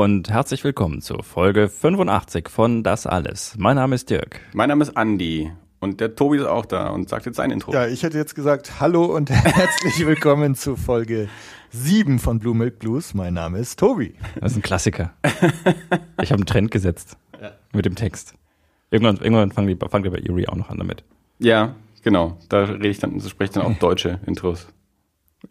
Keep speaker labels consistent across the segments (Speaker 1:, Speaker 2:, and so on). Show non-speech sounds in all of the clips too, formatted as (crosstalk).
Speaker 1: Hallo und herzlich willkommen zur Folge 85 von Das Alles. Mein Name ist Dirk.
Speaker 2: Mein Name ist Andi und der Tobi ist auch da und sagt jetzt sein Intro.
Speaker 3: Ja, ich hätte jetzt gesagt, hallo und (laughs) herzlich willkommen zu Folge 7 von Blue Milk Blues. Mein Name ist Tobi.
Speaker 1: Das ist ein Klassiker. Ich habe einen Trend gesetzt mit dem Text. Irgendwann, irgendwann fangen die, fangen die bei Erie auch noch an damit.
Speaker 2: Ja, genau. Da rede ich dann, so spreche ich dann auch (laughs) deutsche Intros.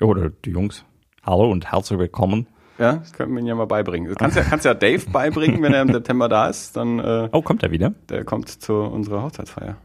Speaker 1: Oder die Jungs. Hallo und herzlich willkommen.
Speaker 2: Ja, das können wir ihn ja mal beibringen. Du kannst ja, kannst ja Dave beibringen, wenn er im (laughs) September da ist, dann äh,
Speaker 1: Oh, kommt er wieder?
Speaker 2: der kommt zu unserer Hochzeitsfeier.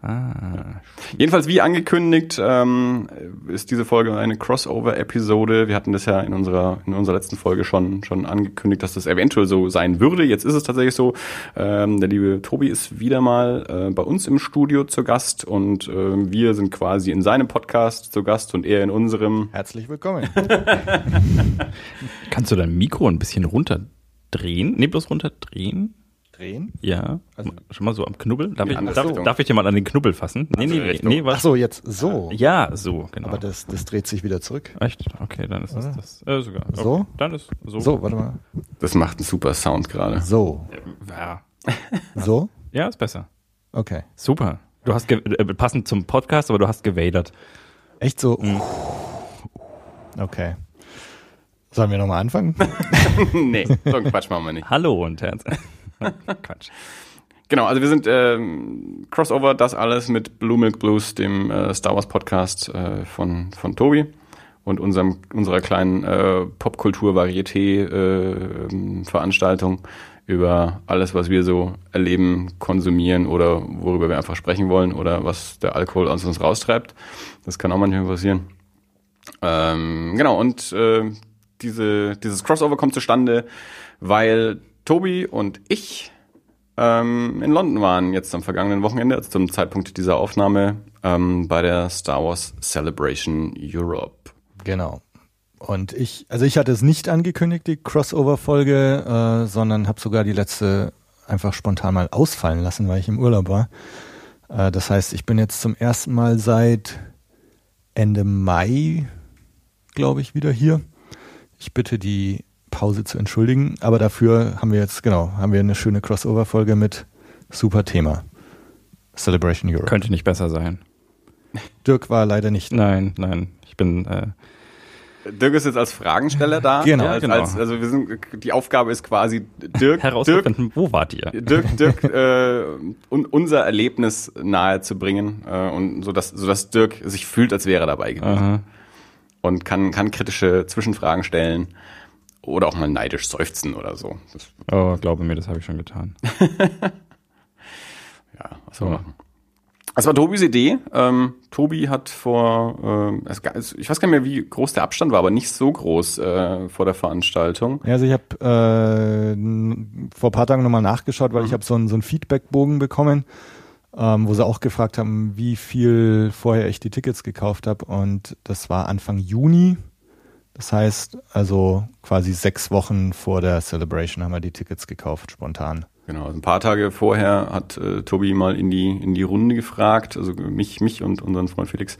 Speaker 1: Ah,
Speaker 2: Jedenfalls, wie angekündigt, ähm, ist diese Folge eine Crossover-Episode. Wir hatten das ja in unserer, in unserer letzten Folge schon, schon angekündigt, dass das eventuell so sein würde. Jetzt ist es tatsächlich so. Ähm, der liebe Tobi ist wieder mal äh, bei uns im Studio zu Gast und ähm, wir sind quasi in seinem Podcast zu Gast und er in unserem.
Speaker 3: Herzlich willkommen. (laughs)
Speaker 1: kannst du dein Mikro ein bisschen runterdrehen? Nee, bloß runterdrehen?
Speaker 3: Drehen?
Speaker 1: Ja.
Speaker 3: Also-
Speaker 1: Schon mal so am Knubbel? Darf, ich, darf, darf ich dir mal an den Knubbel fassen? Nee, nee,
Speaker 2: Richtung.
Speaker 1: nee,
Speaker 3: Ach
Speaker 1: was?
Speaker 3: so, jetzt so.
Speaker 1: Ja, so, genau.
Speaker 3: Aber das, das dreht sich wieder zurück.
Speaker 1: Echt? Okay, dann ist das,
Speaker 3: Oder?
Speaker 1: das äh, sogar.
Speaker 3: So?
Speaker 1: Okay, dann ist so.
Speaker 3: So, warte mal.
Speaker 2: Das macht einen super Sound gerade.
Speaker 3: So.
Speaker 1: Ja. (laughs)
Speaker 3: So?
Speaker 1: ja, ist besser.
Speaker 3: Okay.
Speaker 1: Super. Du hast ge äh, passend zum Podcast, aber du hast gewadert.
Speaker 3: Echt so?
Speaker 1: Mhm.
Speaker 3: Okay. Sollen wir nochmal anfangen? (laughs)
Speaker 2: nee, so einen Quatsch machen wir nicht.
Speaker 1: Hallo und herzlich. (laughs) Quatsch.
Speaker 2: Genau, also wir sind ähm, Crossover, das alles mit Blue Milk Blues, dem äh, Star Wars Podcast äh, von, von Tobi und unserem, unserer kleinen äh, Popkultur-Varieté-Veranstaltung über alles, was wir so erleben, konsumieren oder worüber wir einfach sprechen wollen oder was der Alkohol aus uns raustreibt. Das kann auch manchmal passieren. Ähm, genau, und äh, diese, dieses Crossover kommt zustande, weil Tobi und ich ähm, in London waren jetzt am vergangenen Wochenende, also zum Zeitpunkt dieser Aufnahme, ähm, bei der Star Wars Celebration Europe.
Speaker 3: Genau. Und ich, also ich hatte es nicht angekündigt, die Crossover-Folge, äh, sondern habe sogar die letzte einfach spontan mal ausfallen lassen, weil ich im Urlaub war. Äh, das heißt, ich bin jetzt zum ersten Mal seit Ende Mai, glaube ich, wieder hier. Ich bitte die Pause zu entschuldigen, aber dafür haben wir jetzt, genau, haben wir eine schöne Crossover-Folge mit super Thema. Celebration Europe.
Speaker 1: Könnte nicht besser sein.
Speaker 3: Dirk war leider nicht.
Speaker 1: Nein, nein. Ich bin. Äh,
Speaker 2: Dirk ist jetzt als Fragensteller da.
Speaker 3: Genau.
Speaker 2: Ja, als,
Speaker 1: Genau.
Speaker 2: Als, also wir sind, die Aufgabe ist quasi Dirk, Dirk,
Speaker 1: herauszufinden, wo wart ihr?
Speaker 2: Dirk, Dirk äh, un, unser Erlebnis nahe zu bringen äh, und so dass, so dass Dirk sich fühlt, als wäre er dabei gewesen
Speaker 1: Aha.
Speaker 2: und kann, kann kritische Zwischenfragen stellen oder auch mal neidisch seufzen oder so. Das,
Speaker 1: Oh, glaube mir, das habe ich schon getan. (laughs)
Speaker 2: ja, was soll man machen. Das war Tobis Idee. Ähm, Tobi hat vor, ähm, ich weiß gar nicht mehr, wie groß der Abstand war, aber nicht so groß äh, vor der Veranstaltung.
Speaker 3: Ja, also ich habe äh, vor ein paar Tagen nochmal nachgeschaut, weil ich habe so einen so einen Feedbackbogen bekommen, ähm, wo sie auch gefragt haben, wie viel vorher ich die Tickets gekauft habe. Und das war Anfang Juni. Das heißt, also quasi sechs Wochen vor der Celebration haben wir die Tickets gekauft, spontan.
Speaker 2: Genau, also ein paar Tage vorher hat äh, Tobi mal in die in die Runde gefragt, also mich mich und unseren Freund Felix,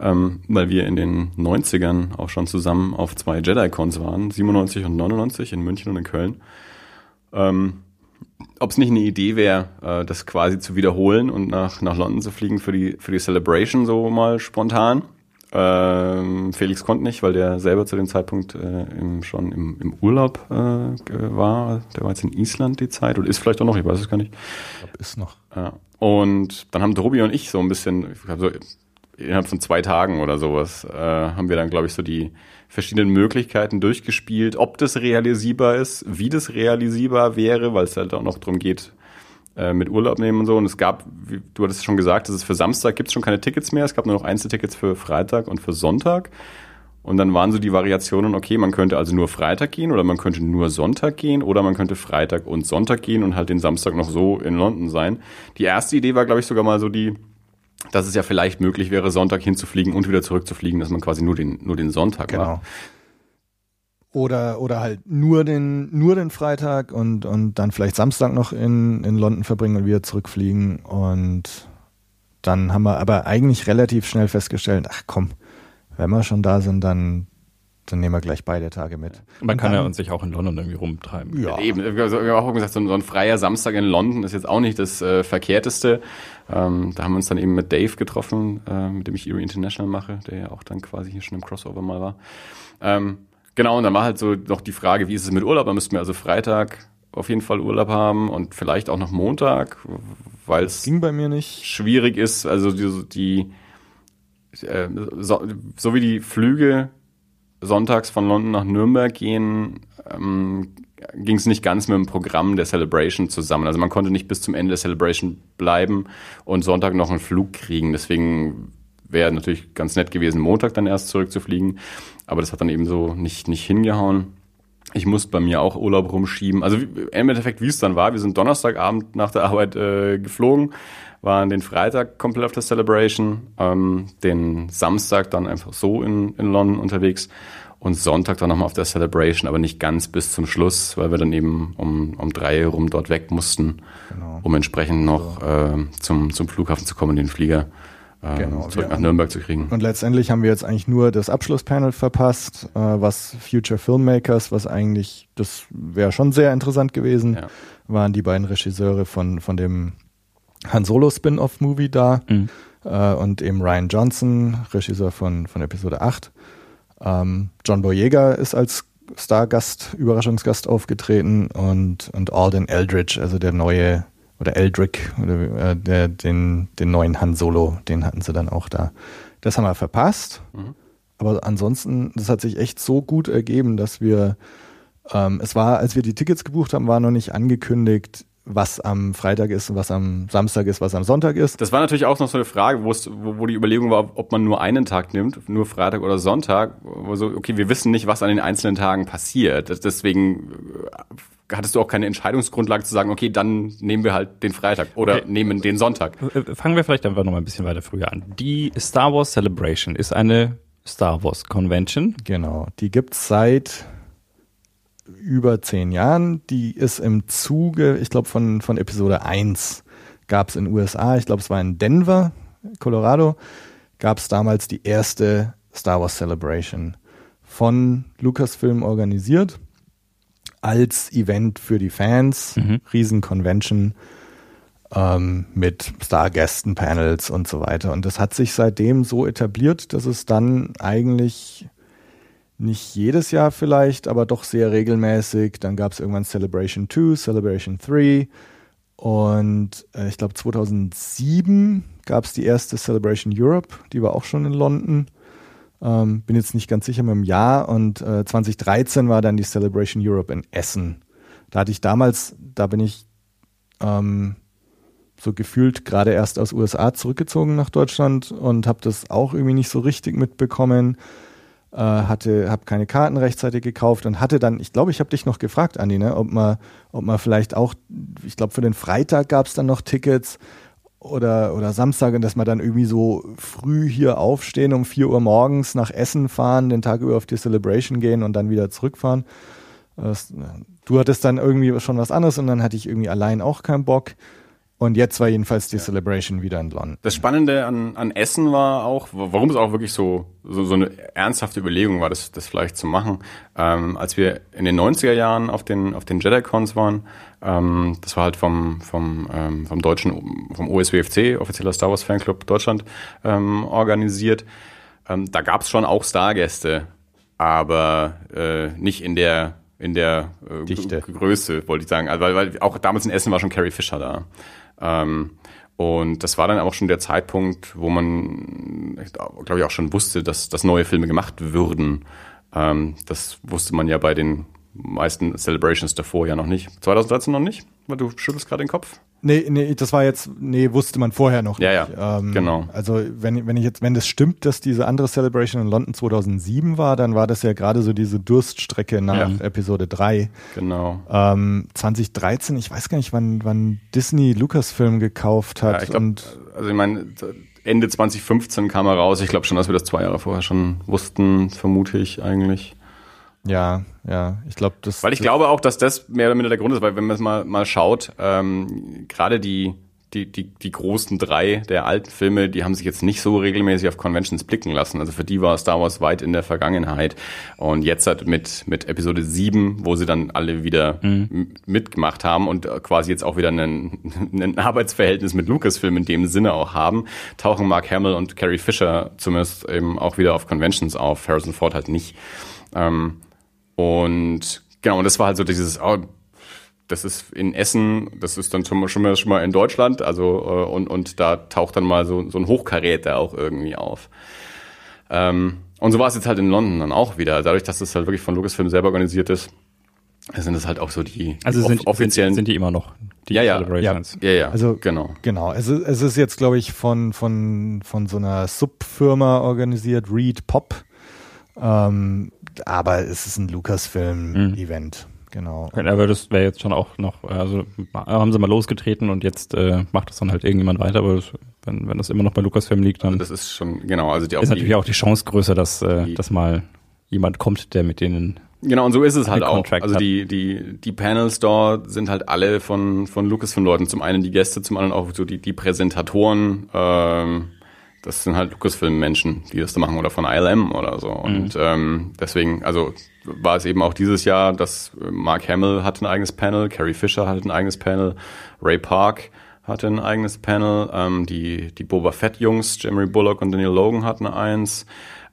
Speaker 2: ähm, weil wir in den 90ern auch schon zusammen auf zwei Jedi-Cons waren, 97 und 99 in München und in Köln. Ähm, ob es nicht eine Idee wäre, äh, das quasi zu wiederholen und nach, nach London zu fliegen für die, für die Celebration so mal spontan. Ähm, Felix konnte nicht, weil der selber zu dem Zeitpunkt äh, im, schon im, im Urlaub äh, war. Der war jetzt in Island die Zeit oder ist vielleicht auch noch, ich weiß es gar nicht.
Speaker 3: Ich glaube, ist noch.
Speaker 2: Ja. Und dann haben Tobi und ich so ein bisschen, ich glaub, so innerhalb von zwei Tagen oder sowas, äh, haben wir dann, glaube ich, so die verschiedenen Möglichkeiten durchgespielt, ob das realisierbar ist, wie das realisierbar wäre, weil es halt auch noch darum geht, äh, mit Urlaub nehmen und so. Und es gab, wie, du hattest schon gesagt, dass es für Samstag gibt es schon keine Tickets mehr. Es gab nur noch Einzeltickets für Freitag und für Sonntag. Und dann waren so die Variationen, okay, man könnte also nur Freitag gehen oder man könnte nur Sonntag gehen oder man könnte Freitag und Sonntag gehen und halt den Samstag noch so in London sein. Die erste Idee war, glaube ich, sogar mal so die, dass es ja vielleicht möglich wäre, Sonntag hinzufliegen und wieder zurückzufliegen, dass man quasi nur den, nur den Sonntag
Speaker 3: Genau.
Speaker 2: macht.
Speaker 3: Oder, oder halt nur den, nur den Freitag und, und dann vielleicht Samstag noch in, in London verbringen und wieder zurückfliegen. Und dann haben wir aber eigentlich relativ schnell festgestellt, ach komm, wenn wir schon da sind, dann dann nehmen wir gleich beide Tage mit.
Speaker 1: Man kann ja uns sich auch in London irgendwie rumtreiben.
Speaker 2: Ja, eben. Wir haben auch gesagt, so ein, so ein, freier Samstag in London ist jetzt auch nicht das äh, Verkehrteste. Ähm, da haben wir uns dann eben mit Dave getroffen, äh, mit dem ich Erie International mache, der ja auch dann quasi hier schon im Crossover mal war. Ähm, genau, und dann war halt so noch die Frage, wie ist es mit Urlaub? Da müssten wir also Freitag auf jeden Fall Urlaub haben und vielleicht auch noch Montag, weil es
Speaker 3: ging bei mir nicht
Speaker 2: schwierig ist. Also die, die äh, so, so, wie die Flüge sonntags von London nach Nürnberg gehen, ähm, ging es nicht ganz mit dem Programm der Celebration zusammen. Also man konnte nicht bis zum Ende der Celebration bleiben und Sonntag noch einen Flug kriegen. Deswegen wäre natürlich ganz nett gewesen, Montag dann erst zurückzufliegen. Aber das hat dann eben so nicht, nicht hingehauen. Ich musste bei mir auch Urlaub rumschieben. Also im Endeffekt, wie es dann war, wir sind Donnerstagabend nach der Arbeit äh, geflogen, waren den Freitag komplett auf der Celebration, ähm, den Samstag dann einfach so in, in London unterwegs und Sonntag dann nochmal auf der Celebration, aber nicht ganz bis zum Schluss, weil wir dann eben um, um drei rum dort weg mussten, genau. um entsprechend noch also. äh, zum, zum Flughafen zu kommen, den Flieger äh, genau, zurück nach Nürnberg zu kriegen.
Speaker 3: Und letztendlich haben wir jetzt eigentlich nur das Abschlusspanel verpasst, äh, was Future Filmmakers, was eigentlich, das wäre schon sehr interessant gewesen, ja. waren die beiden Regisseure von, von dem Han Solo Spin-off-Movie da mhm. äh, und eben Ryan Johnson, Regisseur von, von Episode 8. Ähm, John Boyega ist als Stargast, Überraschungsgast aufgetreten und, und Alden Eldridge, also der neue oder Eldrick, oder äh, der, den, den neuen Han Solo, den hatten sie dann auch da. Das haben wir verpasst. Mhm. Aber ansonsten, das hat sich echt so gut ergeben, dass wir, ähm, es war, als wir die Tickets gebucht haben, war noch nicht angekündigt, was am Freitag ist, was am Samstag ist, was am Sonntag ist.
Speaker 2: Das war natürlich auch noch so eine Frage, wo, wo, die Überlegung war, ob man nur einen Tag nimmt, nur Freitag oder Sonntag. Wo so, okay, wir wissen nicht, was an den einzelnen Tagen passiert. Deswegen äh, hattest du auch keine Entscheidungsgrundlage zu sagen, okay, dann nehmen wir halt den Freitag oder okay. nehmen den Sonntag.
Speaker 1: Äh, fangen wir vielleicht einfach noch mal ein bisschen weiter früher an. Die Star Wars Celebration ist eine Star Wars Convention.
Speaker 3: Genau, die gibt's seit über zehn Jahren. Die ist im Zuge, ich glaube, von, von Episode 1 gab es in den USA, ich glaube, es war in Denver, Colorado, gab es damals die erste Star Wars Celebration von Lucasfilm organisiert als Event für die Fans, mhm. Riesen-Convention ähm, mit Stargästen, Panels und so weiter. Und das hat sich seitdem so etabliert, dass es dann eigentlich nicht jedes Jahr vielleicht, aber doch sehr regelmäßig. Dann gab es irgendwann Celebration 2, Celebration 3 und äh, ich glaube 2007 gab es die erste Celebration Europe, die war auch schon in London. Ähm, bin jetzt nicht ganz sicher mit dem Jahr und äh, 2013 war dann die Celebration Europe in Essen. Da hatte ich damals, da bin ich ähm, so gefühlt gerade erst aus USA zurückgezogen nach Deutschland und habe das auch irgendwie nicht so richtig mitbekommen äh, hatte, habe keine Karten rechtzeitig gekauft und hatte dann, ich glaube, ich habe dich noch gefragt, Andi, ne, ob man, ob man vielleicht auch, ich glaube, für den Freitag gab es dann noch Tickets oder, oder Samstag dass man dann irgendwie so früh hier aufstehen, um 4 Uhr morgens nach Essen fahren, den Tag über auf die Celebration gehen und dann wieder zurückfahren. Das, du hattest dann irgendwie schon was anderes und dann hatte ich irgendwie allein auch keinen Bock. Und jetzt war jedenfalls die ja. Celebration wieder in London.
Speaker 2: Das Spannende an, an Essen war auch, warum es auch wirklich so, so, so eine ernsthafte Überlegung war, das, das vielleicht zu machen. Ähm, als wir in den 90er Jahren auf den, auf den JediCons waren, ähm, das war halt vom, vom, ähm, vom deutschen, vom OSWFC, offizieller Star Wars Fanclub Deutschland, ähm, organisiert. Ähm, da gab es schon auch Stargäste, aber äh, nicht in der in der äh. Größe, wollte ich sagen. Also, weil, weil auch damals in Essen war schon Carrie Fisher da. Ähm, und das war dann auch schon der Zeitpunkt, wo man, glaube ich, auch schon wusste, dass, dass neue Filme gemacht würden. Ähm, das wusste man ja bei den meisten Celebrations davor ja noch nicht. 2013 noch nicht? Du schüttelst gerade den Kopf.
Speaker 3: Nee, nee, das war jetzt, nee, wusste man vorher noch
Speaker 2: nicht. Ja, ja, ähm, genau.
Speaker 3: Also wenn, wenn ich jetzt, wenn das stimmt, dass diese andere Celebration in London 2007 war, dann war das ja gerade so diese Durststrecke nach ja. Episode 3.
Speaker 2: Genau.
Speaker 3: Ähm, 2013, ich weiß gar nicht, wann, wann Disney Lucasfilm gekauft hat. Ja,
Speaker 2: ich glaub, und also ich meine, Ende 2015 kam er raus. Ich glaube schon, dass wir das zwei Jahre vorher schon wussten, vermute ich eigentlich.
Speaker 3: Ja, ja, ich glaube, das.
Speaker 2: Weil ich glaube auch, dass das mehr oder minder der Grund ist, weil wenn man es mal, mal schaut, ähm, gerade die, die, die, die großen drei der alten Filme, die haben sich jetzt nicht so regelmäßig auf Conventions blicken lassen. Also für die war Star Wars weit in der Vergangenheit. Und jetzt halt mit, mit Episode 7, wo sie dann alle wieder mhm. mitgemacht haben und quasi jetzt auch wieder ein, ein Arbeitsverhältnis mit Lucasfilm in dem Sinne auch haben, tauchen Mark Hamill und Carrie Fisher zumindest eben auch wieder auf Conventions auf. Harrison Ford halt nicht. Ähm, und genau, und das war halt so dieses, oh, das ist in Essen, das ist dann schon mal, schon mal, schon mal in Deutschland, also äh, und, und da taucht dann mal so, so ein Hochkaräter auch irgendwie auf. Ähm, und so war es jetzt halt in London dann auch wieder. Dadurch, dass es halt wirklich von Lucasfilm selber organisiert ist, sind es halt auch so die,
Speaker 1: also
Speaker 2: die
Speaker 1: sind, offiziellen. Sind, sind, die immer noch
Speaker 2: die ja, ja, Celebrations? Ja, ja, ja,
Speaker 3: also genau. Genau. Es ist, es ist jetzt, glaube ich, von, von, von so einer Subfirma organisiert, Read Pop. Ähm, aber es ist ein Lucasfilm-Event. Mhm. Genau.
Speaker 1: Aber das wäre jetzt schon auch noch, also haben sie mal losgetreten und jetzt äh, macht das dann halt irgendjemand weiter, aber das, wenn, wenn das immer noch bei Lucasfilm liegt, dann
Speaker 2: also das ist schon, genau, also
Speaker 1: die, ist natürlich die, auch die Chance größer, dass, äh, dass mal jemand kommt, der mit denen
Speaker 2: Genau, und so ist es halt auch. Also die, die, die Panels dort sind halt alle von, von Lucasfilm-Leuten. Zum einen die Gäste, zum anderen auch so die, die Präsentatoren. Ähm, das sind halt Lucasfilm-Menschen, die das da machen oder von ILM oder so. Mhm. Und ähm, deswegen, also war es eben auch dieses Jahr, dass Mark Hamill hatte ein eigenes Panel, Carrie Fisher hatte ein eigenes Panel, Ray Park hatte ein eigenes Panel, ähm, die, die Boba Fett-Jungs, Jeremy Bullock und Daniel Logan hatten eins.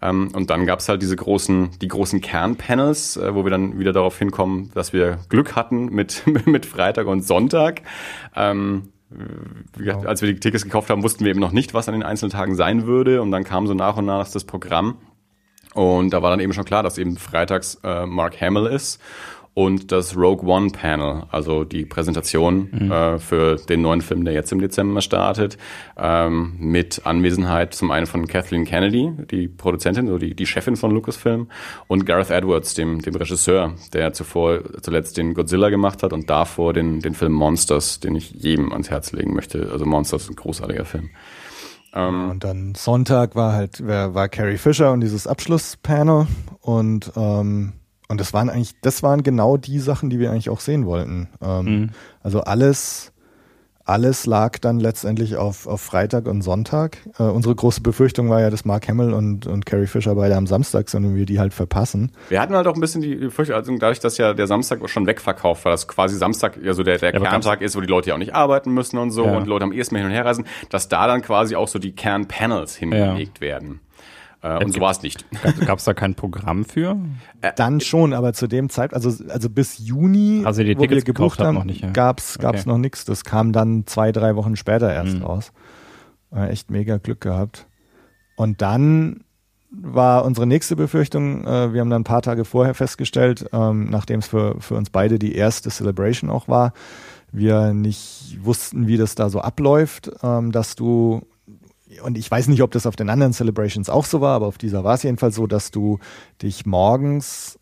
Speaker 2: Ähm, und dann gab's halt diese großen, die großen Kernpanels, äh, wo wir dann wieder darauf hinkommen, dass wir Glück hatten mit, (laughs) mit Freitag und Sonntag. Ähm, gesagt, als wir die Tickets gekauft haben, wussten wir eben noch nicht, was an den einzelnen Tagen sein würde. Und dann kam so nach und nach das Programm. Und da war dann eben schon klar, dass eben freitags äh, Mark Hamill ist und das Rogue One Panel, also die Präsentation mhm. äh, für den neuen Film, der jetzt im Dezember startet, ähm, mit Anwesenheit zum einen von Kathleen Kennedy, die Produzentin, so die, die Chefin von Lucasfilm, und Gareth Edwards, dem, dem Regisseur, der zuvor zuletzt den Godzilla gemacht hat und davor den, den Film Monsters, den ich jedem ans Herz legen möchte. Also Monsters ist ein großartiger Film.
Speaker 3: Ähm, und dann Sonntag war halt, war Carrie Fisher und dieses Abschlusspanel und ähm, und das waren eigentlich, das waren genau die Sachen, die wir eigentlich auch sehen wollten. Ähm, mhm. Also alles, alles lag dann letztendlich auf, auf Freitag und Sonntag. Äh, unsere große Befürchtung war ja, dass Mark Hamill und, und Carrie Fisher beide am Samstag sind und wir die halt verpassen.
Speaker 2: Wir hatten halt auch ein bisschen die Befürchtung, also dadurch, dass ja der Samstag schon wegverkauft war, dass quasi Samstag ja so der, der ja, Kerntag ist, wo die Leute ja auch nicht arbeiten müssen und so ja. und Leute am ehesten mehr hin und her reisen, dass da dann quasi auch so die Kernpanels hingelegt ja. werden. Äh, und so war es nicht. (laughs)
Speaker 1: Gab es da kein Programm für?
Speaker 3: Äh, Dann schon, aber zu dem Zeit, also, also bis Juni,
Speaker 1: also die wo Tickets wir gebucht haben,
Speaker 3: noch nicht, ja. gab's gab's okay. noch nichts. Das kam dann zwei, drei Wochen später erst mhm. raus. Äh, echt mega Glück gehabt. Und dann war unsere nächste Befürchtung, äh, wir haben dann ein paar Tage vorher festgestellt, ähm, nachdem es für, für uns beide die erste Celebration auch war, wir nicht wussten, wie das da so abläuft, ähm, dass du und ich weiß nicht, ob das auf den anderen Celebrations auch so war, aber auf dieser war es jedenfalls so, dass du dich morgens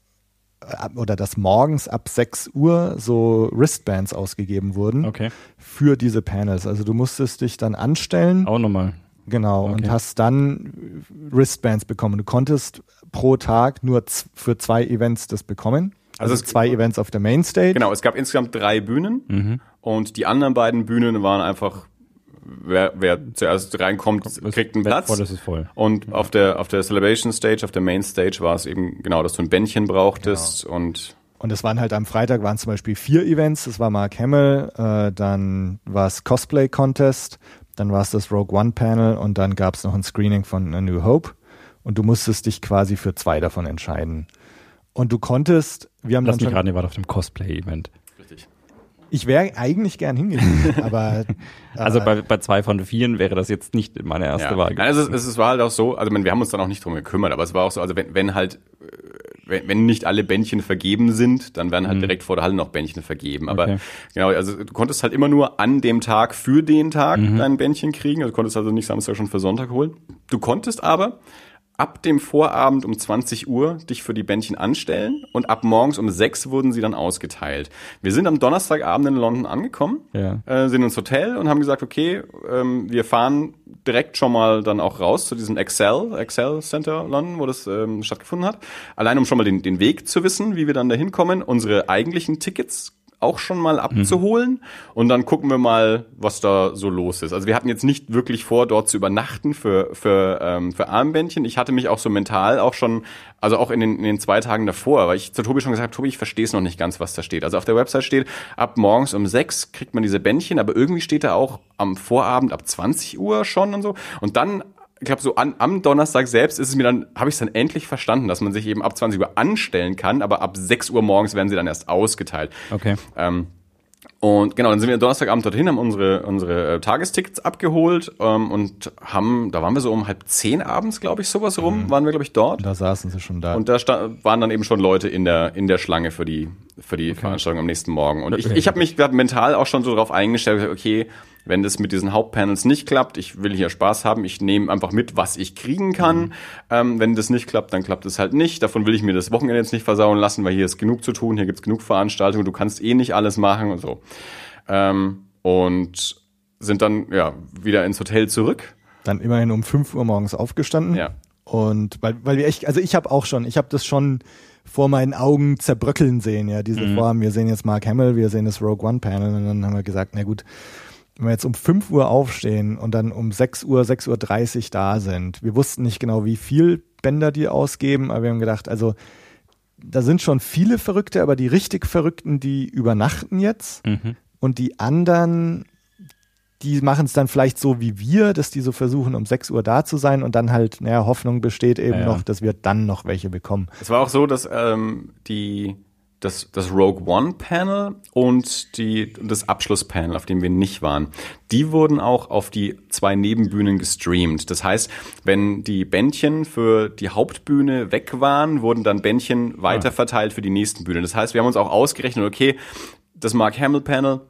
Speaker 3: äh, oder dass morgens ab 6 Uhr so Wristbands ausgegeben wurden
Speaker 1: okay.
Speaker 3: für diese Panels. Also du musstest dich dann anstellen.
Speaker 1: Auch nochmal.
Speaker 3: Genau, okay. und hast dann Wristbands bekommen. Du konntest pro Tag nur für zwei Events das bekommen. Also, also zwei Events auf der Mainstage.
Speaker 2: Genau, es gab insgesamt drei Bühnen mhm. und die anderen beiden Bühnen waren einfach wer, wer zuerst reinkommt, kriegt einen Platz.
Speaker 1: Voll, das ist voll.
Speaker 2: Und ja. auf der auf der Celebration Stage, auf der Main Stage war es eben genau, dass du ein Bändchen brauchtest genau. und
Speaker 3: und es waren halt am Freitag waren zum Beispiel vier Events. Das war Mark Hamill, äh, dann war es Cosplay Contest, dann war es das Rogue One Panel und dann gab es noch ein Screening von A New Hope. Und du musstest dich quasi für zwei davon entscheiden. Und du konntest, wir haben
Speaker 1: Lass
Speaker 3: dann
Speaker 1: mich raten, ihr wart auf dem Cosplay-Event.
Speaker 3: Ich wäre eigentlich gern hingegangen, (laughs) aber.
Speaker 1: also bei, bei zwei von vieren wäre das jetzt nicht meine erste ja. Wahl.
Speaker 2: Nein, also es, es war halt auch so, also wir haben uns dann auch nicht drum gekümmert, aber es war auch so, also wenn, wenn halt, äh, wenn, wenn nicht alle Bändchen vergeben sind, dann werden halt mhm. direkt vor der Halle noch Bändchen vergeben. Aber okay. genau, also du konntest halt immer nur an dem Tag für den Tag mhm. dein Bändchen kriegen. Also du konntest also nicht Samstag schon für Sonntag holen. Du konntest aber ab dem Vorabend um 20 Uhr dich für die Bändchen anstellen und ab morgens um 6 wurden sie dann ausgeteilt. Wir sind am Donnerstagabend in London angekommen, ja. äh, sind ins Hotel und haben gesagt, okay, ähm, wir fahren direkt schon mal dann auch raus zu diesem Excel, Excel Center London, wo das ähm, stattgefunden hat. Allein um schon mal den, den Weg zu wissen, wie wir dann da hinkommen, unsere eigentlichen Tickets auch schon mal abzuholen. Mhm. Und dann gucken wir mal, was da so los ist. Also wir hatten jetzt nicht wirklich vor, dort zu übernachten für, für, ähm, für Armbändchen. Ich hatte mich auch so mental auch schon, also auch in den, in den zwei Tagen davor, weil ich zu Tobi schon gesagt habe, Tobi, ich verstehe es noch nicht ganz, was da steht. Also auf der Website steht, ab morgens um sechs kriegt man diese Bändchen, aber irgendwie steht da auch am Vorabend ab 20 Uhr schon und so. Und dann ich glaube, so an, am Donnerstag selbst ist es mir dann, habe ich es dann endlich verstanden, dass man sich eben ab 20 Uhr anstellen kann, aber ab 6 Uhr morgens werden sie dann erst ausgeteilt.
Speaker 1: Okay.
Speaker 2: Ähm, und genau, dann sind wir Donnerstagabend dorthin, haben unsere, unsere äh, Tagestickets abgeholt ähm, und haben, da waren wir so um halb zehn abends, glaube ich, sowas rum, mhm. waren wir, glaube ich, dort.
Speaker 3: Da saßen sie schon da.
Speaker 2: Und da stand, waren dann eben schon Leute in der, in der Schlange für die, für die okay. Veranstaltung am nächsten Morgen. Und ich, ich habe mich grad mental auch schon so darauf eingestellt, okay, wenn das mit diesen Hauptpanels nicht klappt, ich will hier Spaß haben, ich nehme einfach mit, was ich kriegen kann. Mhm. Ähm, wenn das nicht klappt, dann klappt es halt nicht. Davon will ich mir das Wochenende jetzt nicht versauen lassen, weil hier ist genug zu tun, hier gibt's genug Veranstaltungen, du kannst eh nicht alles machen und so. Ähm, und sind dann ja wieder ins Hotel zurück.
Speaker 3: Dann immerhin um 5 Uhr morgens aufgestanden.
Speaker 2: Ja.
Speaker 3: Und weil, weil wir echt, also ich habe auch schon, ich habe das schon vor meinen Augen zerbröckeln sehen, ja, diese mhm. Vorhaben. Wir sehen jetzt Mark Hamill, wir sehen das Rogue One Panel und dann haben wir gesagt, na gut, wenn wir jetzt um 5 Uhr aufstehen und dann um 6 Uhr, 6.30 Uhr da sind, wir wussten nicht genau, wie viel Bänder die ausgeben, aber wir haben gedacht, also da sind schon viele Verrückte, aber die richtig Verrückten, die übernachten jetzt mhm. und die anderen, die machen es dann vielleicht so wie wir, dass die so versuchen, um 6 Uhr da zu sein und dann halt, naja, Hoffnung besteht eben ja, ja. noch, dass wir dann noch welche bekommen.
Speaker 2: Es war auch so, dass ähm, die das, das Rogue One Panel und die, das Abschlusspanel, auf dem wir nicht waren, die wurden auch auf die zwei Nebenbühnen gestreamt. Das heißt, wenn die Bändchen für die Hauptbühne weg waren, wurden dann Bändchen weiterverteilt für die nächsten Bühnen. Das heißt, wir haben uns auch ausgerechnet, okay, das Mark Hamill Panel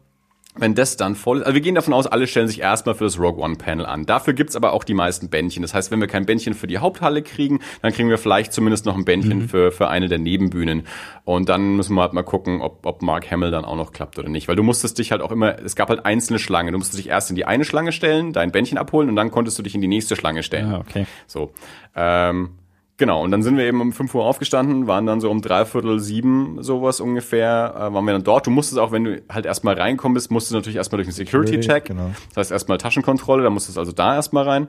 Speaker 2: wenn das dann voll ist, also wir gehen davon aus, alle stellen sich erstmal für das Rogue One Panel an. Dafür gibt's aber auch die meisten Bändchen. Das heißt, wenn wir kein Bändchen für die Haupthalle kriegen, dann kriegen wir vielleicht zumindest noch ein Bändchen mhm. für, für eine der Nebenbühnen. Und dann müssen wir halt mal gucken, ob, ob Mark Hamill dann auch noch klappt oder nicht. Weil du musstest dich halt auch immer, es gab halt einzelne Schlangen. Du musstest dich erst in die eine Schlange stellen, dein Bändchen abholen und dann konntest du dich in die nächste Schlange stellen.
Speaker 1: Ah, okay.
Speaker 2: So. Ähm, Genau, und dann sind wir eben um 5 Uhr aufgestanden, waren dann so um dreiviertel sieben sowas ungefähr, äh, waren wir dann dort. Du musstest auch, wenn du halt erstmal reinkommen bist, musstest du natürlich erstmal durch den Security-Check. Genau. Das heißt erstmal Taschenkontrolle, da musstest du also da erstmal rein.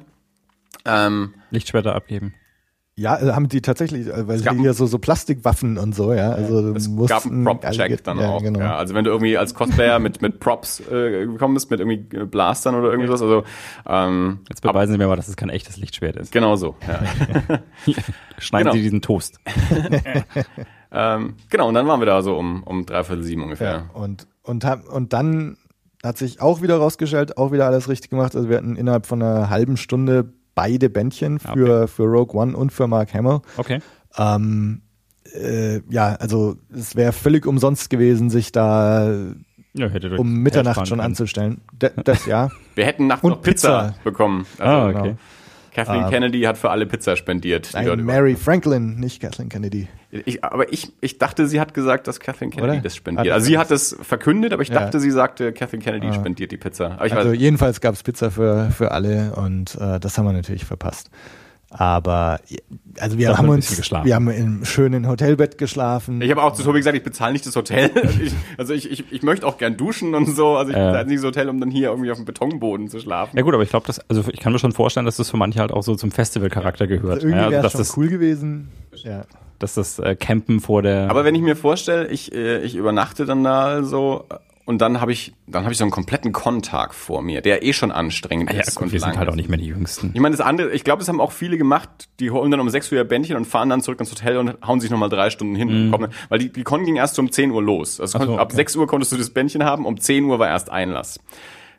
Speaker 1: Ähm, Lichtschwerter abgeben.
Speaker 3: Ja, also haben die tatsächlich, äh, weil sie ja so, so Plastikwaffen und so, ja. Also
Speaker 2: es gab einen Prop-Check dann ja, auch. Genau. Ja, also wenn du irgendwie als Cosplayer mit, mit Props äh, gekommen bist, mit irgendwie äh, Blastern oder irgendwie sowas, also
Speaker 1: ähm, Jetzt beweisen sie mir mal, dass es kein echtes Lichtschwert ist.
Speaker 2: Genau so, ja. (laughs)
Speaker 1: Schneiden genau. sie diesen Toast. (laughs)
Speaker 2: ähm, genau, und dann waren wir da so um, um dreiviertel sieben ungefähr. Ja,
Speaker 3: und, und, und dann hat sich auch wieder rausgestellt, auch wieder alles richtig gemacht. Also wir hatten innerhalb von einer halben Stunde beide Bändchen für, okay. für Rogue One und für Mark Hamill.
Speaker 1: Okay.
Speaker 3: Ähm, äh, ja, also es wäre völlig umsonst gewesen, sich da ja, um Mitternacht schon können. anzustellen. D das ja. (laughs)
Speaker 2: Wir hätten nachts noch Pizza, Pizza, bekommen.
Speaker 1: Also, ah, okay. Genau.
Speaker 2: Kathleen uh, Kennedy hat für alle Pizza spendiert.
Speaker 3: Nein, Mary Franklin, nicht Kathleen Kennedy.
Speaker 2: Ich, aber ich, ich dachte, sie hat gesagt, dass Kathleen Kennedy Oder? das spendiert. also sie hat es verkündet, aber ich dachte, ja. sie sagte, Kathleen Kennedy uh, spendiert die Pizza.
Speaker 3: also jedenfalls gab es Pizza für, für alle und äh, das haben wir natürlich verpasst. Aber also wir haben uns, geschlafen. wir haben im schönen Hotelbett geschlafen.
Speaker 2: Ich habe auch zu Tobi gesagt, ich bezahle nicht das Hotel. (laughs) ich, also ich, ich, ich möchte auch gern duschen und so. Also ich äh. bezahle nicht das Hotel, um dann hier irgendwie auf dem Betonboden zu schlafen.
Speaker 1: Ja gut, aber ich glaube, das, also ich kann mir schon vorstellen, dass das für manche halt auch so zum Festivalcharakter gehört. Also
Speaker 3: irgendwie
Speaker 1: ja,
Speaker 3: also, schon das cool gewesen. Ja.
Speaker 1: Dass das äh, Campen vor der.
Speaker 2: Aber wenn ich mir vorstelle, ich, äh, ich übernachte dann da so und dann habe ich, dann habe ich so einen kompletten Kontag vor mir, der eh schon anstrengend
Speaker 1: ah, ja, ist. Gut, und wir sind halt auch nicht mehr die Jüngsten.
Speaker 2: Ich meine, das andere, ich glaube, das haben auch viele gemacht, die holen dann um 6 Uhr ihr Bändchen und fahren dann zurück ins Hotel und hauen sich nochmal drei Stunden hin. Mhm. Kommen, weil die, die Con ging erst um 10 Uhr los. Also so, ab 6 Uhr konntest du das Bändchen haben, um 10 Uhr war erst Einlass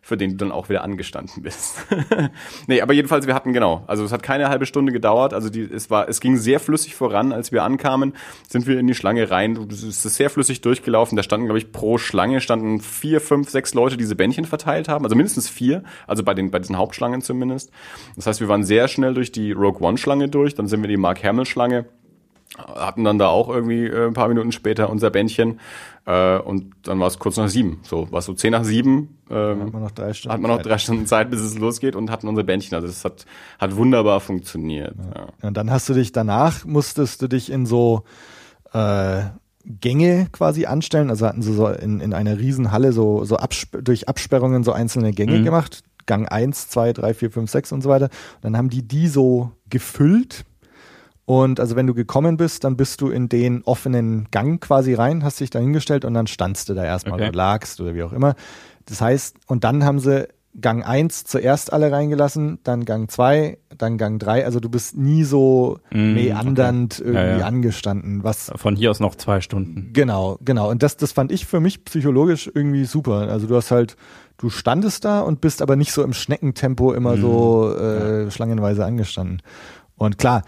Speaker 2: für den du dann auch wieder angestanden bist. (laughs) nee, aber jedenfalls, wir hatten genau, also es hat keine halbe Stunde gedauert, also die, es war, es ging sehr flüssig voran, als wir ankamen, sind wir in die Schlange rein, es ist sehr flüssig durchgelaufen, da standen, glaube ich, pro Schlange standen vier, fünf, sechs Leute, die diese Bändchen verteilt haben, also mindestens vier, also bei den, bei diesen Hauptschlangen zumindest. Das heißt, wir waren sehr schnell durch die Rogue One Schlange durch, dann sind wir die Mark Hamill Schlange hatten dann da auch irgendwie äh, ein paar Minuten später unser Bändchen äh, und dann war es kurz nach sieben. So, war es so zehn nach sieben. Ähm, hat man noch drei Stunden. Hat man noch drei Stunden Zeit, bis es losgeht und hatten unser Bändchen. Also es hat, hat wunderbar funktioniert.
Speaker 3: Ja. ja. Und dann hast du dich danach musstest du dich in so äh, Gänge quasi anstellen. Also hatten sie so in, in einer Riesenhalle so, so absp durch Absperrungen so einzelne Gänge
Speaker 1: Mhm.
Speaker 3: gemacht. Gang 1, 2, 3, 4, 5, 6 und so weiter. Und dann haben die die so gefüllt. Und also wenn du gekommen bist, dann bist du in den offenen Gang quasi rein, hast dich da hingestellt und dann standst du da erstmal
Speaker 1: Okay.
Speaker 3: oder lagst oder wie auch immer. Das heißt, und dann haben sie Gang 1 zuerst alle reingelassen, dann Gang 2, dann Gang 3. Also du bist nie so
Speaker 1: Mm,
Speaker 3: meandernd
Speaker 1: okay.
Speaker 3: irgendwie
Speaker 1: Ja, ja.
Speaker 3: angestanden, was
Speaker 1: Von hier aus noch zwei Stunden.
Speaker 3: Genau, genau. Und das, das fand ich für mich psychologisch irgendwie super. Also du hast halt, du standest da und bist aber nicht so im Schneckentempo immer
Speaker 1: Mhm.
Speaker 3: so äh, schlangenweise angestanden. Und klar,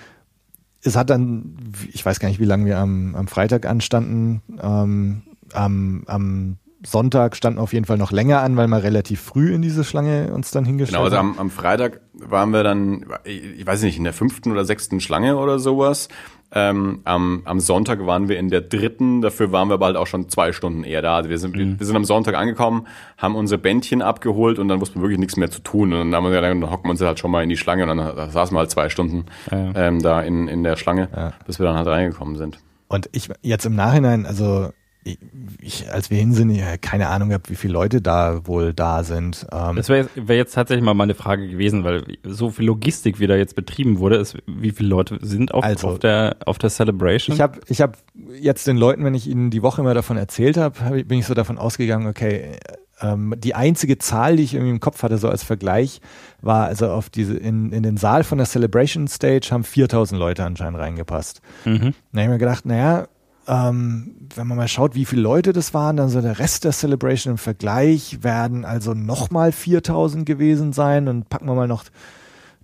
Speaker 3: es hat dann, ich weiß gar nicht, wie lange wir am, am Freitag anstanden. Ähm, am, am Sonntag standen auf jeden Fall noch länger an, weil wir relativ früh in diese Schlange uns dann hingestellt
Speaker 2: Genau, also
Speaker 3: haben.
Speaker 2: am, am Freitag waren wir dann, ich weiß nicht, in der fünften oder sechsten Schlange oder sowas. Ähm, am, am Sonntag waren wir in der dritten, dafür waren wir bald auch schon zwei Stunden eher da. Also wir sind, wir sind am Sonntag angekommen, haben unsere Bändchen abgeholt und dann wussten wir wirklich nichts mehr zu tun. Und dann, haben wir, dann hocken wir uns halt schon mal in die Schlange und dann saßen wir halt zwei Stunden
Speaker 1: ja.
Speaker 2: ähm, da in, in der Schlange,
Speaker 3: Ja.
Speaker 2: bis wir dann halt reingekommen sind.
Speaker 3: Und ich jetzt im Nachhinein, also ich, ich, als wir hin sind, keine Ahnung gehabt, wie viele Leute da wohl da sind. Ähm,
Speaker 1: Das wäre jetzt, wär jetzt tatsächlich mal meine Frage gewesen, weil so viel Logistik, wie da jetzt betrieben wurde, ist, wie viele Leute sind auf,
Speaker 3: Also,
Speaker 1: auf, der, auf der Celebration?
Speaker 3: Ich habe ich hab jetzt den Leuten, wenn ich ihnen die Woche immer davon erzählt habe, hab, bin ich so davon ausgegangen, okay, ähm, die einzige Zahl, die ich irgendwie im Kopf hatte, so als Vergleich, war also auf diese, in, in den Saal von der Celebration Stage haben 4000 Leute anscheinend reingepasst.
Speaker 1: mhm.
Speaker 3: Dann habe ich mir gedacht, naja, ähm, wenn man mal schaut, wie viele Leute das waren, dann so der Rest der Celebration im Vergleich werden also nochmal 4000 gewesen sein und packen wir mal noch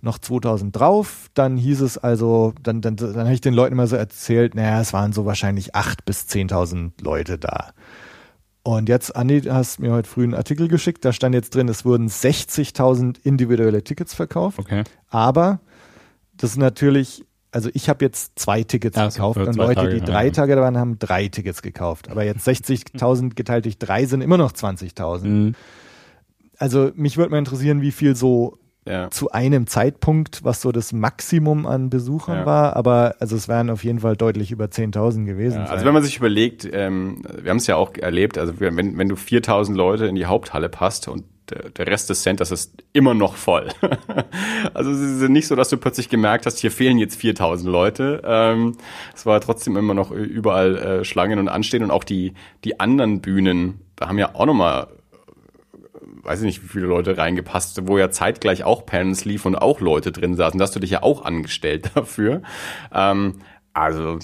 Speaker 3: noch 2000 drauf, dann hieß es also, dann, dann, dann habe ich den Leuten immer so erzählt, naja, es waren so wahrscheinlich 8.000 bis 10.000 Leute da. Und jetzt, Andi, du hast mir heute früh einen Artikel geschickt, da stand jetzt drin, es wurden 60.000 individuelle Tickets verkauft,
Speaker 1: Okay.
Speaker 3: aber das ist natürlich, also ich habe jetzt zwei Tickets
Speaker 1: so,
Speaker 3: gekauft und Leute,
Speaker 1: Tage,
Speaker 3: die
Speaker 1: ja,
Speaker 3: drei
Speaker 1: ja.
Speaker 3: Tage da waren, haben drei Tickets gekauft. Aber jetzt 60.000 geteilt durch drei sind immer noch 20.000.
Speaker 1: Mhm.
Speaker 3: Also mich würde mal interessieren, wie viel so
Speaker 2: Ja.
Speaker 3: zu einem Zeitpunkt, was so das Maximum an Besuchern
Speaker 2: Ja.
Speaker 3: war, aber also es wären auf jeden Fall deutlich über 10.000 gewesen.
Speaker 2: Ja,
Speaker 3: sein.
Speaker 2: also wenn man sich überlegt, ähm, wir haben es ja auch erlebt, also wenn, wenn du 4000 Leute in die Haupthalle passt und der, der Rest des Centers ist immer noch voll. (laughs) also es ist nicht so, dass du plötzlich gemerkt hast, hier fehlen jetzt 4000 Leute. Ähm, es war trotzdem immer noch überall äh, Schlangen und Anstehen und auch die, die anderen Bühnen, da haben ja auch nochmal weiß ich nicht, wie viele Leute reingepasst, wo ja zeitgleich auch Panels lief und auch Leute drin saßen. Da hast du dich ja auch angestellt (laughs) dafür. Ähm, also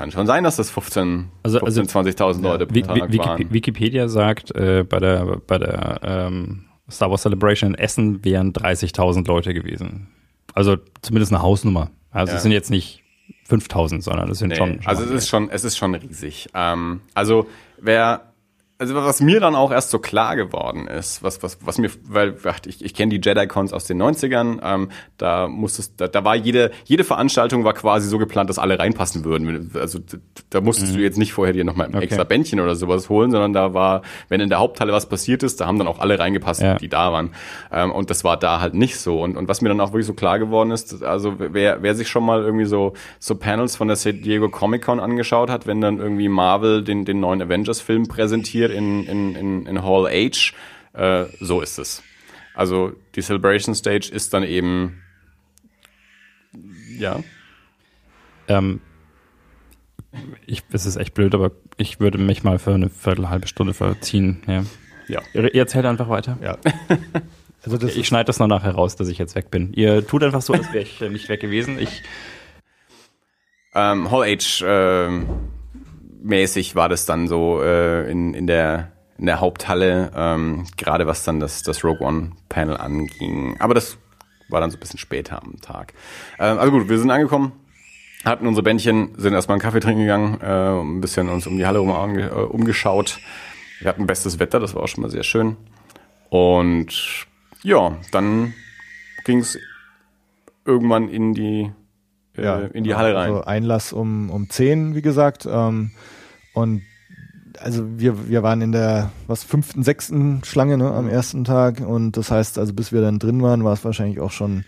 Speaker 2: kann schon sein, dass das 15,
Speaker 1: Also-
Speaker 2: 15 20.000 Leute pro
Speaker 1: Wi-
Speaker 2: Tag
Speaker 1: Wi-
Speaker 2: waren.
Speaker 1: Wiki- Wikipedia sagt, äh, bei der, bei der ähm, Star Wars Celebration in Essen wären 30.000 Leute gewesen. Also zumindest eine Hausnummer. Also
Speaker 2: Ja.
Speaker 1: es sind jetzt nicht 5.000, sondern es sind
Speaker 2: Nee,
Speaker 1: schon, schon
Speaker 2: also es ist schon, es ist schon riesig. Ähm, also wer, also was mir dann auch erst so klar geworden ist, was, was, was mir, weil ich, ich kenne die Jedi-Cons aus den 90ern, ähm, da musstest, da, da war jede, jede Veranstaltung war quasi so geplant, dass alle reinpassen würden. Also da musstest du jetzt nicht vorher dir nochmal ein
Speaker 1: Mhm. Okay.
Speaker 2: extra Bändchen oder sowas holen, sondern da war, wenn in der Haupthalle was passiert ist, da haben dann auch alle reingepasst,
Speaker 1: Ja.
Speaker 2: die da waren. Ähm, und das war da halt nicht so. Und, und was mir dann auch wirklich so klar geworden ist, also wer, wer sich schon mal irgendwie so, so Panels von der San Diego Comic Con angeschaut hat, wenn dann irgendwie Marvel den, den neuen Avengers-Film präsentiert in, in, in, in Hall H, äh, so ist es. Also die Celebration Stage ist dann eben, ja,
Speaker 1: Ähm, ich, es ist echt blöd, aber ich würde mich mal für eine Viertel, halbe Stunde verziehen. Ja.
Speaker 2: ja.
Speaker 1: Ihr, ihr erzählt einfach weiter.
Speaker 3: ja. (laughs) Also das
Speaker 1: Ich schneide das noch nachher raus, dass ich jetzt weg bin. Ihr tut einfach so, als wäre ich äh, nicht weg gewesen. Ich,
Speaker 2: Ähm, Hall H ähm, mäßig war das dann so äh, in, in der in der Haupthalle, ähm, gerade was dann das, das Rogue One Panel anging. Aber das war dann so ein bisschen später am Tag. Ähm, also gut, wir sind angekommen, hatten unsere Bändchen, sind erstmal einen Kaffee trinken gegangen, äh, ein bisschen uns um die Halle rum äh, umgeschaut. Wir hatten bestes Wetter, das war auch schon mal sehr schön. Und ja, dann ging es irgendwann in die äh, in die Halle rein.
Speaker 3: Also Einlass um, um 10, wie gesagt. Ähm, und also wir, wir waren in der was fünften, sechsten Schlange ne, am ersten Tag und das heißt, also bis wir dann drin waren, war es wahrscheinlich auch schon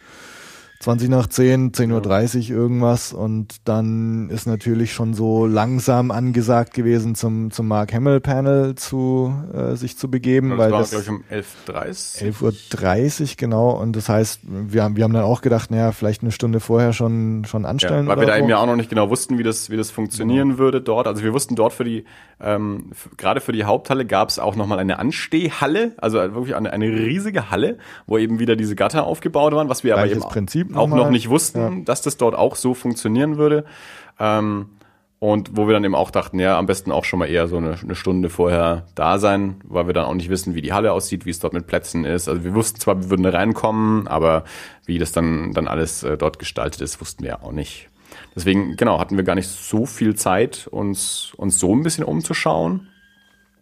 Speaker 3: 20 nach 10, 10.30 Uhr irgendwas und dann ist natürlich schon so langsam angesagt gewesen, zum, zum Mark Hamill Panel zu äh, sich zu begeben.
Speaker 2: Das
Speaker 3: weil
Speaker 2: war,
Speaker 3: das
Speaker 2: glaube ich, um 11.30
Speaker 3: 11.30 Uhr, genau. Und das heißt, wir haben, wir haben dann auch gedacht, naja, vielleicht eine Stunde vorher schon, schon anstellen.
Speaker 2: Ja, weil wir da eben ja auch noch nicht genau wussten, wie das, wie das funktionieren würde dort. Also wir wussten dort für die, ähm, gerade für die Haupthalle gab es auch nochmal eine Anstehhalle, also wirklich eine, eine riesige Halle, wo eben wieder diese Gatter aufgebaut waren, was wir aber
Speaker 3: Gleiches
Speaker 2: eben
Speaker 3: Prinzip
Speaker 2: auch noch nicht wussten, dass das dort auch so funktionieren würde. Ähm, und wo wir dann eben auch dachten, ja, am besten auch schon mal eher so eine, eine Stunde vorher da sein, weil wir dann auch nicht wissen, wie die Halle aussieht, wie es dort mit Plätzen ist. Also wir wussten zwar, wir würden da reinkommen, aber wie das dann, dann alles äh, dort gestaltet ist, wussten wir ja auch nicht. Deswegen, genau, hatten wir gar nicht so viel Zeit, uns, uns so ein bisschen umzuschauen.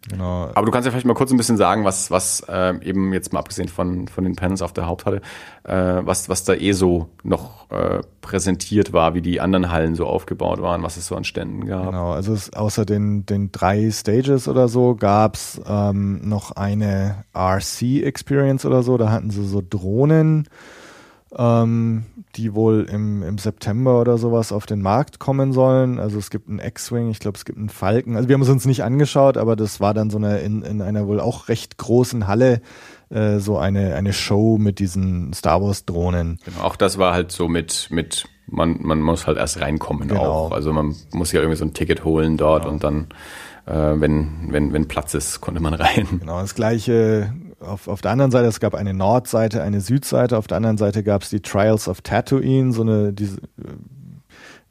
Speaker 3: Genau.
Speaker 2: Aber du kannst ja vielleicht mal kurz ein bisschen sagen, was, was äh, eben jetzt mal abgesehen von, von den Panels auf der Haupthalle, äh, was, was da eh so noch äh, präsentiert war, wie die anderen Hallen so aufgebaut waren, was es so an Ständen gab.
Speaker 3: Genau, also es, außer den, den drei Stages oder so gab's ähm, noch eine RC-Experience oder so. Da hatten sie so Drohnen, ähm, die wohl im, im September oder sowas auf den Markt kommen sollen. Also es gibt einen X-Wing, ich glaube es gibt einen Falken. Also wir haben es uns nicht angeschaut, aber das war dann so eine in, in einer wohl auch recht großen Halle äh, so eine, eine Show mit diesen Star Wars-Drohnen.
Speaker 2: Genau, auch das war halt so mit, mit man, man muss halt erst reinkommen
Speaker 3: Genau.
Speaker 2: auch. Also man muss ja irgendwie so ein Ticket holen dort und dann, äh, wenn, wenn, wenn Platz ist, konnte man rein.
Speaker 3: Genau, das gleiche auf, auf der anderen Seite, es gab eine Nordseite, eine Südseite, auf der anderen Seite gab es die Trials of Tatooine, so eine, diese, äh,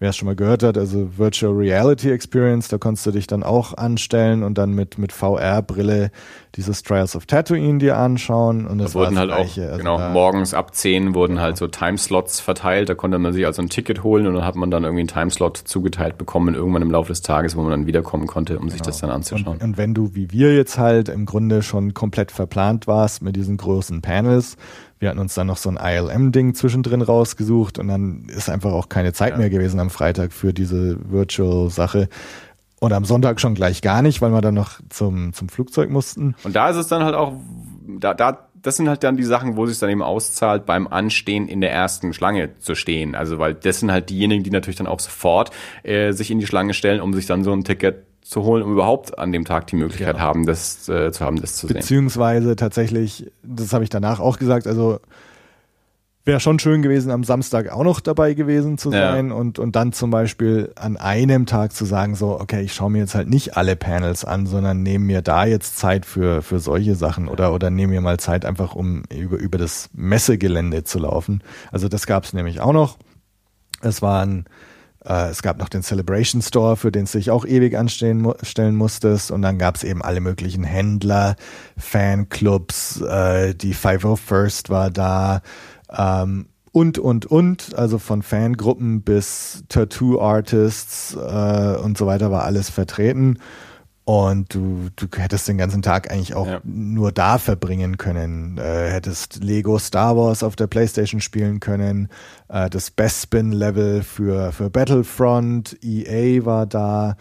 Speaker 3: wer es schon mal gehört hat, also Virtual Reality Experience, da konntest du dich dann auch anstellen und dann mit, mit VR-Brille dieses Trials of Tatooine dir anschauen und das
Speaker 2: Da wurden halt auch.
Speaker 3: Also
Speaker 2: genau, morgens ab 10 wurden halt so Timeslots verteilt, da konnte man sich also ein Ticket holen und dann hat man dann irgendwie einen Timeslot zugeteilt bekommen, irgendwann im Laufe des Tages, wo man dann wiederkommen konnte, um sich das dann anzuschauen.
Speaker 3: Und, und wenn du, wie wir jetzt halt, im Grunde schon komplett verplant warst mit diesen großen Panels, wir hatten uns dann noch so ein ILM-Ding zwischendrin rausgesucht und dann ist einfach auch keine Zeit mehr gewesen am Freitag für diese Virtual-Sache. Und am Sonntag schon gleich gar nicht, weil wir dann noch zum, zum Flugzeug mussten.
Speaker 2: Und da ist es dann halt auch, da, da, das sind halt dann die Sachen, wo es sich dann eben auszahlt, beim Anstehen in der ersten Schlange zu stehen. Also, weil das sind halt diejenigen, die natürlich dann auch sofort äh, sich in die Schlange stellen, um sich dann so ein Ticket zu holen, um überhaupt an dem Tag die Möglichkeit
Speaker 3: Genau.
Speaker 2: haben, das äh, zu haben, das zu sehen.
Speaker 3: Beziehungsweise tatsächlich, das habe ich danach auch gesagt, also wäre schon schön gewesen, am Samstag auch noch dabei gewesen zu
Speaker 2: Ja.
Speaker 3: sein und, und dann zum Beispiel an einem Tag zu sagen, so, okay, ich schaue mir jetzt halt nicht alle Panels an, sondern nehme mir da jetzt Zeit für, für solche Sachen oder, oder nehme mir mal Zeit einfach, um über, über das Messegelände zu laufen. Also das gab es nämlich auch noch. Es waren es gab noch den Celebration Store, für den du dich auch ewig anstellen mu stellen musstest. Und dann gab es eben alle möglichen Händler, Fanclubs, äh, die 501st war da ähm, und, und, und. Also von Fangruppen bis Tattoo-Artists äh, und so weiter war alles vertreten. Und du, du hättest den ganzen Tag eigentlich auch
Speaker 2: Ja.
Speaker 3: nur da verbringen können. Äh, hättest Lego Star Wars auf der Playstation spielen können. Äh, das Bespin-Level für, für Battlefront. EA war da.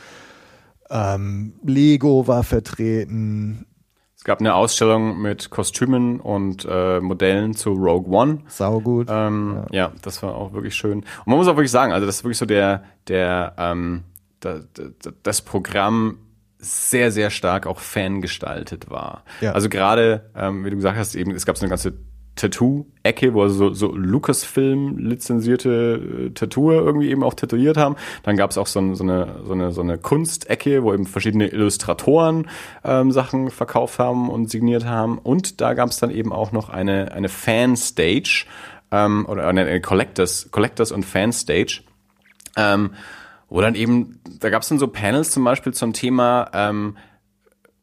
Speaker 3: Ähm, Lego war vertreten.
Speaker 2: Es gab eine Ausstellung mit Kostümen und äh, Modellen zu Rogue One.
Speaker 3: Saugut.
Speaker 2: Ähm, ja. das war auch wirklich schön. Und man muss auch wirklich sagen, also das ist wirklich so der, der, ähm, da, da, das Programm sehr, sehr stark auch fangestaltet war.
Speaker 3: Ja.
Speaker 2: Also gerade, ähm, wie du gesagt hast, eben, es gab so eine ganze Tattoo-Ecke, wo also so, so Lucasfilm lizenzierte äh, Tattoo irgendwie eben auch tätowiert haben. Dann gab es auch so, ein, so eine, so eine, so eine Kunstecke, wo eben verschiedene Illustratoren ähm, Sachen verkauft haben und signiert haben. Und da gab es dann eben auch noch eine, eine Fan-Stage ähm, oder eine, eine Collectors, Collectors und Fan-Stage. Ähm, wo dann eben, da gab es dann so Panels zum Beispiel zum Thema ähm,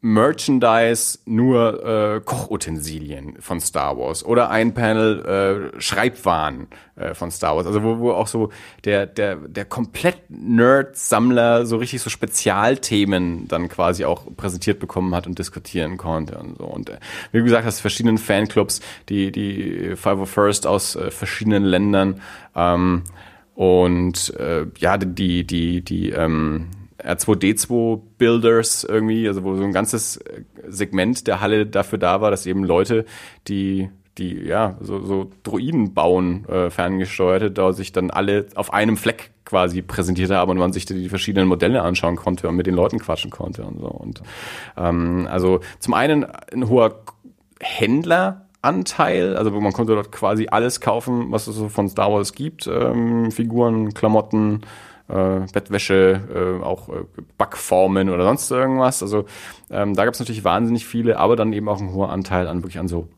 Speaker 2: Merchandise nur äh, Kochutensilien von Star Wars oder ein Panel äh, Schreibwaren äh, von Star Wars. Also wo, wo auch so der, der, der komplett Nerd-Sammler so richtig so Spezialthemen dann quasi auch präsentiert bekommen hat und diskutieren konnte und so. Und äh, wie gesagt hast, verschiedenen Fanclubs, die, die Five of First aus äh, verschiedenen Ländern ähm, und äh, ja, die, die, die ähm, R2D2 Builders irgendwie, also wo so ein ganzes äh, Segment der Halle dafür da war, dass eben Leute, die die ja so, so Droiden bauen, äh, ferngesteuerte, da sich dann alle auf einem Fleck quasi präsentiert haben und man sich die verschiedenen Modelle anschauen konnte und mit den Leuten quatschen konnte und so. Und ähm, also zum einen ein hoher Händleranteil, also man konnte dort quasi alles kaufen, was es so von Star Wars gibt, ähm, Figuren, Klamotten, äh, Bettwäsche, äh, auch äh, Backformen oder sonst irgendwas. Also ähm, da gab es natürlich wahnsinnig viele, aber dann eben auch ein hoher Anteil an wirklich an so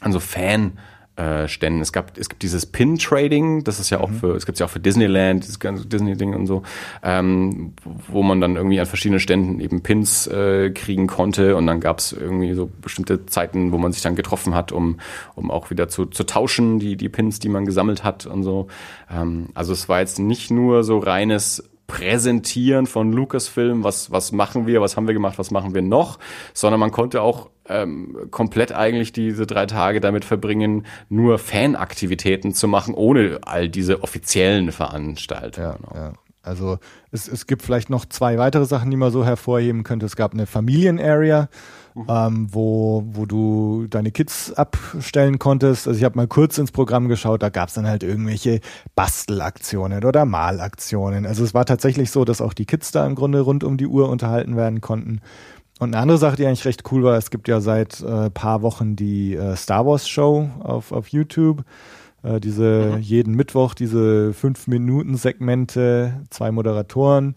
Speaker 2: an so Fan äh, Ständen. Es gab, es gibt dieses Pin-Trading, das ist ja auch mhm. für, es gibt ja auch für Disneyland, dieses ganze Disney-Ding und so, ähm, wo man dann irgendwie an verschiedenen Ständen eben Pins äh, kriegen konnte und dann gab es irgendwie so bestimmte Zeiten, wo man sich dann getroffen hat, um, um auch wieder zu, zu tauschen, die, die Pins, die man gesammelt hat und so. Ähm, also es war jetzt nicht nur so reines Präsentieren von Lucasfilm, was, was machen wir, was haben wir gemacht, was machen wir noch, sondern man konnte auch ähm, komplett eigentlich diese drei Tage damit verbringen, nur Fanaktivitäten zu machen, ohne all diese offiziellen Veranstaltungen.
Speaker 3: Ja, ja. Also es, es gibt vielleicht noch zwei weitere Sachen, die man so hervorheben könnte. Es gab eine Familien-Area, mhm. ähm, wo, wo du deine Kids abstellen konntest. Also ich habe mal kurz ins Programm geschaut, da gab es dann halt irgendwelche Bastelaktionen oder Malaktionen. Also es war tatsächlich so, dass auch die Kids da im Grunde rund um die Uhr unterhalten werden konnten. Und eine andere Sache, die eigentlich recht cool war, es gibt ja seit äh, paar Wochen die äh, Star Wars Show auf, auf YouTube. Äh, diese mhm. jeden Mittwoch diese fünf Minuten Segmente, zwei Moderatoren,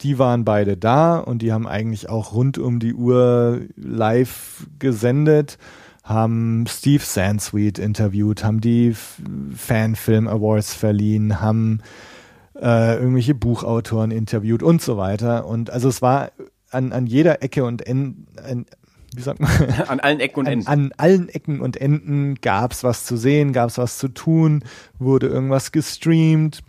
Speaker 3: die waren beide da und die haben eigentlich auch rund um die Uhr live gesendet, haben Steve Sansweet interviewt, haben die Fanfilm Awards verliehen, haben äh, irgendwelche Buchautoren interviewt und so weiter. Und also es war an, an jeder Ecke und Enden, wie sagt man? (laughs)
Speaker 2: An allen Ecken und Enden.
Speaker 3: An, an allen Ecken und Enden gab es was zu sehen, gab es was zu tun, wurde irgendwas gestreamt.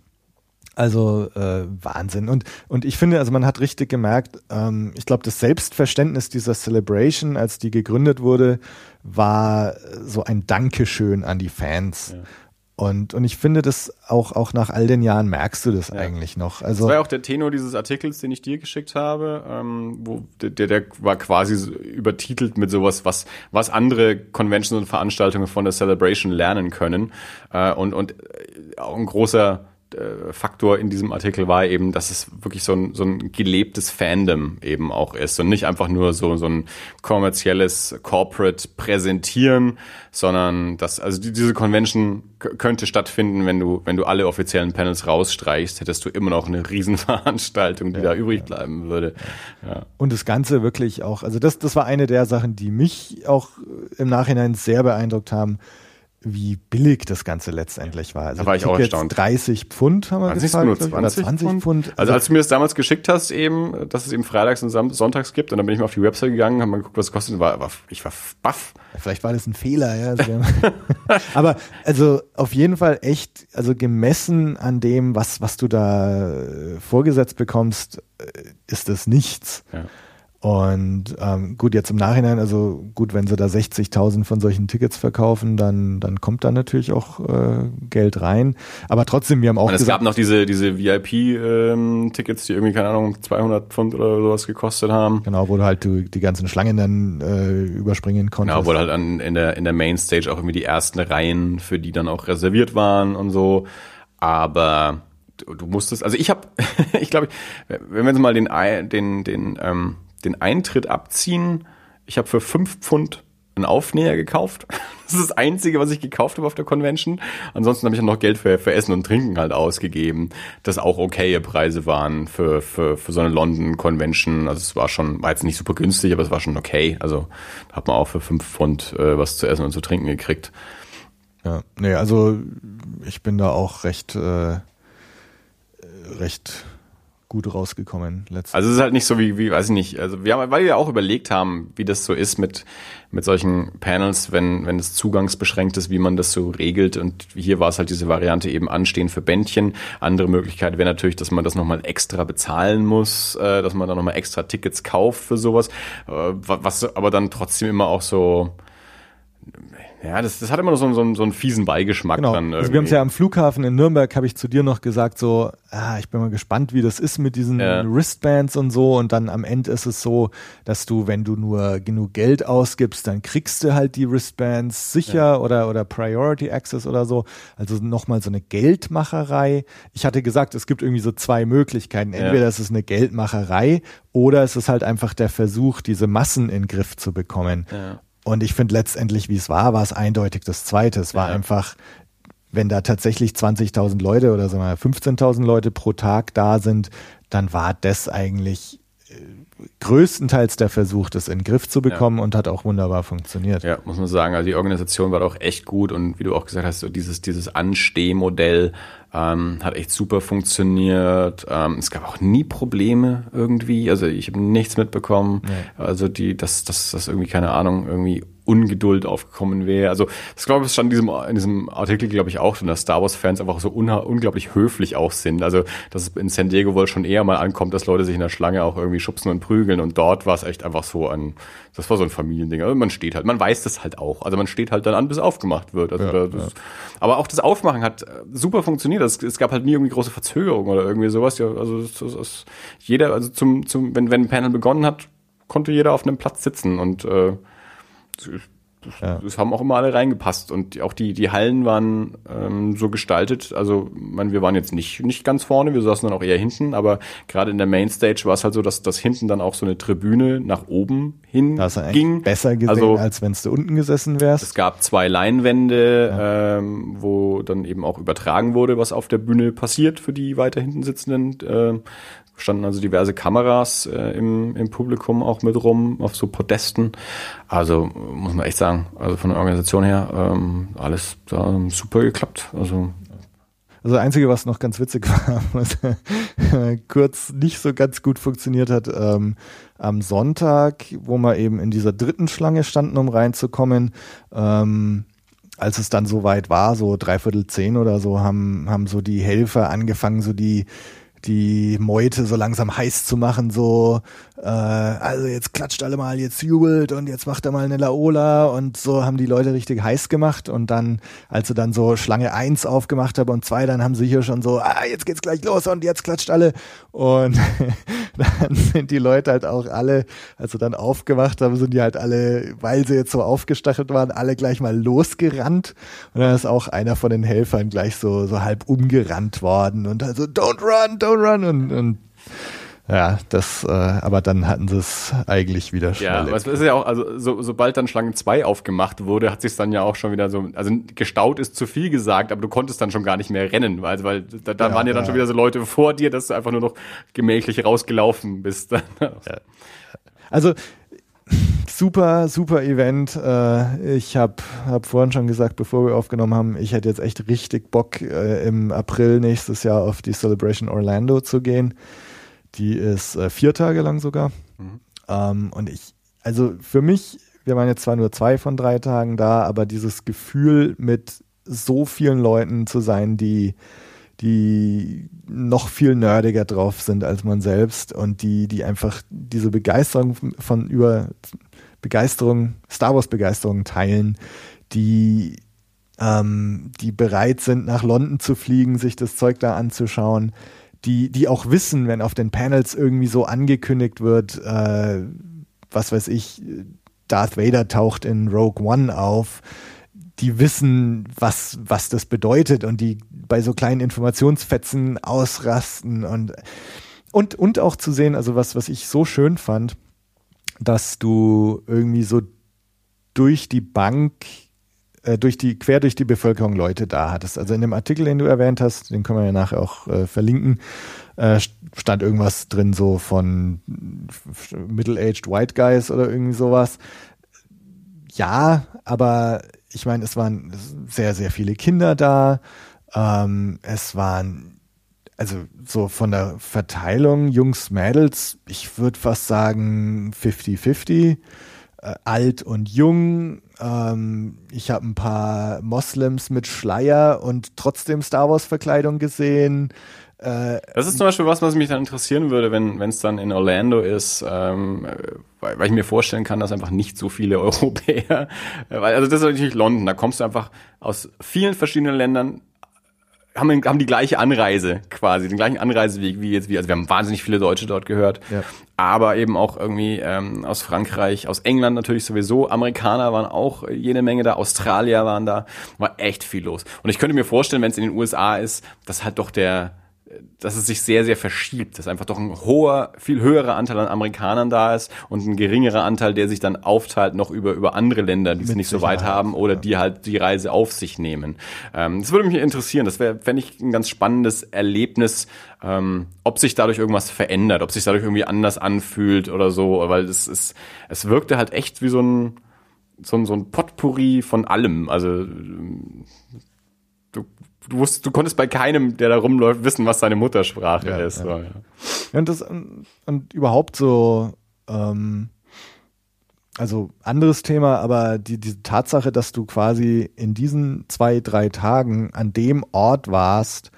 Speaker 3: Also äh, Wahnsinn. Und, und ich finde, also man hat richtig gemerkt, ähm, ich glaube, das Selbstverständnis dieser Celebration, als die gegründet wurde, war so ein Dankeschön an die Fans. Ja. Und, und ich finde das auch, auch nach all den Jahren merkst du das ja. eigentlich noch. Also,
Speaker 2: das war ja auch der Tenor dieses Artikels, den ich dir geschickt habe, ähm, wo der, der war quasi so übertitelt mit sowas, was, was andere Conventions und Veranstaltungen von der Celebration lernen können. Äh, und, und äh, auch ein großer Faktor in diesem Artikel war eben, dass es wirklich so ein, so ein gelebtes Fandom eben auch ist und nicht einfach nur so, so ein kommerzielles Corporate Präsentieren, sondern dass, also diese Convention könnte stattfinden, wenn du, wenn du alle offiziellen Panels rausstreichst, hättest du immer noch eine Riesenveranstaltung, die ja, da übrig ja. bleiben würde.
Speaker 3: Ja. Und das Ganze wirklich auch, also das, das war eine der Sachen, die mich auch im Nachhinein sehr beeindruckt haben wie billig das Ganze letztendlich war.
Speaker 2: Also da war ich auch erstaunt.
Speaker 3: 30 Pfund haben wir
Speaker 2: gesagt. Nur 20, 20 Pfund? Pfund? Also, also als du mir das damals geschickt hast, eben, dass es eben freitags und sonntags gibt, und dann bin ich mal auf die Website gegangen, habe mal geguckt, was es kostet, war, war, ich war baff.
Speaker 3: Vielleicht war das ein Fehler, ja. Also (laughs) Aber also auf jeden Fall echt, also gemessen an dem, was, was du da äh, vorgesetzt bekommst, äh, ist das nichts. Ja. Und ähm, gut, jetzt im Nachhinein, also gut, wenn sie da 60.000 von solchen Tickets verkaufen, dann, dann kommt da natürlich auch äh, Geld rein. Aber trotzdem, wir haben auch. Und
Speaker 2: es gesagt, gab noch diese, diese VIP-Tickets, ähm, die irgendwie, keine Ahnung, 200 Pfund oder sowas gekostet haben.
Speaker 3: Genau, wo du halt die, die ganzen Schlangen dann äh, überspringen konntest.
Speaker 2: Genau, wo halt an, in, der, in der Mainstage auch irgendwie die ersten Reihen, für die dann auch reserviert waren und so. Aber du, du musstest, also ich habe, (laughs) ich glaube, wenn wir jetzt mal den, den, den, ähm, den Eintritt abziehen. Ich habe für fünf Pfund einen Aufnäher gekauft. (laughs) Das ist das Einzige, was ich gekauft habe auf der Convention. Ansonsten habe ich noch Geld für, für Essen und Trinken halt ausgegeben, das auch okaye Preise waren für, für, für so eine London Convention. Also es war schon, war jetzt nicht super günstig, aber es war schon okay. Also hat man auch für fünf Pfund äh, was zu essen und zu trinken gekriegt.
Speaker 3: Ja, nee, also ich bin da auch recht, äh, recht gut rausgekommen.
Speaker 2: Letztens. Also es ist halt nicht so wie, wie, weiß ich nicht, also wir haben, weil wir auch überlegt haben, wie das so ist mit, mit solchen Panels, wenn, wenn es zugangsbeschränkt ist, wie man das so regelt. Und hier war es halt diese Variante eben anstehen für Bändchen. Andere Möglichkeit wäre natürlich, dass man das nochmal extra bezahlen muss, äh, dass man da nochmal extra Tickets kauft für sowas, äh, was aber dann trotzdem immer auch so, Ja, das, das hat immer noch so, so, so einen fiesen Beigeschmack
Speaker 3: Genau.
Speaker 2: dann.
Speaker 3: Also wir haben es
Speaker 2: irgendwie.
Speaker 3: ja am Flughafen in Nürnberg, habe ich zu dir noch gesagt, so, ah, ich bin mal gespannt, wie das ist mit diesen
Speaker 2: Ja.
Speaker 3: Wristbands und so. Und dann am Ende ist es so, dass du, wenn du nur genug Geld ausgibst, dann kriegst du halt die Wristbands sicher oder, oder Priority Access oder so. Also nochmal so eine Geldmacherei. Ich hatte gesagt, es gibt irgendwie so zwei Möglichkeiten. Entweder es ist eine Geldmacherei oder es ist halt einfach der Versuch, diese Massen in den Griff zu bekommen.
Speaker 2: Ja.
Speaker 3: Und ich finde letztendlich, wie es war, war es eindeutig das Zweite. Es war
Speaker 2: Ja.
Speaker 3: einfach, wenn da tatsächlich 20.000 Leute oder sagen wir mal 15.000 Leute pro Tag da sind, dann war das eigentlich äh, größtenteils der Versuch, das in den Griff zu bekommen und hat auch wunderbar funktioniert.
Speaker 2: Ja, muss man sagen. Also die Organisation war doch echt gut und wie du auch gesagt hast, so dieses, dieses Anstehmodell ähm, hat echt super funktioniert. Ähm, es gab auch nie Probleme irgendwie. Also ich habe nichts mitbekommen. Also die, dass dass das irgendwie, keine Ahnung, irgendwie Ungeduld aufgekommen wäre. Also das glaube ich stand in diesem, in diesem Artikel, glaube ich, auch drin, dass Star Wars-Fans einfach so unglaublich höflich auch sind. Also dass es in San Diego wohl schon eher mal ankommt, dass Leute sich in der Schlange auch irgendwie schubsen und prügeln. Und dort war es echt einfach so ein, das war so ein Familiending. Also man steht halt, man weiß das halt auch. Also man steht halt dann an, bis aufgemacht wird. Also da, das, Aber auch das Aufmachen hat äh, super funktioniert. Es, es gab halt nie irgendwie große Verzögerung oder irgendwie sowas. Ja, also das, das, das, jeder, also zum, zum, wenn, wenn ein Panel begonnen hat, konnte jeder auf einem Platz sitzen und äh,
Speaker 3: Ja.
Speaker 2: es haben auch immer alle reingepasst und auch die, die Hallen waren ähm, so gestaltet. Also, man, wir waren jetzt nicht, nicht ganz vorne, wir saßen dann auch eher hinten, aber gerade in der Mainstage war es halt so, dass, dass hinten dann auch so eine Tribüne nach oben hin
Speaker 3: Da hast du eigentlich
Speaker 2: ging.
Speaker 3: besser gesehen,
Speaker 2: Also-
Speaker 3: als wenn du unten gesessen wärst.
Speaker 2: Es gab zwei Leinwände, ähm, wo dann eben auch übertragen wurde, was auf der Bühne passiert für die weiter hinten sitzenden. Äh, standen also diverse Kameras äh, im, im Publikum auch mit rum, auf so Podesten. Also äh, muss man echt sagen, also von der Organisation her ähm, alles da super geklappt. Also
Speaker 3: Also das Einzige, was noch ganz witzig (laughs) war, was kurz nicht so ganz gut funktioniert hat, ähm, am Sonntag, wo wir eben in dieser dritten Schlange standen, um reinzukommen, ähm, als es dann soweit war, so dreiviertel zehn oder so, haben, haben so die Helfer angefangen, so die die Meute so langsam heiß zu machen, so, äh, also jetzt klatscht alle mal, jetzt jubelt und jetzt macht er mal eine Laola und so haben die Leute richtig heiß gemacht und dann, als sie dann so Schlange eins aufgemacht haben und zwei, dann haben sie hier schon so, ah, jetzt geht's gleich los und jetzt klatscht alle und (laughs) dann sind die Leute halt auch alle, als sie dann aufgemacht haben, sind die halt alle, weil sie jetzt so aufgestachelt waren, alle gleich mal losgerannt und dann ist auch einer von den Helfern gleich so, so halb umgerannt worden und also don't run, don't run und, und ja, das, äh, aber dann hatten sie es eigentlich wieder schnell.
Speaker 2: ja, aber es ist ja auch, also so, sobald dann Schlange 2 aufgemacht wurde, hat sich dann ja auch schon wieder so, also gestaut ist zu viel gesagt, aber du konntest dann schon gar nicht mehr rennen, weil, weil da, da
Speaker 3: Ja,
Speaker 2: waren ja dann
Speaker 3: ja.
Speaker 2: schon wieder so Leute vor dir, dass du einfach nur noch gemächlich rausgelaufen bist. (laughs)
Speaker 3: Also super, super Event. Äh, ich habe hab vorhin schon gesagt, bevor wir aufgenommen haben, ich hätte jetzt echt richtig Bock, äh, im April nächstes Jahr auf die Celebration Orlando zu gehen. Die ist äh, vier Tage lang sogar. Ähm, und ich, also für mich, wir waren jetzt zwar nur zwei von drei Tagen da, aber dieses Gefühl mit so vielen Leuten zu sein, die die noch viel nerdiger drauf sind als man selbst und die, die einfach diese Begeisterung von über Begeisterung, Star Wars Begeisterung teilen, die, ähm, die bereit sind, nach London zu fliegen, sich das Zeug da anzuschauen, die, die auch wissen, wenn auf den Panels irgendwie so angekündigt wird, äh, was weiß ich, Darth Vader taucht in Rogue One auf, die wissen, was, was das bedeutet und die bei so kleinen Informationsfetzen ausrasten und, und, und auch zu sehen, also was, was ich so schön fand, dass du irgendwie so durch die Bank, äh, durch die, quer durch die Bevölkerung Leute da hattest. Also in dem Artikel, den du erwähnt hast, den können wir ja nachher auch äh, verlinken, äh, stand irgendwas drin so von Middle-aged White Guys oder irgendwie sowas. Ja, aber ich meine, es waren sehr, sehr viele Kinder da. Ähm, es waren, also so von der Verteilung Jungs, Mädels, ich würde fast sagen 50-50. Äh, alt und jung. Ähm, ich habe ein paar Moslems mit Schleier und trotzdem Star Wars-Verkleidung gesehen.
Speaker 2: Äh, das ist zum Beispiel was, was mich dann interessieren würde, wenn es dann in Orlando ist, ähm, weil, weil ich mir vorstellen kann, dass einfach nicht so viele (laughs) Europäer, weil also das ist natürlich London, da kommst du einfach aus vielen verschiedenen Ländern haben, haben die gleiche Anreise quasi, den gleichen Anreiseweg wie jetzt wir. Also wir haben wahnsinnig viele Deutsche dort gehört, ja. aber eben auch irgendwie ähm, aus Frankreich, aus England natürlich sowieso. Amerikaner waren auch jede Menge da, Australier waren da, war echt viel los. Und ich könnte mir vorstellen, wenn es in den USA ist, dass halt doch der dass es sich sehr, sehr verschiebt, dass einfach doch ein hoher, viel höherer Anteil an Amerikanern da ist und ein geringerer Anteil, der sich dann aufteilt noch über, über andere Länder, die es nicht so weit haben oder ja. die halt die Reise auf sich nehmen. Ähm, das würde mich interessieren. Das wäre, fände ich, ein ganz spannendes Erlebnis, ähm, ob sich dadurch irgendwas verändert, ob sich dadurch irgendwie anders anfühlt oder so, weil es ist, es wirkte halt echt wie so ein, so ein, so ein Potpourri von allem. Also du du, wusst, du konntest bei keinem, der da rumläuft, wissen, was seine Muttersprache ja, ist. Ja. So, ja.
Speaker 3: Und, das, und überhaupt so, ähm, also anderes Thema, aber die, diese Tatsache, dass du quasi in diesen zwei, drei Tagen an dem Ort warst,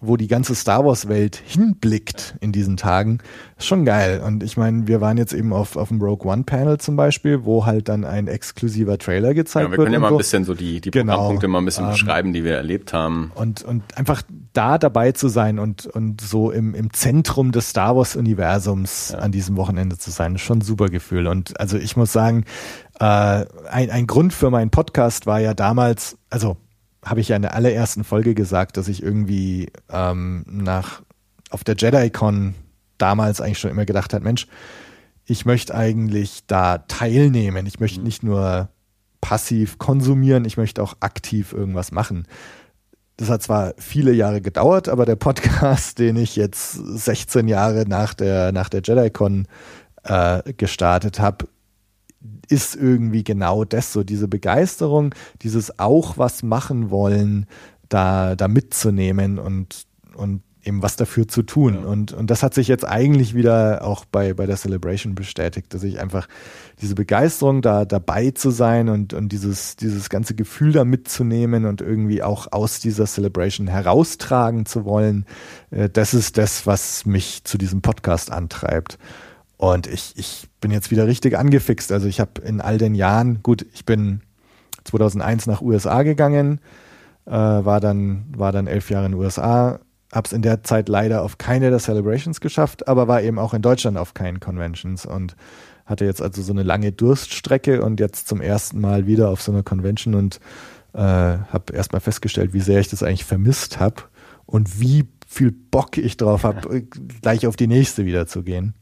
Speaker 3: wo die ganze Star Wars Welt hinblickt in diesen Tagen, ist schon geil. Und ich meine, wir waren jetzt eben auf, auf dem Rogue One Panel zum Beispiel, wo halt dann ein exklusiver Trailer gezeigt wird.
Speaker 2: Ja, wir können ja mal so. ein bisschen so die, die genau. Programmpunkte mal ein bisschen ähm, beschreiben, die wir erlebt haben.
Speaker 3: Und, und einfach da dabei zu sein und, und so im, im Zentrum des Star Wars Universums ja. an diesem Wochenende zu sein, ist schon ein super Gefühl. Und also ich muss sagen, äh, ein, ein Grund für meinen Podcast war ja damals, also habe ich ja in der allerersten Folge gesagt, dass ich irgendwie ähm, nach auf der JediCon damals eigentlich schon immer gedacht hat, Mensch, ich möchte eigentlich da teilnehmen. Ich möchte mhm. nicht nur passiv konsumieren, ich möchte auch aktiv irgendwas machen. Das hat zwar viele Jahre gedauert, aber der Podcast, den ich jetzt 16 Jahre nach der, nach der JediCon äh, gestartet habe, ist irgendwie genau das, so diese Begeisterung, dieses auch was machen wollen, da, da mitzunehmen und, und eben was dafür zu tun. Ja. Und, und das hat sich jetzt eigentlich wieder auch bei, bei der Celebration bestätigt, dass ich einfach diese Begeisterung da dabei zu sein und, und dieses, dieses ganze Gefühl da mitzunehmen und irgendwie auch aus dieser Celebration heraustragen zu wollen, äh, das ist das, was mich zu diesem Podcast antreibt. Und ich, ich bin jetzt wieder richtig angefixt. Also ich habe in all den Jahren, gut, ich bin 2001 nach USA gegangen, äh, war, dann, war dann elf Jahre in den USA, habe es in der Zeit leider auf keine der Celebrations geschafft, aber war eben auch in Deutschland auf keinen Conventions und hatte jetzt also so eine lange Durststrecke und jetzt zum ersten Mal wieder auf so einer Convention und äh, habe erstmal festgestellt, wie sehr ich das eigentlich vermisst habe und wie viel Bock ich drauf habe, gleich auf die nächste wieder zu gehen.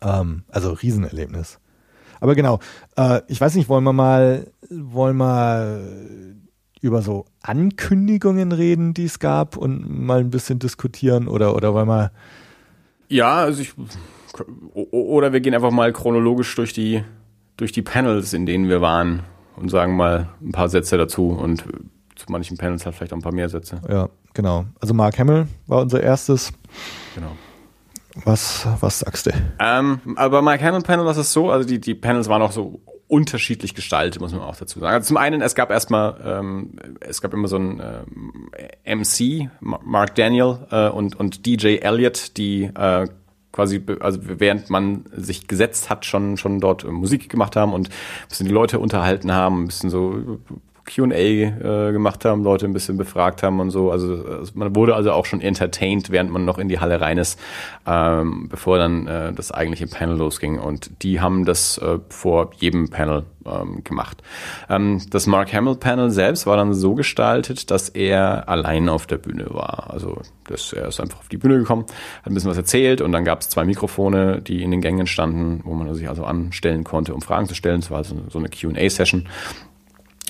Speaker 3: Ähm, also Riesenerlebnis. Aber genau, äh, ich weiß nicht, wollen wir mal, wollen wir über so Ankündigungen reden, die es gab und mal ein bisschen diskutieren oder, oder wollen wir.
Speaker 2: Ja, also ich, oder wir gehen einfach mal chronologisch durch die, durch die Panels, in denen wir waren und sagen mal ein paar Sätze dazu und zu manchen Panels halt vielleicht auch ein paar mehr Sätze.
Speaker 3: Ja, genau. Also Mark Hamill war unser erstes. Genau. Was, was sagst du?
Speaker 2: Ähm, aber bei Hamill Panel war es so, also die, die Panels waren auch so unterschiedlich gestaltet, muss man auch dazu sagen. Also zum einen, es gab erstmal, ähm, es gab immer so ein ähm, MC, Mark Daniel äh, und, und DJ Elliott, die äh, quasi, also während man sich gesetzt hat, schon, schon dort Musik gemacht haben und ein bisschen die Leute unterhalten haben, ein bisschen so QA äh, gemacht haben, Leute ein bisschen befragt haben und so. Also, also, man wurde also auch schon entertained, während man noch in die Halle rein ist, ähm, bevor dann äh, das eigentliche Panel losging. Und die haben das äh, vor jedem Panel ähm, gemacht. Ähm, das Mark Hamill Panel selbst war dann so gestaltet, dass er allein auf der Bühne war. Also das, er ist einfach auf die Bühne gekommen, hat ein bisschen was erzählt und dann gab es zwei Mikrofone, die in den Gängen standen, wo man sich also anstellen konnte, um Fragen zu stellen. Es war also so eine Q&A-Session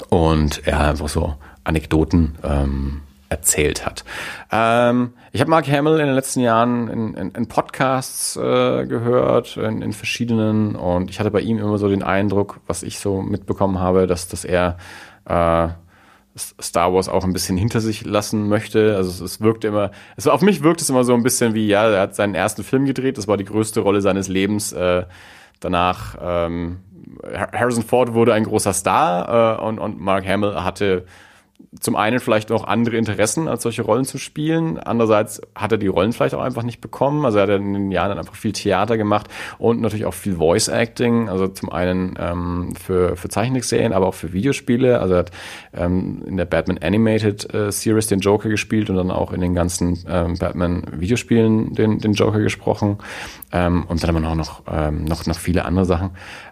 Speaker 2: und er einfach so Anekdoten ähm, erzählt hat. Ähm, ich habe Mark Hamill in den letzten Jahren in, in, in Podcasts äh, gehört, in, in, verschiedenen, und ich hatte bei ihm immer so den Eindruck, was ich so mitbekommen habe, dass, dass er äh, Star Wars auch ein bisschen hinter sich lassen möchte. Also es, es wirkte immer, es, auf mich wirkt es immer so ein bisschen wie, ja, er hat seinen ersten Film gedreht, das war die größte Rolle seines Lebens. Äh, danach ähm, Harrison Ford wurde ein großer Star äh, und, und Mark Hamill hatte zum einen vielleicht auch andere Interessen, als solche Rollen zu spielen. Andererseits hat er die Rollen vielleicht auch einfach nicht bekommen. Also er hat in den Jahren dann einfach viel Theater gemacht und natürlich auch viel Voice Acting. Also zum einen ähm, für, für Zeichentrickserien, aber auch für Videospiele. Also er hat ähm, in der Batman Animated äh, Series den Joker gespielt und dann auch in den ganzen ähm, Batman Videospielen den, den Joker gesprochen. Ähm, und dann haben wir auch noch, ähm, noch, noch viele andere Sachen.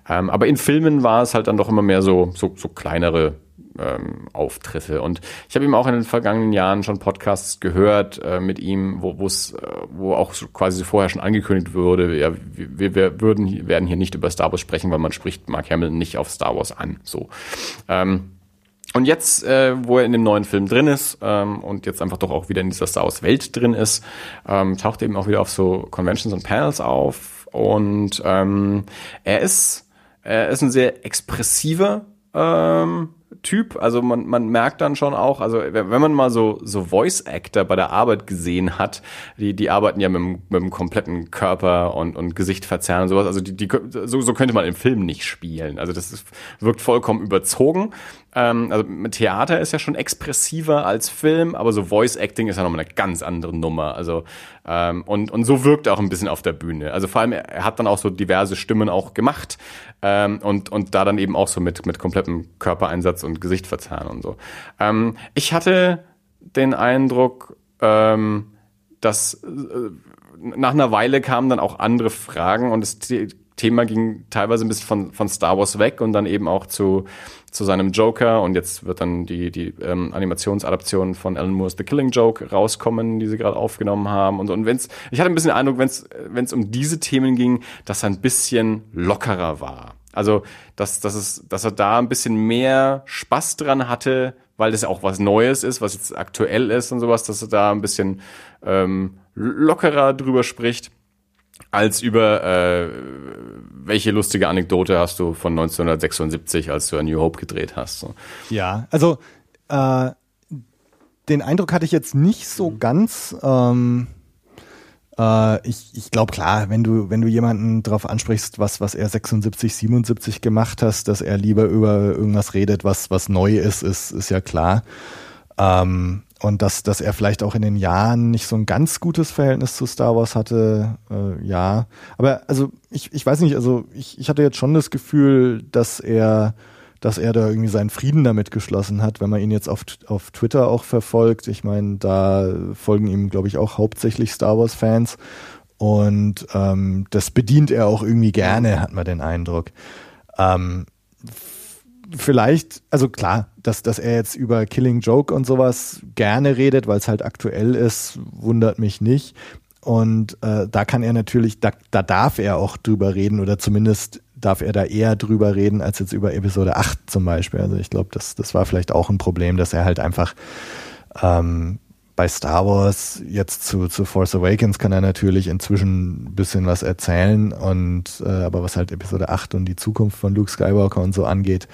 Speaker 2: Ähm, aber in Filmen war es halt dann doch immer mehr so, so, so kleinere ähm, Auftritte. Und ich habe ihm auch in den vergangenen Jahren schon Podcasts gehört äh, mit ihm, wo es, äh, wo auch so quasi vorher schon angekündigt wurde, ja, wir, wir würden, werden hier nicht über Star Wars sprechen, weil man spricht Mark Hamill nicht auf Star Wars an. So. Ähm, und jetzt, äh, wo er in dem neuen Film drin ist ähm, und jetzt einfach doch auch wieder in dieser Star Wars Welt drin ist, ähm, taucht er eben auch wieder auf so Conventions und Panels auf. Und ähm, er ist, er ist ein sehr expressiver ähm, Typ. Also man, man merkt dann schon auch, also wenn man mal so, so Voice Actor bei der Arbeit gesehen hat, die, die arbeiten ja mit dem, mit dem kompletten Körper und, und Gesicht verzerren und sowas. Also die, die, so, so könnte man im Film nicht spielen. Also das ist, wirkt vollkommen überzogen. Ähm, also Theater ist ja schon expressiver als Film, aber so Voice Acting ist ja nochmal eine ganz andere Nummer. Also ähm, und, und so wirkt er auch ein bisschen auf der Bühne. Also vor allem, er hat dann auch so diverse Stimmen auch gemacht ähm, und, und da dann eben auch so mit, mit komplettem Körpereinsatz und Gesicht verzerren und so. Ähm, ich hatte den Eindruck, ähm, dass äh, nach einer Weile kamen dann auch andere Fragen und das Thema ging teilweise ein bisschen von, von Star Wars weg und dann eben auch zu, zu seinem Joker und jetzt wird dann die, die ähm, Animationsadaption von Alan Moore's The Killing Joke rauskommen, die sie gerade aufgenommen haben und so. Und wenn's, ich hatte ein bisschen den Eindruck, wenn es um diese Themen ging, dass er ein bisschen lockerer war. Also, dass, dass, es, dass er da ein bisschen mehr Spaß dran hatte, weil das auch was Neues ist, was jetzt aktuell ist und sowas, dass er da ein bisschen ähm, lockerer drüber spricht als über äh, welche lustige Anekdote hast du von 1976, als du A New Hope gedreht hast. So.
Speaker 3: Ja, also äh, den Eindruck hatte ich jetzt nicht so ganz. Ähm, äh, ich ich glaube klar, wenn du wenn du jemanden darauf ansprichst, was was er 76, 77 gemacht hast, dass er lieber über irgendwas redet, was was neu ist, ist ist ja klar. Ähm, und dass, dass er vielleicht auch in den Jahren nicht so ein ganz gutes Verhältnis zu Star Wars hatte, äh, ja. Aber also ich, ich weiß nicht, also ich, ich hatte jetzt schon das Gefühl, dass er, dass er da irgendwie seinen Frieden damit geschlossen hat, wenn man ihn jetzt auf, auf Twitter auch verfolgt. Ich meine, da folgen ihm, glaube ich, auch hauptsächlich Star Wars-Fans. Und ähm, das bedient er auch irgendwie gerne, hat man den Eindruck. Ähm, vielleicht, also klar, dass, dass er jetzt über Killing Joke und sowas gerne redet, weil es halt aktuell ist, wundert mich nicht. Und äh, da kann er natürlich, da, da darf er auch drüber reden oder zumindest darf er da eher drüber reden als jetzt über Episode 8 zum Beispiel. Also ich glaube, das, das war vielleicht auch ein Problem, dass er halt einfach ähm, bei Star Wars jetzt zu, zu Force Awakens kann er natürlich inzwischen ein bisschen was erzählen und äh, aber was halt Episode 8 und die Zukunft von Luke Skywalker und so angeht,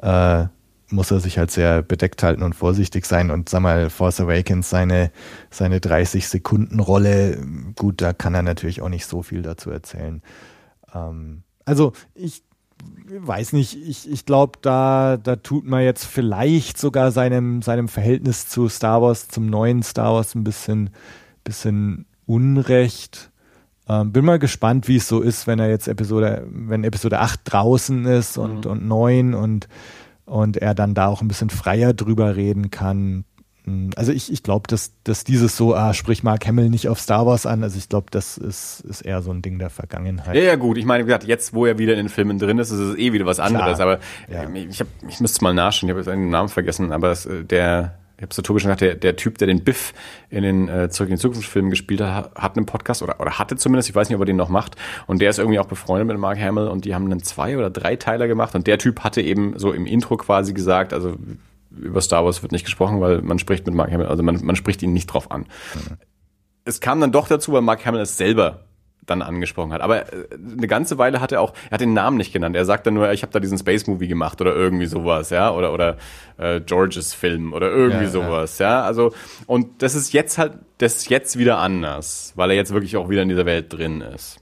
Speaker 3: äh, muss er sich halt sehr bedeckt halten und vorsichtig sein und sag mal, Force Awakens seine, seine 30 Sekunden Rolle, gut, da kann er natürlich auch nicht so viel dazu erzählen. Ähm, also ich weiß nicht, ich, ich glaube, da, da tut man jetzt vielleicht sogar seinem, seinem Verhältnis zu Star Wars, zum neuen Star Wars ein bisschen, bisschen Unrecht. Ähm, bin mal gespannt, wie es so ist, wenn er jetzt Episode, wenn Episode 8 draußen ist und, mhm. und 9 und, und er dann da auch ein bisschen freier drüber reden kann. Hm, also ich, ich glaube, dass, dass dieses so, ah, sprich Mark Hamill nicht auf Star Wars an, also ich glaube, das ist, ist eher so ein Ding der Vergangenheit.
Speaker 2: Ja, ja, gut. Ich meine, wie gesagt, jetzt, wo er wieder in den Filmen drin ist, ist es eh wieder was anderes. Klar. Aber ja. ich, hab, ich müsste mal nachschauen, ich habe jetzt einen Namen vergessen, aber das, äh, der, ich habe so Tobi schon gesagt, der, der Typ, der den Biff in den äh, Zurück in die Zukunft Filmen gespielt hat, hat einen Podcast oder, oder hatte zumindest, ich weiß nicht, ob er den noch macht. Und der ist irgendwie auch befreundet mit Mark Hamill und die haben einen zwei oder drei Teiler gemacht. Und der Typ hatte eben so im Intro quasi gesagt, also über Star Wars wird nicht gesprochen, weil man spricht mit Mark Hamill, also man, man spricht ihn nicht drauf an. Mhm. Es kam dann doch dazu, weil Mark Hamill es selber dann angesprochen hat. Aber äh, eine ganze Weile hat er auch, er hat den Namen nicht genannt. Er sagt dann nur, ich habe da diesen Space Movie gemacht oder irgendwie sowas, ja, oder oder äh, Georges Film oder irgendwie ja, sowas, ja. ja. Also und das ist jetzt halt, das ist jetzt wieder anders, weil er jetzt wirklich auch wieder in dieser Welt drin ist.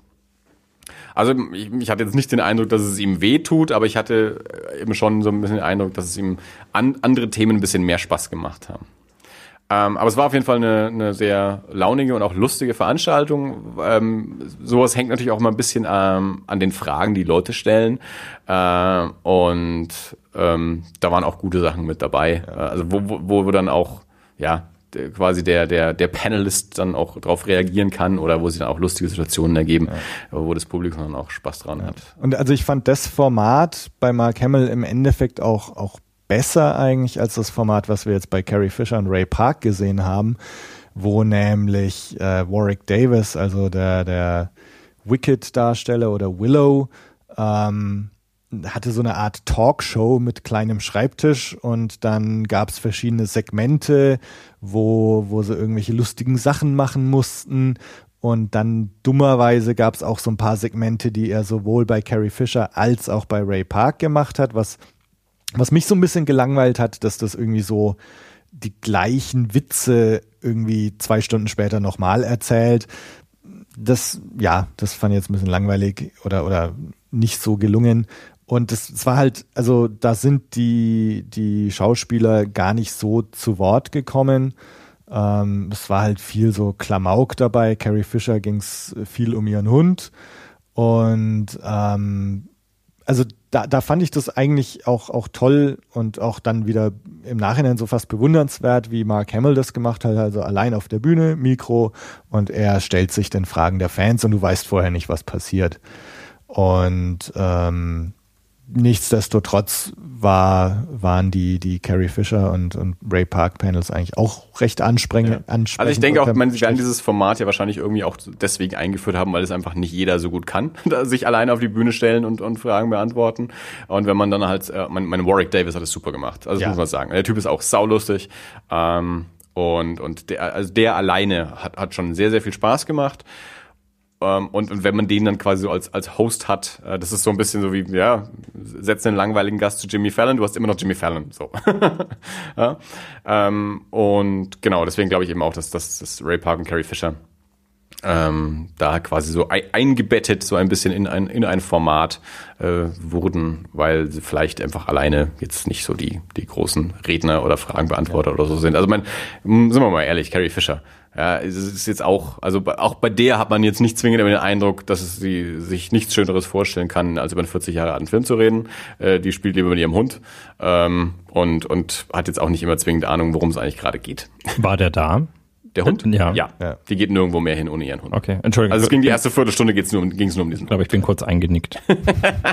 Speaker 2: Also ich, ich hatte jetzt nicht den Eindruck, dass es ihm weh tut, aber ich hatte äh, eben schon so ein bisschen den Eindruck, dass es ihm an, andere Themen ein bisschen mehr Spaß gemacht haben. Ähm, aber es war auf jeden Fall eine, eine sehr launige und auch lustige Veranstaltung. Ähm, sowas hängt natürlich auch immer ein bisschen ähm, an den Fragen, die Leute stellen. Äh, und ähm, da waren auch gute Sachen mit dabei. Äh, also wo, wo, wo dann auch, ja, quasi der, der, der Panelist dann auch darauf reagieren kann oder wo sich dann auch lustige Situationen ergeben, ja. wo das Publikum dann auch Spaß dran hat.
Speaker 3: Und also ich fand das Format bei Mark Hamill im Endeffekt auch, auch besser eigentlich als das Format, was wir jetzt bei Carrie Fisher und Ray Park gesehen haben, wo nämlich äh, Warwick Davis, also der, der Wicked-Darsteller oder Willow, ähm, hatte so eine Art Talkshow mit kleinem Schreibtisch und dann gab es verschiedene Segmente, wo, wo sie irgendwelche lustigen Sachen machen mussten. Und dann dummerweise gab es auch so ein paar Segmente, die er sowohl bei Carrie Fisher als auch bei Ray Park gemacht hat, was was mich so ein bisschen gelangweilt hat, dass das irgendwie so die gleichen Witze irgendwie zwei Stunden später nochmal erzählt. Das, ja, das fand ich jetzt ein bisschen langweilig oder, oder nicht so gelungen. Und es, war halt, also da sind die, die Schauspieler gar nicht so zu Wort gekommen. Ähm, es war halt viel so Klamauk dabei. Carrie Fisher ging es viel um ihren Hund. Und ähm, also da, da fand ich das eigentlich auch, auch toll und auch dann wieder im Nachhinein so fast bewundernswert, wie Mark Hamill das gemacht hat, also allein auf der Bühne, Mikro und er stellt sich den Fragen der Fans und du weißt vorher nicht, was passiert. Und ähm, nichtsdestotrotz war, waren die, die Carrie Fisher und, und Ray Park Panels eigentlich auch recht ansprechend. Ja.
Speaker 2: also ich denke auch, man, sie werden dieses Format ja wahrscheinlich irgendwie auch deswegen eingeführt haben, weil es einfach nicht jeder so gut kann, (laughs) sich alleine auf die Bühne stellen und, und Fragen beantworten. Und wenn man dann halt, äh, mein, mein Warwick Davis hat es super gemacht. Also ja. muss man sagen. Der Typ ist auch saulustig. Ähm, und, und der, also der alleine hat, hat schon sehr, sehr viel Spaß gemacht. Ähm, und, und wenn man den dann quasi so als, als Host hat, äh, das ist so ein bisschen so wie, ja, setz einen langweiligen Gast zu Jimmy Fallon, du hast immer noch Jimmy Fallon. So. (laughs) ja? ähm, und genau, deswegen glaube ich eben auch, dass, dass, dass Ray Park und Carrie Fisher ähm, da quasi so eingebettet, so ein bisschen in ein, in ein Format äh, wurden, weil sie vielleicht einfach alleine jetzt nicht so die, die großen Redner oder Fragenbeantworter ja. oder so sind. Also man, sind wir mal ehrlich, Carrie Fisher, ja, es ist jetzt auch, also auch bei der hat man jetzt nicht zwingend den Eindruck, dass sie sich nichts Schöneres vorstellen kann, als über einen 40 Jahre alten Film zu reden. Äh, die spielt lieber mit ihrem Hund ähm, und, und hat jetzt auch nicht immer zwingend Ahnung, worum es eigentlich gerade geht.
Speaker 1: War der da?
Speaker 2: Der Hund?
Speaker 1: Ja.
Speaker 2: ja. ja. Die geht nirgendwo mehr hin ohne ihren Hund.
Speaker 1: Okay, Entschuldigung.
Speaker 2: Also es ging die erste Viertelstunde geht's nur, ging's nur um diesen
Speaker 1: Ich glaube, ich bin kurz eingenickt.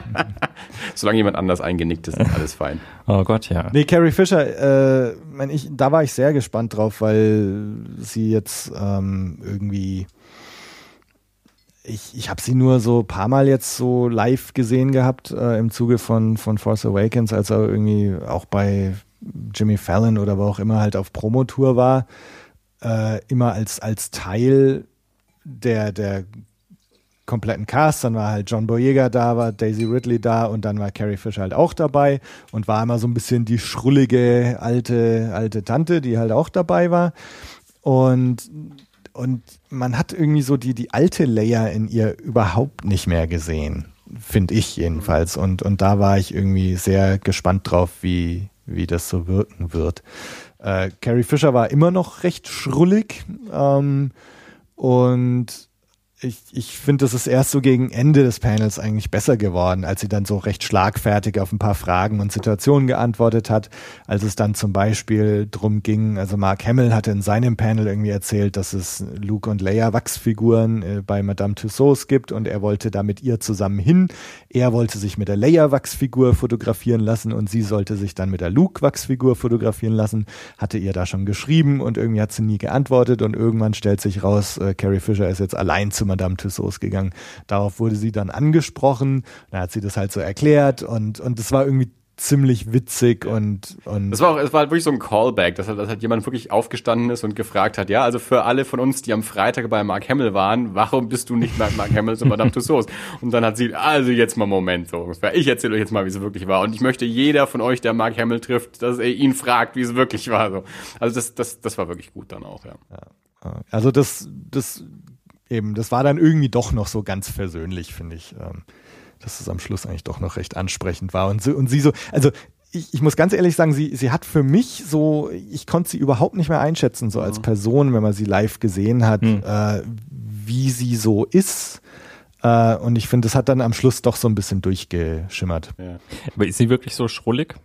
Speaker 1: (laughs)
Speaker 2: Solange jemand anders eingenickt ist, ist alles fein.
Speaker 1: Oh Gott, ja.
Speaker 3: Nee, Carrie Fisher, äh, mein, ich, da war ich sehr gespannt drauf, weil sie jetzt ähm, irgendwie ich, ich habe sie nur so paar Mal jetzt so live gesehen gehabt äh, im Zuge von, von Force Awakens, als er irgendwie auch bei Jimmy Fallon oder wo auch immer halt auf Promotour war äh, immer als, als Teil der, der kompletten Cast. Dann war halt John Boyega da, war Daisy Ridley da und dann war Carrie Fisher halt auch dabei und war immer so ein bisschen die schrullige alte, alte Tante, die halt auch dabei war. Und, und man hat irgendwie so die, die alte Leia in ihr überhaupt nicht mehr gesehen. Finde ich jedenfalls. Und, und da war ich irgendwie sehr gespannt drauf, wie, wie das so wirken wird. Äh, Carrie Fisher war immer noch recht schrullig ähm, und ich, ich finde, das ist erst so gegen Ende des Panels eigentlich besser geworden, als sie dann so recht schlagfertig auf ein paar Fragen und Situationen geantwortet hat, als es dann zum Beispiel drum ging, also Mark Hamill hatte in seinem Panel irgendwie erzählt, dass es Luke und Leia Wachsfiguren äh, bei Madame Tussauds gibt und er wollte da mit ihr zusammen hin. Er wollte sich mit der Leia Wachsfigur fotografieren lassen und sie sollte sich dann mit der Luke Wachsfigur fotografieren lassen, hatte ihr da schon geschrieben und irgendwie hat sie nie geantwortet und irgendwann stellt sich raus, äh, Carrie Fisher ist jetzt allein zu Madame Tussauds gegangen. Darauf wurde sie dann angesprochen, dann hat sie das halt so erklärt und, und das war irgendwie ziemlich witzig und, und
Speaker 2: das war auch, es war halt wirklich so ein Callback, dass, dass halt jemand wirklich aufgestanden ist und gefragt hat, ja, also für alle von uns, die am Freitag bei Mark Hamill waren, warum bist du nicht bei Mark Hamill und Madame (laughs) Tussauds? Und dann hat sie, also jetzt mal Moment, so. Ich erzähle euch jetzt mal, wie es wirklich war. Und ich möchte jeder von euch, der Mark Hamill trifft, dass er ihn fragt, wie es wirklich war. So. Also das, das, das war wirklich gut dann auch, ja.
Speaker 3: ja. Also das, das eben, das war dann irgendwie doch noch so ganz versöhnlich, finde ich. Ähm, dass es am Schluss eigentlich doch noch recht ansprechend war. Und, so, und sie so, also ich, ich muss ganz ehrlich sagen, sie, sie hat für mich so, ich konnte sie überhaupt nicht mehr einschätzen, so als mhm. Person, wenn man sie live gesehen hat, mhm. äh, wie sie so ist. Äh, und ich finde, das hat dann am Schluss doch so ein bisschen durchgeschimmert.
Speaker 1: Ja. Aber ist sie wirklich so schrullig?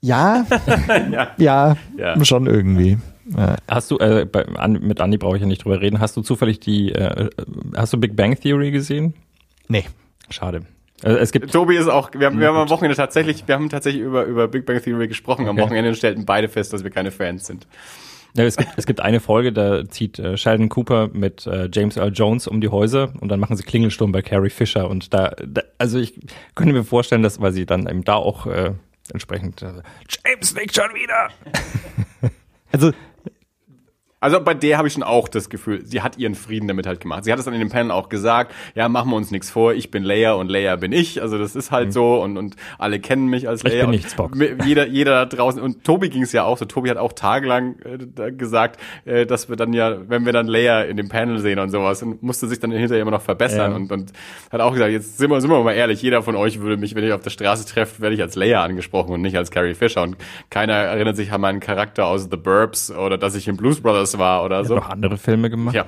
Speaker 3: Ja, (laughs) ja. ja, ja, schon irgendwie.
Speaker 1: Ja. Hast du, äh, bei, mit Andi brauche ich ja nicht drüber reden, hast du zufällig die, äh, hast du Big Bang Theory gesehen?
Speaker 3: Nee.
Speaker 1: Schade.
Speaker 2: Also es gibt Tobi ist auch, wir haben, wir haben am Wochenende tatsächlich, wir haben tatsächlich über, über Big Bang Theory gesprochen okay. am Wochenende und stellten beide fest, dass wir keine Fans sind.
Speaker 1: Ja, es, gibt, es gibt eine Folge, da zieht äh, Sheldon Cooper mit äh, James Earl Jones um die Häuser und dann machen sie Klingelsturm bei Carrie Fisher und da, da also ich könnte mir vorstellen, dass, weil sie dann eben da auch äh, entsprechend äh, James nickt schon wieder. (laughs)
Speaker 2: also also bei der habe ich schon auch das Gefühl, sie hat ihren Frieden damit halt gemacht. Sie hat es dann in dem Panel auch gesagt, ja, machen wir uns nichts vor, ich bin Leia und Leia bin ich. Also das ist halt mhm. so und, und alle kennen mich als Leia. Ich
Speaker 1: bin nicht Spock.
Speaker 2: Jeder, jeder da draußen und Tobi ging es ja auch so. Tobi hat auch tagelang äh, gesagt, äh, dass wir dann ja, wenn wir dann Leia in dem Panel sehen und sowas und musste sich dann hinterher immer noch verbessern ja. und, und hat auch gesagt, jetzt sind wir, sind wir mal ehrlich, jeder von euch würde mich, wenn ich auf der Straße treffe, werde ich als Leia angesprochen und nicht als Carrie Fisher und keiner erinnert sich an meinen Charakter aus The Burbs oder dass ich in Blues Brothers das war oder so.
Speaker 1: Noch andere Filme gemacht.
Speaker 2: Ja.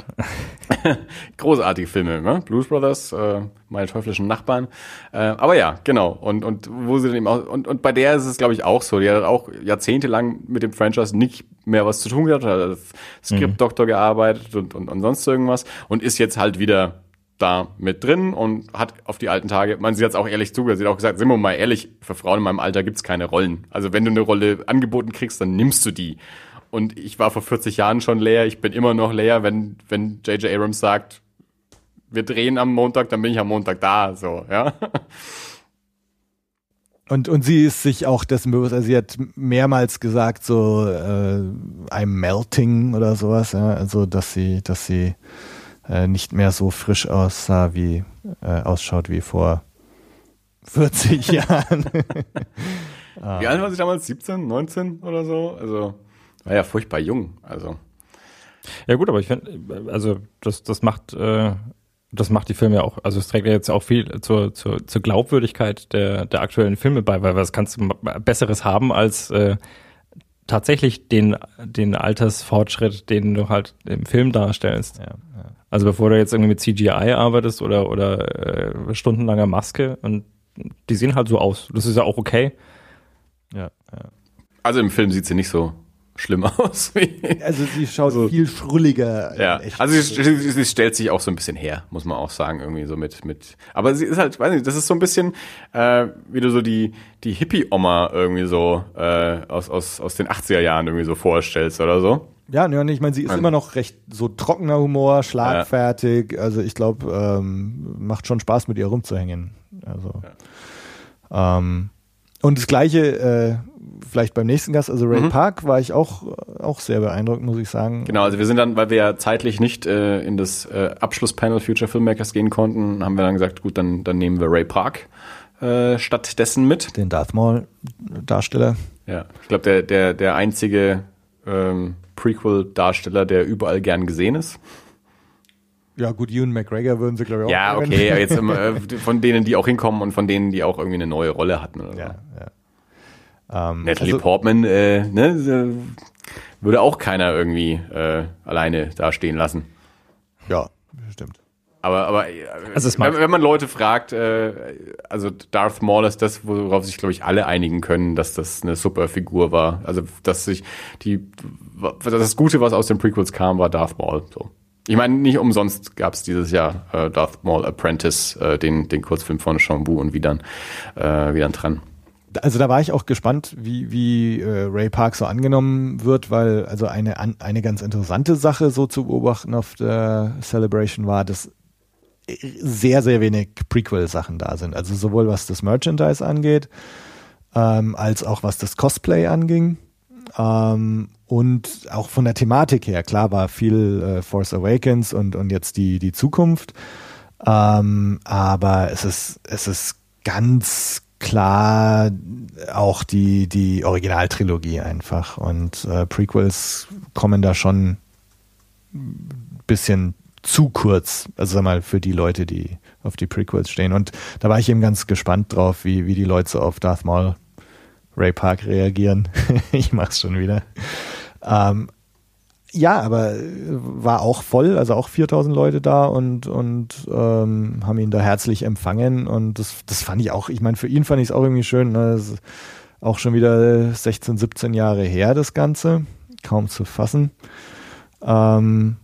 Speaker 2: (laughs) Großartige Filme, ne? Blues Brothers, äh, meine teuflischen Nachbarn. Äh, aber ja, genau. Und, und wo sie dann eben auch, und, und bei der ist es, glaube ich, auch so. Die hat auch jahrzehntelang mit dem Franchise nicht mehr was zu tun gehabt, hat als Skriptdoktor mhm. gearbeitet und, und, und sonst irgendwas und ist jetzt halt wieder da mit drin und hat auf die alten Tage, man, sie hat es auch ehrlich zugehört, sie hat auch gesagt, sind wir mal ehrlich, für Frauen in meinem Alter gibt's keine Rollen. Also wenn du eine Rolle angeboten kriegst, dann nimmst du die. Und ich war vor 40 Jahren schon leer. Ich bin immer noch leer, wenn, wenn J.J. Abrams sagt, wir drehen am Montag, dann bin ich am Montag da, so, ja.
Speaker 3: Und, und sie ist sich auch dessen bewusst, also sie hat mehrmals gesagt, so äh, I'm melting oder sowas, ja, also dass sie, dass sie äh, nicht mehr so frisch aussah, wie äh, ausschaut wie vor 40 (laughs) Jahren.
Speaker 2: wie alt war sie damals? 17, 19 oder so? Also war ja furchtbar jung, also.
Speaker 1: Ja gut, aber ich finde, also das, das macht, äh, das macht die Filme ja auch, also es trägt ja jetzt auch viel zur, zur, zur Glaubwürdigkeit der, der aktuellen Filme bei, weil was kannst du Besseres haben als äh, tatsächlich den, den Altersfortschritt, den du halt im Film darstellst. Ja, ja. Also bevor du jetzt irgendwie mit CGI arbeitest oder, oder äh, stundenlanger Maske und die sehen halt so aus. Das ist ja auch okay.
Speaker 2: Ja, ja. Also im Film sieht sie nicht so schlimm (laughs) aus.
Speaker 3: also sie schaut so. viel schrulliger.
Speaker 2: Ja, also sie, sie, sie, stellt sich auch so ein bisschen her, muss man auch sagen, irgendwie so mit, mit, aber sie ist halt, weiß nicht, das ist so ein bisschen, äh, wie du so die, die Hippie-Oma irgendwie so, äh, aus, aus, aus den 80er Jahren irgendwie so vorstellst oder so.
Speaker 3: Ja, ne, ich meine, sie ist immer noch recht so trockener Humor, schlagfertig. Ja. Also ich glaube, ähm, macht schon Spaß mit ihr rumzuhängen. Also ja. ähm, und das gleiche äh, vielleicht beim nächsten Gast, also Ray mhm. Park, war ich auch, auch sehr beeindruckt, muss ich sagen.
Speaker 2: Genau, also wir sind dann, weil wir ja zeitlich nicht äh, in das äh, Abschlusspanel Future Filmmakers gehen konnten, haben wir dann gesagt, gut, dann, dann nehmen wir Ray Park äh, stattdessen mit.
Speaker 3: Den Darth Maul-Darsteller.
Speaker 2: Ja, ich glaube, der, der, der einzige ähm, Prequel-Darsteller, der überall gern gesehen ist.
Speaker 3: Ja, gut, Ewan McGregor würden sie, glaube ich,
Speaker 2: auch Ja, okay, aber jetzt (laughs) äh, von denen, die auch hinkommen und von denen, die auch irgendwie eine neue Rolle hatten. Oder
Speaker 3: ja, so. ja.
Speaker 2: Ähm, Natalie also, Portman äh, ne, würde auch keiner irgendwie äh, alleine dastehen lassen.
Speaker 3: Ja, stimmt.
Speaker 2: Aber, aber äh, also wenn, wenn, man Leute fragt, äh, also Darth Maul ist das, worauf sich, glaube ich, alle einigen können, dass das eine super Figur war. Also, dass sich die, das Gute, was aus den Prequels kam, war Darth Maul. So. Ich meine, nicht umsonst gab es dieses Jahr äh, Darth Maul Apprentice, äh, den, den Kurzfilm von Sean Bu und wie dann, äh, wie dann dran
Speaker 3: also da war ich auch gespannt, wie, wie äh, Ray Park so angenommen wird, weil also eine, an, eine ganz interessante Sache so zu beobachten auf der Celebration war, dass sehr, sehr wenig Prequel-Sachen da sind. Also sowohl was das Merchandise angeht, ähm, als auch was das Cosplay anging. Ähm, und auch von der Thematik her, klar war viel äh, Force Awakens und, und jetzt die, die Zukunft. Ähm, aber es ist, es ist ganz klar auch die, die Originaltrilogie einfach. Und äh, Prequels kommen da schon ein bisschen zu kurz. Also sag mal, für die Leute, die auf die Prequels stehen. Und da war ich eben ganz gespannt drauf, wie, wie die Leute auf Darth Maul, Ray Park reagieren. (laughs) ich mach's schon wieder. Ähm, ja, aber war auch voll, also auch 4000 Leute da und, und ähm, haben ihn da herzlich empfangen und das, das fand ich auch, ich meine, für ihn fand ich es auch irgendwie schön, ne? auch schon wieder 16, 17 Jahre her, das Ganze, kaum zu fassen. Ähm,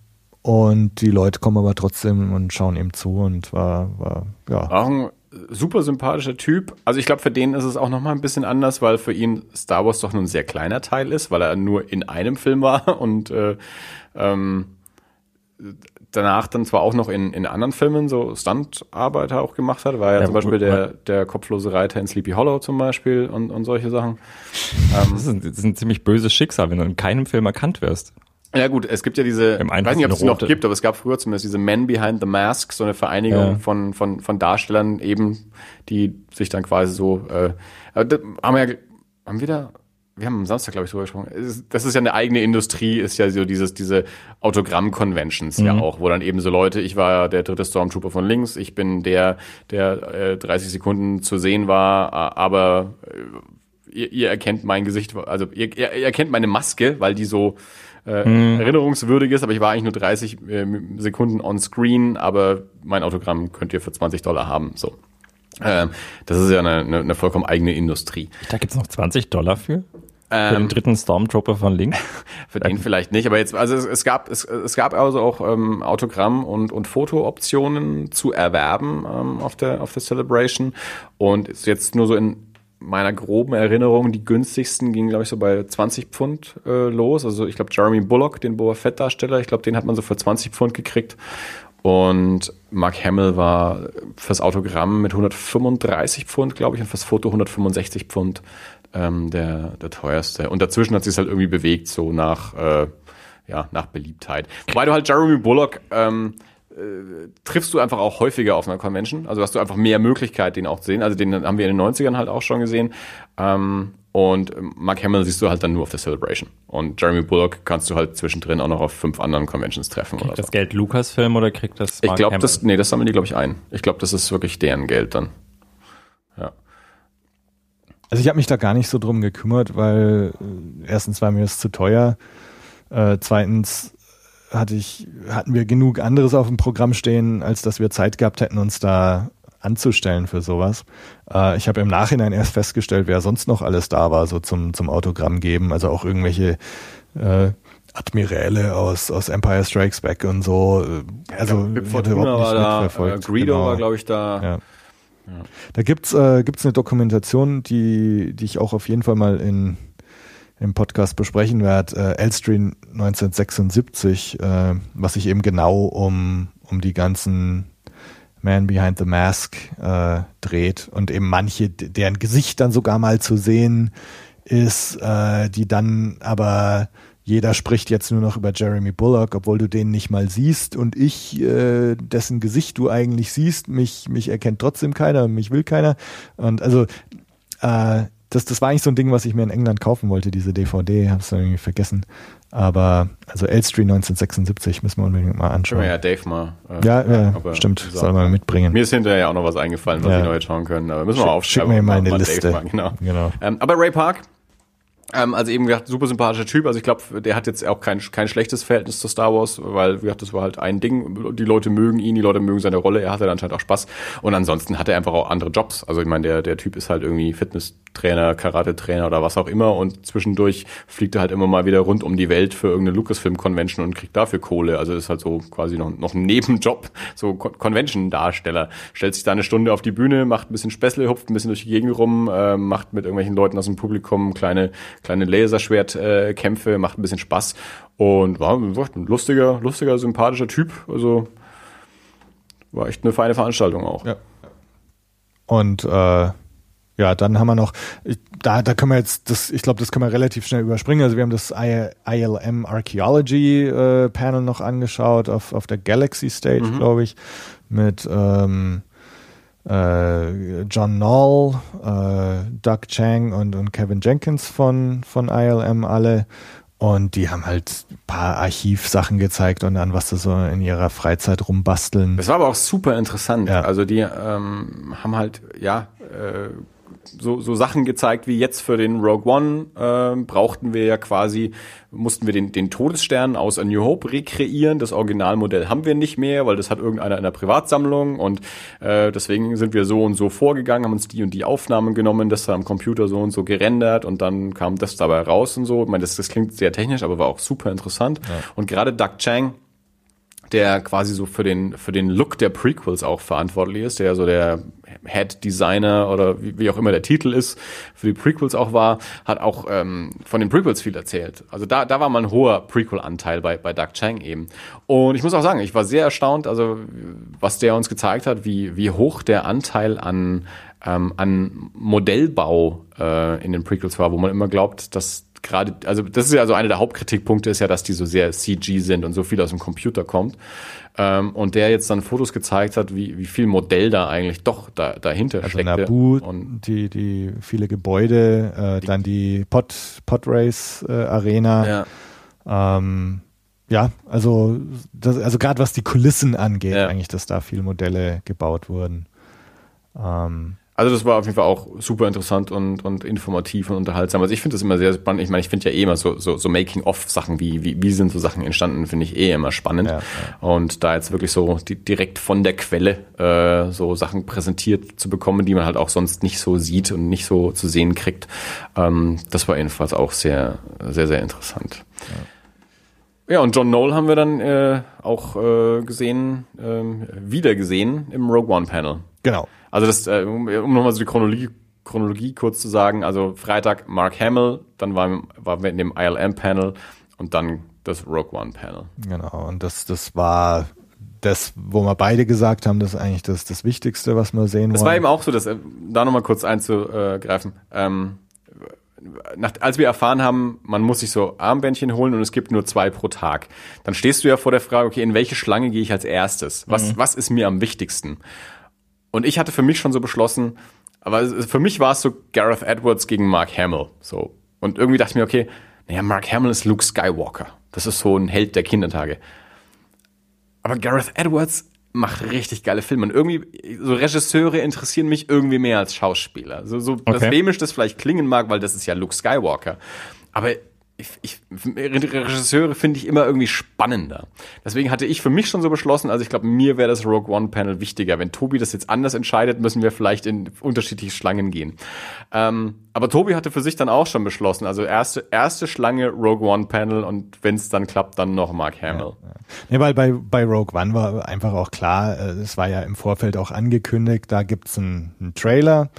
Speaker 3: und die Leute kommen aber trotzdem und schauen ihm zu und war, war ja.
Speaker 2: Auch super sympathischer Typ. Also ich glaube, für den ist es auch nochmal ein bisschen anders, weil für ihn Star Wars doch nur ein sehr kleiner Teil ist, weil er nur in einem Film war (laughs) und äh, ähm, danach dann zwar auch noch in, in anderen Filmen so Stuntarbeiter auch gemacht hat, war ja, ja zum Beispiel der, der kopflose Reiter in Sleepy Hollow zum Beispiel und, und solche Sachen.
Speaker 1: Ähm, das, ist ein, das ist ein ziemlich böses Schicksal, wenn du in keinem Film erkannt wirst.
Speaker 2: Ja gut, es gibt ja diese,
Speaker 1: ich weiß nicht, ob es noch
Speaker 2: gibt, aber es gab früher zumindest diese Men Behind the Mask, so eine Vereinigung ja. von, von, von Darstellern eben, die sich dann quasi so, äh, haben wir ja, haben wir da, wir haben am Samstag, glaube ich, drüber gesprochen. Das ist ja eine eigene Industrie, ist ja so dieses, diese Autogramm-Conventions mhm. ja auch, wo dann eben so Leute, ich war der dritte Stormtrooper von links, ich bin der, der äh, 30 Sekunden zu sehen war, aber äh, ihr, ihr erkennt mein Gesicht, also ihr, ihr erkennt meine Maske, weil die so äh, hm. erinnerungswürdig ist, aber ich war eigentlich nur 30 äh, Sekunden on screen, aber mein Autogramm könnt ihr für 20 Dollar haben. So. Äh, das ist ja eine, eine, eine vollkommen eigene Industrie.
Speaker 1: Da gibt's noch 20 Dollar für? Für den ähm, dritten Stormtrooper von Link? (laughs)
Speaker 2: Für den vielleicht nicht, aber jetzt, also es, es gab, es, es gab also auch ähm, Autogramm- und, und Fotooptionen zu erwerben ähm, auf der, auf der Celebration. Und ist jetzt nur so in meiner groben Erinnerung, die günstigsten gingen, glaube ich, so bei 20 Pfund äh, los. Also ich glaube, Jeremy Bullock, den Boa Fett-Darsteller, ich glaube, den hat man so für 20 Pfund gekriegt. Und Mark Hamill war fürs Autogramm mit 135 Pfund, glaube ich, und fürs Foto 165 Pfund ähm, der, der teuerste. Und dazwischen hat sich halt irgendwie bewegt, so nach, äh, ja, nach Beliebtheit. Wobei du halt Jeremy Bullock ähm, äh, triffst du einfach auch häufiger auf einer Convention. Also hast du einfach mehr Möglichkeit, den auch zu sehen. Also den haben wir in den 90ern halt auch schon gesehen. Ähm, und Mark Hamill siehst du halt dann nur auf der Celebration. Und Jeremy Bullock kannst du halt zwischendrin auch noch auf fünf anderen Conventions treffen.
Speaker 1: Kriegt
Speaker 2: oder
Speaker 1: das so. Geld Lucasfilm oder kriegt das
Speaker 2: Mark Ich glaube, das, nee, das sammeln die, glaube ich, ein. Ich glaube, das ist wirklich deren Geld dann. Ja.
Speaker 3: Also ich habe mich da gar nicht so drum gekümmert, weil äh, erstens war mir das zu teuer. Äh, zweitens hatte ich, hatten wir genug anderes auf dem Programm stehen, als dass wir Zeit gehabt hätten, uns da anzustellen für sowas. Äh, ich habe im Nachhinein erst festgestellt, wer sonst noch alles da war, so zum, zum Autogramm geben. Also auch irgendwelche äh, Admiräle aus, aus Empire Strikes Back und so.
Speaker 2: Also Pip Fortuna war da, äh, Greedo genau. war, glaube ich, da.
Speaker 3: Ja. Ja. Da gibt's äh, gibt's eine Dokumentation, die, die ich auch auf jeden Fall mal in im Podcast besprechen werde, äh, Elstree 1976, äh, was sich eben genau um, um die ganzen Man Behind the Mask äh, dreht und eben manche, deren Gesicht dann sogar mal zu sehen ist, äh, die dann aber jeder spricht jetzt nur noch über Jeremy Bullock, obwohl du den nicht mal siehst und ich, äh, dessen Gesicht du eigentlich siehst, mich, mich erkennt trotzdem keiner, mich will keiner. Und also äh, das, das war eigentlich so ein Ding, was ich mir in England kaufen wollte, diese DVD, hab's dann irgendwie vergessen. Aber, also Elstree 1976 müssen wir unbedingt mal anschauen.
Speaker 2: Ja, Dave mal.
Speaker 3: Äh, ja, ja stimmt, soll man mitbringen.
Speaker 2: Mir ist hinterher auch noch was eingefallen, was ja. ich noch jetzt schauen können, aber müssen wir Sch aufschreiben.
Speaker 3: Schick mir mal eine Liste. Mal,
Speaker 2: genau. genau. Ähm, aber Ray Park, ähm, also eben gesagt, super sympathischer Typ. Also ich glaube, der hat jetzt auch kein, kein schlechtes Verhältnis zu Star Wars, weil, wie gesagt, das war halt ein Ding. Die Leute mögen ihn, die Leute mögen seine Rolle. Er hatte dann anscheinend auch Spaß. Und ansonsten hat er einfach auch andere Jobs. Also ich meine, der, der Typ ist halt irgendwie Fitnesstrainer, Karate-Trainer oder was auch immer. Und zwischendurch fliegt er halt immer mal wieder rund um die Welt für irgendeine Lucasfilm-Convention und kriegt dafür Kohle. Also ist halt so quasi noch, noch ein Nebenjob, (laughs) so Convention-Darsteller. Stellt sich da eine Stunde auf die Bühne, macht ein bisschen Späßle, hupft ein bisschen durch die Gegend rum, äh, macht mit irgendwelchen Leuten aus dem Publikum kleine kleine Laserschwertkämpfe, äh, macht ein bisschen Spaß und war ein lustiger, lustiger, sympathischer Typ. Also war echt eine feine Veranstaltung auch.
Speaker 3: Ja. Und äh, ja, dann haben wir noch, da, da können wir jetzt, das, ich glaube, das können wir relativ schnell überspringen. Also wir haben das ILM Archaeology äh, Panel noch angeschaut auf, auf der Galaxy Stage, mhm. glaube ich, mit ähm, äh, John Knoll, äh, Doug Chang und, und Kevin Jenkins von, von ILM alle. Und die haben halt ein paar Archivsachen gezeigt und an was sie so in ihrer Freizeit rumbasteln.
Speaker 2: Das war aber auch super interessant.
Speaker 3: Ja.
Speaker 2: Also die ähm, haben halt, ja, äh, so, so Sachen gezeigt wie jetzt für den Rogue One äh, brauchten wir ja quasi, mussten wir den, den Todesstern aus A New Hope rekreieren. Das Originalmodell haben wir nicht mehr, weil das hat irgendeiner in der Privatsammlung und äh, deswegen sind wir so und so vorgegangen, haben uns die und die Aufnahmen genommen, das am Computer so und so gerendert und dann kam das dabei raus und so. Ich meine, das, das klingt sehr technisch, aber war auch super interessant. Und gerade Doug Chang, der quasi so für den, für den Look der Prequels auch verantwortlich ist, der so der Head Designer oder wie, wie auch immer der Titel ist, für die Prequels auch war, hat auch ähm, von den Prequels viel erzählt. Also da, da war mal ein hoher Prequel-Anteil bei, bei Doug Chang eben. Und ich muss auch sagen, ich war sehr erstaunt, also was der uns gezeigt hat, wie, wie hoch der Anteil an, ähm, an Modellbau äh, in den Prequels war, wo man immer glaubt, dass gerade, also das ist ja so einer der Hauptkritikpunkte, ist ja, dass die so sehr CG sind und so viel aus dem Computer kommt. Ähm, und der jetzt dann Fotos gezeigt hat, wie, wie viel Modell da eigentlich doch da, dahinter
Speaker 3: Also
Speaker 2: steckte.
Speaker 3: Naboo,
Speaker 2: Und
Speaker 3: die, die viele Gebäude, äh, dann die Pod, Podrace äh, Arena.
Speaker 2: ja,
Speaker 3: Ähm, ja, also, das, also gerade was die Kulissen angeht,
Speaker 2: Ja.
Speaker 3: eigentlich, dass da viele Modelle gebaut wurden. Ähm,
Speaker 2: also das war auf jeden Fall auch super interessant und, und informativ und unterhaltsam. Also ich finde das immer sehr spannend. Ich meine, ich finde ja eh immer so, so, so Making-of-Sachen, wie, wie, wie sind so Sachen entstanden, finde ich eh immer spannend.
Speaker 3: Ja,
Speaker 2: Und da jetzt wirklich so die, direkt von der Quelle äh, so Sachen präsentiert zu bekommen, die man halt auch sonst nicht so sieht und nicht so zu sehen kriegt, ähm, das war jedenfalls auch sehr, sehr, sehr interessant. Ja, und John Knoll haben wir dann äh, auch äh, gesehen, ähm, wieder gesehen im Rogue One Panel.
Speaker 3: genau.
Speaker 2: Also das, äh, um, um nochmal so die Chronologie, Chronologie kurz zu sagen, also Freitag Mark Hamill, dann war, war wir in dem ILM-Panel und dann das Rogue One-Panel.
Speaker 3: Genau, und das, das war das, wo wir beide gesagt haben, das ist eigentlich das, das Wichtigste, was wir sehen
Speaker 2: Das
Speaker 3: wollen.
Speaker 2: war eben auch so, dass, äh, da nochmal kurz einzugreifen, ähm, nach, als wir erfahren haben, man muss sich so Armbändchen holen und es gibt nur zwei pro Tag, dann stehst du ja vor der Frage, okay, in welche Schlange gehe ich als erstes? Was, was ist mir am wichtigsten? Und ich hatte für mich schon so beschlossen, aber für mich war es so Gareth Edwards gegen Mark Hamill. So. Und irgendwie dachte ich mir, okay, naja, Mark Hamill ist Luke Skywalker. Das ist so ein Held der Kindertage. Aber Gareth Edwards macht richtig geile Filme. Und irgendwie, so Regisseure interessieren mich irgendwie mehr als Schauspieler. So, so
Speaker 1: Okay.
Speaker 2: blasphemisch das vielleicht klingen mag, weil das ist ja Luke Skywalker. Aber ich, ich, Regisseure finde ich immer irgendwie spannender. Deswegen hatte ich für mich schon so beschlossen, also ich glaube, mir wäre das Rogue One Panel wichtiger. Wenn Tobi das jetzt anders entscheidet, müssen wir vielleicht in unterschiedliche Schlangen gehen. Ähm, aber Tobi hatte für sich dann auch schon beschlossen, also erste, erste Schlange Rogue One Panel und wenn es dann klappt, dann noch Mark Hamill.
Speaker 3: Ja, weil bei, bei Rogue One war einfach auch klar, äh, es war ja im Vorfeld auch angekündigt, da gibt's einen, einen Trailer.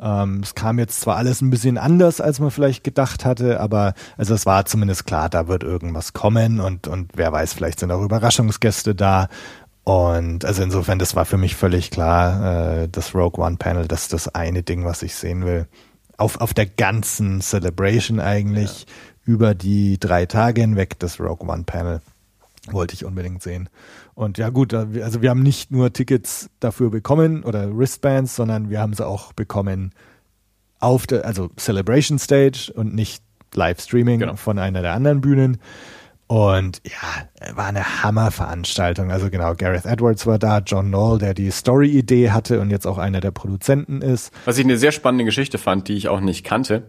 Speaker 3: Ähm, es kam jetzt zwar alles ein bisschen anders, als man vielleicht gedacht hatte, aber also es war zumindest klar, da wird irgendwas kommen und, und wer weiß, vielleicht sind auch Überraschungsgäste da. Und also insofern, das war für mich völlig klar, äh, das Rogue One Panel, das ist das eine Ding, was ich sehen will. Auf, auf der ganzen Celebration eigentlich, über die drei Tage hinweg, das Rogue One Panel wollte ich unbedingt sehen. Und ja gut, also wir haben nicht nur Tickets dafür bekommen oder Wristbands, sondern wir haben sie auch bekommen auf der, also Celebration Stage und nicht Livestreaming
Speaker 2: Genau.
Speaker 3: von einer der anderen Bühnen. Und ja, war eine Hammerveranstaltung. Also genau, Gareth Edwards war da, John Knoll, der die Story-Idee hatte und jetzt auch einer der Produzenten ist.
Speaker 2: Was ich eine sehr spannende Geschichte fand, die ich auch nicht kannte,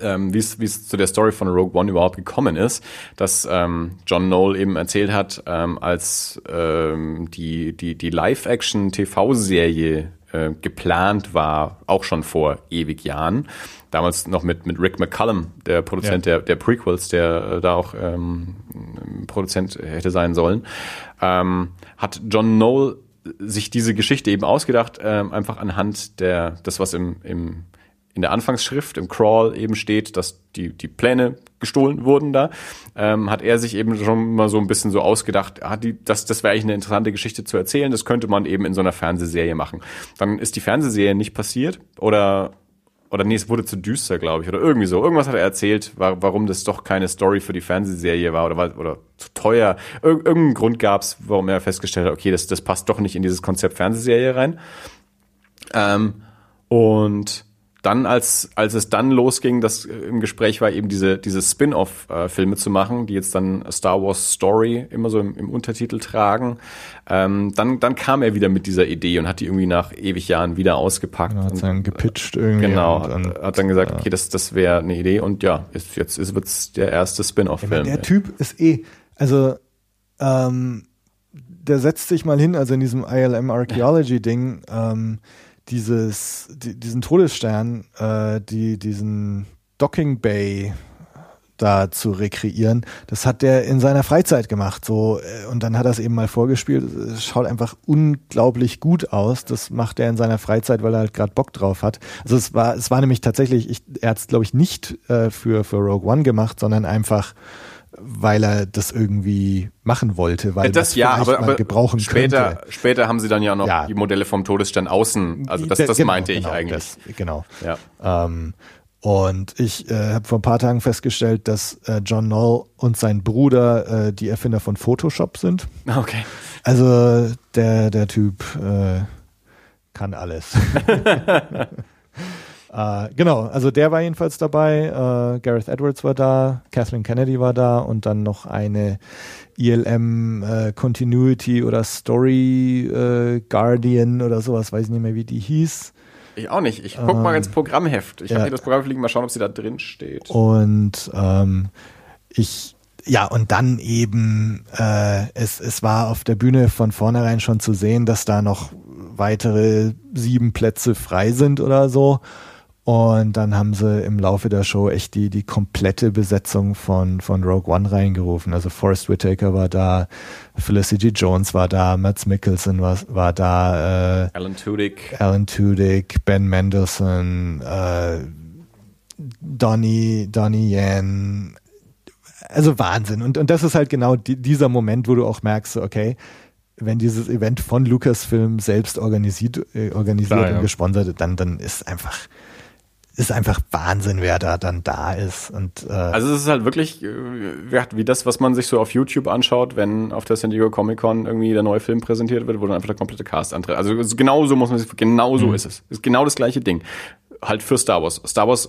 Speaker 2: ähm, wie es zu der Story von Rogue One überhaupt gekommen ist, dass ähm, John Knoll eben erzählt hat, ähm, als ähm, die, die, die Live-Action-TV-Serie äh, geplant war, auch schon vor ewig Jahren, damals noch mit, mit Rick McCallum, der Produzent der, der Prequels, der äh, da auch ähm, Produzent hätte sein sollen, ähm, hat John Knoll sich diese Geschichte eben ausgedacht, ähm, einfach anhand der, das, was im, im, in der Anfangsschrift, im Crawl eben steht, dass die, die Pläne gestohlen wurden da, ähm, hat er sich eben schon mal so ein bisschen so ausgedacht, ah, die, das, das wäre eigentlich eine interessante Geschichte zu erzählen, das könnte man eben in so einer Fernsehserie machen. Dann ist die Fernsehserie nicht passiert oder oder nee, es wurde zu düster, glaube ich, oder irgendwie so. Irgendwas hat er erzählt, wa- warum das doch keine Story für die Fernsehserie war oder, war- oder zu teuer. Ir irgendeinen Grund gab es, warum er festgestellt hat, okay, das, das passt doch nicht in dieses Konzept Fernsehserie rein. Ähm, und dann, als, als es dann losging, dass im Gespräch war, eben diese, diese Spin-off-Filme zu machen, die jetzt dann Star Wars Story immer so im, im Untertitel tragen, ähm, dann, dann kam er wieder mit dieser Idee und hat die irgendwie nach ewig Jahren wieder ausgepackt.
Speaker 3: Genau, hat dann gepitcht irgendwie.
Speaker 2: Genau, und, und, hat dann gesagt, okay, das, das wäre eine Idee und ja, jetzt, jetzt ist, wird's der erste Spin-off-Film.
Speaker 3: der Typ ist eh, also ähm, der setzt sich mal hin, also in diesem ILM Archaeology-Ding, ähm, dieses, die, diesen Todesstern, äh, die, diesen Docking Bay da zu rekreieren, das hat der in seiner Freizeit gemacht, so äh, und dann hat er es eben mal vorgespielt. Es schaut einfach unglaublich gut aus. Das macht er in seiner Freizeit, weil er halt gerade Bock drauf hat. Also es war, es war nämlich tatsächlich, ich, er hat es glaube ich nicht äh, für für Rogue One gemacht, sondern einfach weil er das irgendwie machen wollte, weil
Speaker 2: das ja, aber, aber
Speaker 3: gebrauchen
Speaker 2: später,
Speaker 3: könnte.
Speaker 2: Später haben sie dann ja noch ja. die Modelle vom Todesstern außen. Also das, das genau, meinte ich
Speaker 3: genau,
Speaker 2: eigentlich.
Speaker 3: Das, genau.
Speaker 2: Ja.
Speaker 3: Ähm, und ich äh, habe vor ein paar Tagen festgestellt, dass äh, John Knoll und sein Bruder äh, die Erfinder von Photoshop sind.
Speaker 2: Okay.
Speaker 3: Also der der Typ äh, kann alles. (laughs) Äh, genau, also der war jedenfalls dabei. Äh, Gareth Edwards war da, Kathleen Kennedy war da und dann noch eine ILM äh, Continuity oder Story äh, Guardian oder sowas, weiß ich nicht mehr, wie die hieß.
Speaker 2: Ich auch nicht. Ich guck ähm, mal ins Programmheft. Ich ja. habe hier das Programmheft liegen, mal schauen, ob sie da drin steht.
Speaker 3: Und ähm, ich ja, und dann eben, äh, es, es war auf der Bühne von vornherein schon zu sehen, dass da noch weitere sieben Plätze frei sind oder so. Und dann haben sie im Laufe der Show echt die, die komplette Besetzung von, von Rogue One reingerufen. Also Forrest Whitaker war da, Felicity Jones war da, Mads Mikkelsen war, war da,
Speaker 2: äh, Alan Tudyk,
Speaker 3: Alan Tudyk, Ben Mendelssohn, äh, Donny, Donny Yen. Also Wahnsinn. Und, und das ist halt genau die, dieser Moment, wo du auch merkst, okay, wenn dieses Event von Lucasfilm selbst organisiert, äh, organisiert Klar, ja. und gesponsert, dann, dann ist einfach, ist einfach Wahnsinn, wer da dann da ist. Und, äh
Speaker 2: also es ist halt wirklich äh, wie das, was man sich so auf YouTube anschaut, wenn auf der San Diego Comic Con irgendwie der neue Film präsentiert wird, wo dann einfach der komplette Cast antritt. Also genau so muss man sich, genau so mhm. ist es. Ist genau das gleiche Ding. Halt für Star Wars. Star Wars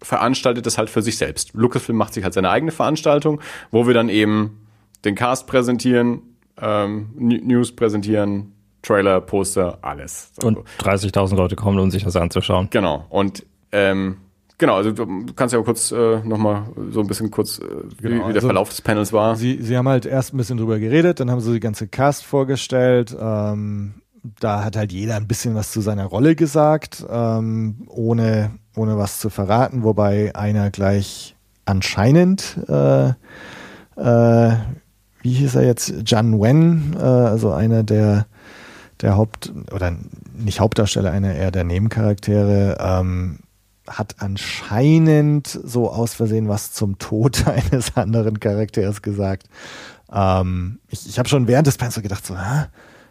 Speaker 2: veranstaltet es halt für sich selbst. Lucasfilm macht sich halt seine eigene Veranstaltung, wo wir dann eben den Cast präsentieren, ähm, News präsentieren, Trailer, Poster, alles.
Speaker 1: Und 30.000 Leute kommen, um sich das anzuschauen.
Speaker 2: Genau. Und ähm, genau, also du kannst ja kurz äh, nochmal so ein bisschen kurz, äh, wie, genau, wie der also Verlauf des Panels war.
Speaker 3: Sie, sie haben halt erst ein bisschen drüber geredet, dann haben sie die ganze Cast vorgestellt. Ähm, da hat halt jeder ein bisschen was zu seiner Rolle gesagt, ähm, ohne, ohne was zu verraten, wobei einer gleich anscheinend, äh, äh, wie hieß er jetzt, Jan Wen, äh, also einer der, der Haupt- oder nicht Hauptdarsteller, einer eher der Nebencharaktere, ähm, hat anscheinend so aus Versehen was zum Tod (laughs) eines anderen Charakters gesagt. Ähm, ich ich habe schon während des Panels gedacht, so, Hä?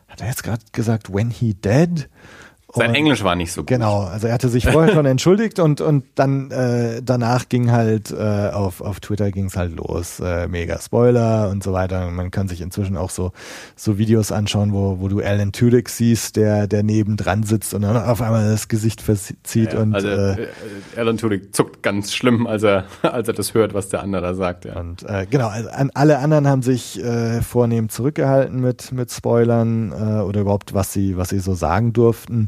Speaker 3: hat er jetzt gerade gesagt, when he dead?
Speaker 2: Sein und, Englisch war nicht so gut.
Speaker 3: Genau, also er hatte sich vorher schon (laughs) entschuldigt und und dann äh, danach ging halt äh, auf auf Twitter ging es halt los, äh, mega Spoiler und so weiter. Man kann sich inzwischen auch so so Videos anschauen, wo wo du Alan Tudyk siehst, der der neben dran sitzt und dann auf einmal das Gesicht verzieht ja, und
Speaker 2: also äh, äh, Alan Tudyk zuckt ganz schlimm, als er (laughs) als er das hört, was der andere da sagt. Ja.
Speaker 3: Und äh, genau, also an, alle anderen haben sich äh, vornehm zurückgehalten mit mit Spoilern äh, oder überhaupt was sie was sie so sagen durften.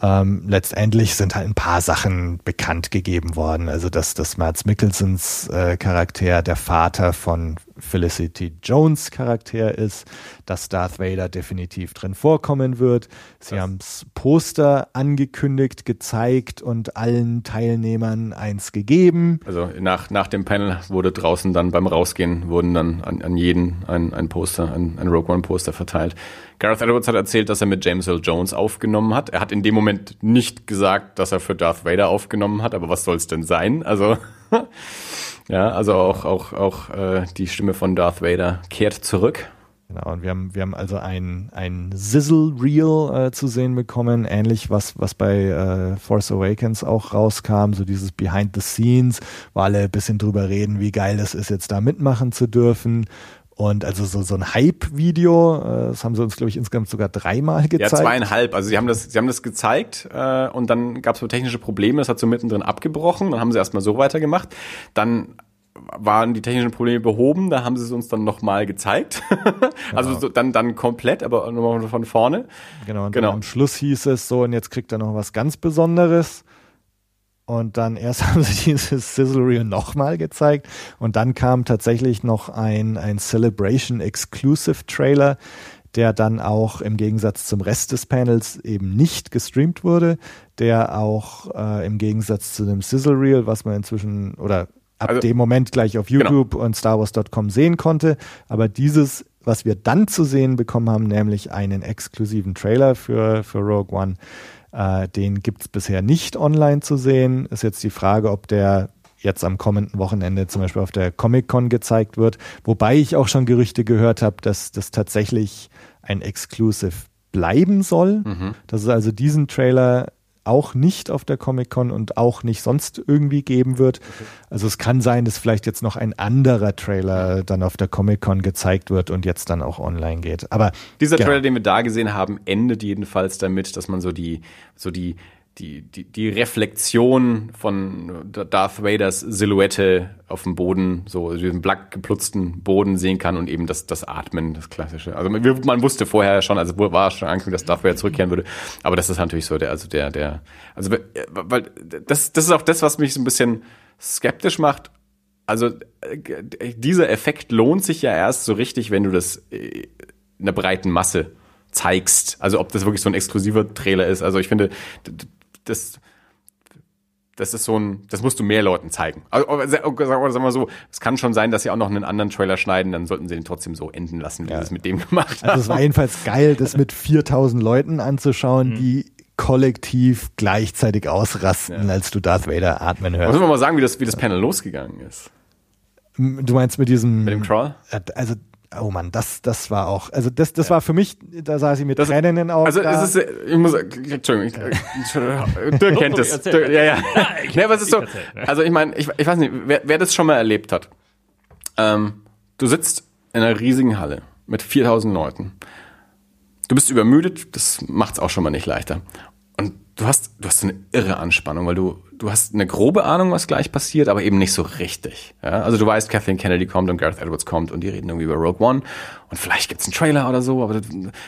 Speaker 3: Ähm, letztendlich sind halt ein paar Sachen bekannt gegeben worden. Also dass das Mads Mikkelsens äh, Charakter der Vater von Felicity Jones Charakter ist, dass Darth Vader definitiv drin vorkommen wird. Sie haben das Poster angekündigt, gezeigt und allen Teilnehmern eins gegeben.
Speaker 2: Also nach, nach dem Panel wurde draußen dann beim Rausgehen, wurden dann an, an jeden ein, ein Poster, ein, ein Rogue One Poster verteilt. Gareth Edwards hat erzählt, dass er mit James Earl Jones aufgenommen hat. Er hat in dem Moment nicht gesagt, dass er für Darth Vader aufgenommen hat, aber was soll es denn sein? Also (laughs) Ja, also auch, auch, auch äh, die Stimme von Darth Vader kehrt zurück.
Speaker 3: Genau, und wir haben, wir haben also ein, ein Sizzle-Reel äh, zu sehen bekommen, ähnlich was, was bei äh, Force Awakens auch rauskam, so dieses Behind the Scenes, wo alle ein bisschen drüber reden, wie geil es ist, jetzt da mitmachen zu dürfen. Und also so, so ein Hype-Video, äh, das haben sie uns, glaube ich, insgesamt sogar dreimal gezeigt.
Speaker 2: Ja, zweieinhalb. Also sie haben das, sie haben das gezeigt äh, und dann gab es so technische Probleme, das hat so mittendrin abgebrochen, dann haben sie erstmal so weitergemacht. Dann waren die technischen Probleme behoben, da haben sie es uns dann nochmal gezeigt. (laughs) also
Speaker 3: Genau.
Speaker 2: so, dann, dann komplett, aber nochmal von vorne.
Speaker 3: Genau, und
Speaker 2: Genau.
Speaker 3: am Schluss hieß es so, und jetzt kriegt er noch was ganz Besonderes. Und dann erst (laughs) haben sie dieses Sizzle Reel nochmal gezeigt. Und dann kam tatsächlich noch ein, ein Celebration Exclusive Trailer, der dann auch im Gegensatz zum Rest des Panels eben nicht gestreamt wurde, der auch äh, im Gegensatz zu dem Sizzle Reel, was man inzwischen oder ab
Speaker 2: Also-
Speaker 3: dem Moment gleich auf YouTube und StarWars.com sehen konnte, aber dieses, was wir dann zu sehen bekommen haben, nämlich einen exklusiven Trailer für, für Rogue One, äh, den gibt es bisher nicht online zu sehen. Ist jetzt die Frage, ob der jetzt am kommenden Wochenende zum Beispiel auf der Comic-Con gezeigt wird. Wobei ich auch schon Gerüchte gehört habe, dass das tatsächlich ein Exclusive bleiben soll. Dass es also diesen Trailer auch nicht auf der Comic-Con und auch nicht sonst irgendwie geben wird. Also es kann sein, dass vielleicht jetzt noch ein anderer Trailer dann auf der Comic-Con gezeigt wird und jetzt dann auch online geht. Aber
Speaker 2: Dieser
Speaker 3: genau.
Speaker 2: Trailer, den wir da gesehen haben, endet jedenfalls damit, dass man so die, so die, die, die, die Reflexion von Darth Vaders Silhouette auf dem Boden, so diesen black geplutzten Boden sehen kann und eben das, das Atmen, das klassische. Also man, man wusste vorher schon, also war schon angekündigt, dass Darth Vader zurückkehren würde, aber das ist natürlich so der, also der, der, also weil das, das ist auch das, was mich so ein bisschen skeptisch macht. Also äh, dieser Effekt lohnt sich ja erst so richtig, wenn du das äh, einer breiten Masse zeigst. Also ob das wirklich so ein exklusiver Trailer ist. Also ich finde, das, das ist so ein, das musst du mehr Leuten zeigen. Also, oder sagen wir mal so, es kann schon sein, dass sie auch noch einen anderen Trailer schneiden, dann sollten sie den trotzdem so enden lassen, wie sie es mit dem gemacht haben.
Speaker 3: Also es war jedenfalls geil, das mit 4000 Leuten
Speaker 2: Mhm.
Speaker 3: anzuschauen, die kollektiv gleichzeitig ausrasten, als du Darth Vader atmen hörst.
Speaker 2: Müssen wir mal sagen, wie das, wie das Panel losgegangen ist.
Speaker 3: Du meinst mit diesem
Speaker 2: Mit dem Crawl?
Speaker 3: Äh, Also oh Mann, das das war auch, also das das war für mich, da saß ich mit
Speaker 2: Das-
Speaker 3: Tränen in den Augen.
Speaker 2: Also
Speaker 3: da.
Speaker 2: es ist, ich muss, Entschuldigung, ich, Entschuldigung, Dirk kennt es.
Speaker 1: Erzähl.
Speaker 2: Dirk, ja, ja.
Speaker 1: ich-
Speaker 2: nee, aber es ist so, also ich meine, ich, ich weiß nicht, wer, wer das schon mal erlebt hat. Ähm, du sitzt in einer riesigen Halle mit 4000 Leuten. Du bist übermüdet, das macht's auch schon mal nicht leichter. Und du hast, du hast so eine irre Anspannung, weil du, du hast eine grobe Ahnung, was gleich passiert, aber eben nicht so richtig. Ja? Also du weißt, Kathleen Kennedy kommt und Gareth Edwards kommt und die reden irgendwie über Rogue One und vielleicht gibt's einen Trailer oder so, aber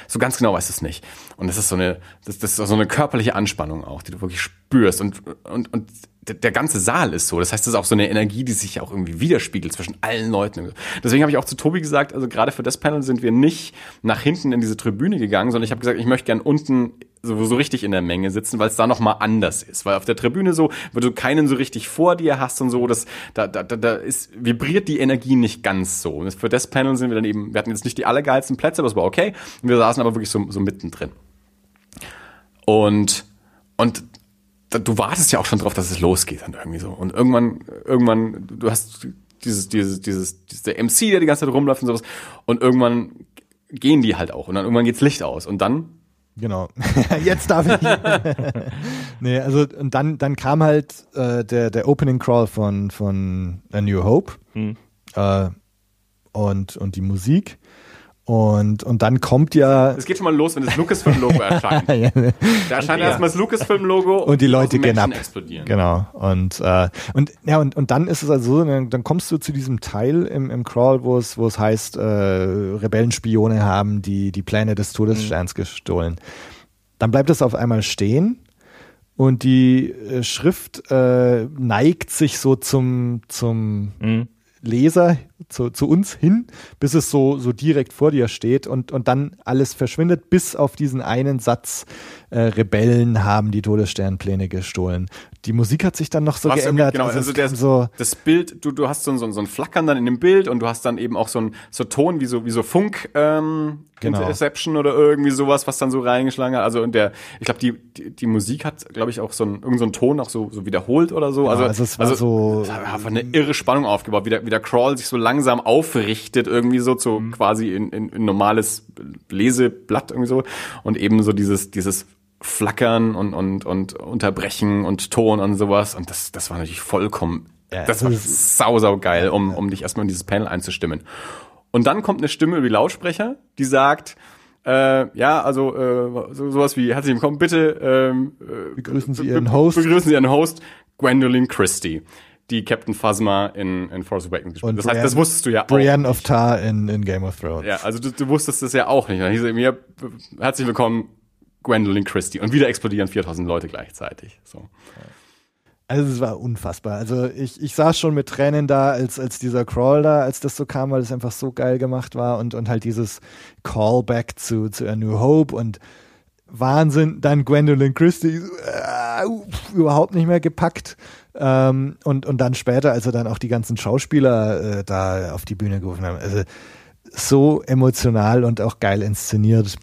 Speaker 2: so ganz genau weißt du es nicht. Und das ist so eine, das, das ist so eine körperliche Anspannung auch, die du wirklich spürst und, und, und der, ganze Saal ist so. Das heißt, das ist auch so eine Energie, die sich auch irgendwie widerspiegelt zwischen allen Leuten. Deswegen habe ich auch zu Tobi gesagt, also gerade für das Panel sind wir nicht nach hinten in diese Tribüne gegangen, sondern ich habe gesagt, ich möchte gern unten so, so richtig in der Menge sitzen, weil es da noch mal anders ist. Weil auf der Tribüne so, weil du keinen so richtig vor dir hast und so, das, da, da, da, da ist, vibriert die Energie nicht ganz so. Und für das Panel sind wir dann eben, wir hatten jetzt nicht die allergeilsten Plätze, aber es war okay. Und wir saßen aber wirklich so, so mittendrin. Und, und du wartest ja auch schon drauf, dass es losgeht dann irgendwie so. Und irgendwann, irgendwann, du hast dieses, dieses, dieses, dieses der MC, der die ganze Zeit rumläuft und sowas. Und irgendwann gehen die halt auch. Und dann irgendwann geht's Licht aus. Und dann,
Speaker 3: Genau. (laughs) Jetzt darf ich. (laughs) nee, also und dann, dann kam halt äh, der, der Opening Crawl von, von A New Hope äh, und, und die Musik. Und, und dann kommt ja.
Speaker 2: es geht schon mal los, wenn das Lucasfilm-Logo erscheint. (laughs) Da erscheint erstmal das Lucasfilm-Logo
Speaker 3: Und die Leute gehen ab.
Speaker 2: Explodieren.
Speaker 3: Genau. Und, äh, und ja, und, und dann ist es also so, dann, dann kommst du zu diesem Teil im, im Crawl, wo es, wo es heißt, äh, Rebellenspione haben die, die Pläne des Todessterns gestohlen. Dann bleibt es auf einmal stehen und die äh, Schrift äh, neigt sich so zum, zum Leser, zu, zu uns hin, bis es so, so direkt vor dir steht und, und dann alles verschwindet, bis auf diesen einen Satz, äh, Rebellen haben die Todessternpläne gestohlen. Die Musik hat sich dann noch so
Speaker 2: Was
Speaker 3: geändert.
Speaker 2: Genau,
Speaker 3: also
Speaker 2: also der,
Speaker 3: so,
Speaker 2: das Bild, du, du hast so, ein- so, so ein Flackern dann in dem Bild und du hast dann eben auch so ein so Ton wie so, wie so Funk ähm,
Speaker 3: Genau.
Speaker 2: Interception oder irgendwie sowas, was dann so reingeschlagen hat. Also und der, ich glaube, die, die, die Musik hat, glaube ich, auch so ein, irgend so Ton auch so, so wiederholt oder so. also,
Speaker 3: also es war so-
Speaker 2: es hat einfach eine irre Spannung aufgebaut, wie der, wie der Crawl sich so langsam aufrichtet, irgendwie so zu
Speaker 3: Mhm.
Speaker 2: quasi in, in, in normales Leseblatt irgendwie so. Und eben so dieses, dieses Flackern und, und, und Unterbrechen und Ton und sowas. Und das, das war natürlich vollkommen,
Speaker 3: Ja,
Speaker 2: das war sau, sau geil, um, um dich erstmal in dieses Panel einzustimmen. Und dann kommt eine Stimme über die Lautsprecher, die sagt, äh, ja, also äh, so, sowas wie herzlich willkommen, bitte ähm, äh,
Speaker 3: Begrüßen Sie Ihren Host.
Speaker 2: Begrüßen Sie Ihren Host, Gwendolyn Christie, die Captain Phasma in, in Force Awakens gespielt.
Speaker 3: Und
Speaker 2: Das heißt, das
Speaker 3: Brienne-
Speaker 2: wusstest du ja auch.
Speaker 3: Brienne of Tar in, in Game of Thrones.
Speaker 2: Ja, also du, du wusstest das ja auch nicht. Dann hieß es mir, herzlich willkommen, Gwendolyn Christie. Und wieder explodieren 4000 Leute gleichzeitig. So.
Speaker 3: Also es war unfassbar. Also ich, ich saß schon mit Tränen da, als, als dieser Crawl da, als das so kam, weil es einfach so geil gemacht war und, und halt dieses Callback zu, zu A New Hope und Wahnsinn, dann Gwendolyn Christie äh, überhaupt nicht mehr gepackt. Ähm, und, und dann später, als er dann auch die ganzen Schauspieler äh, da auf die Bühne gerufen haben. Also so emotional und auch geil inszeniert.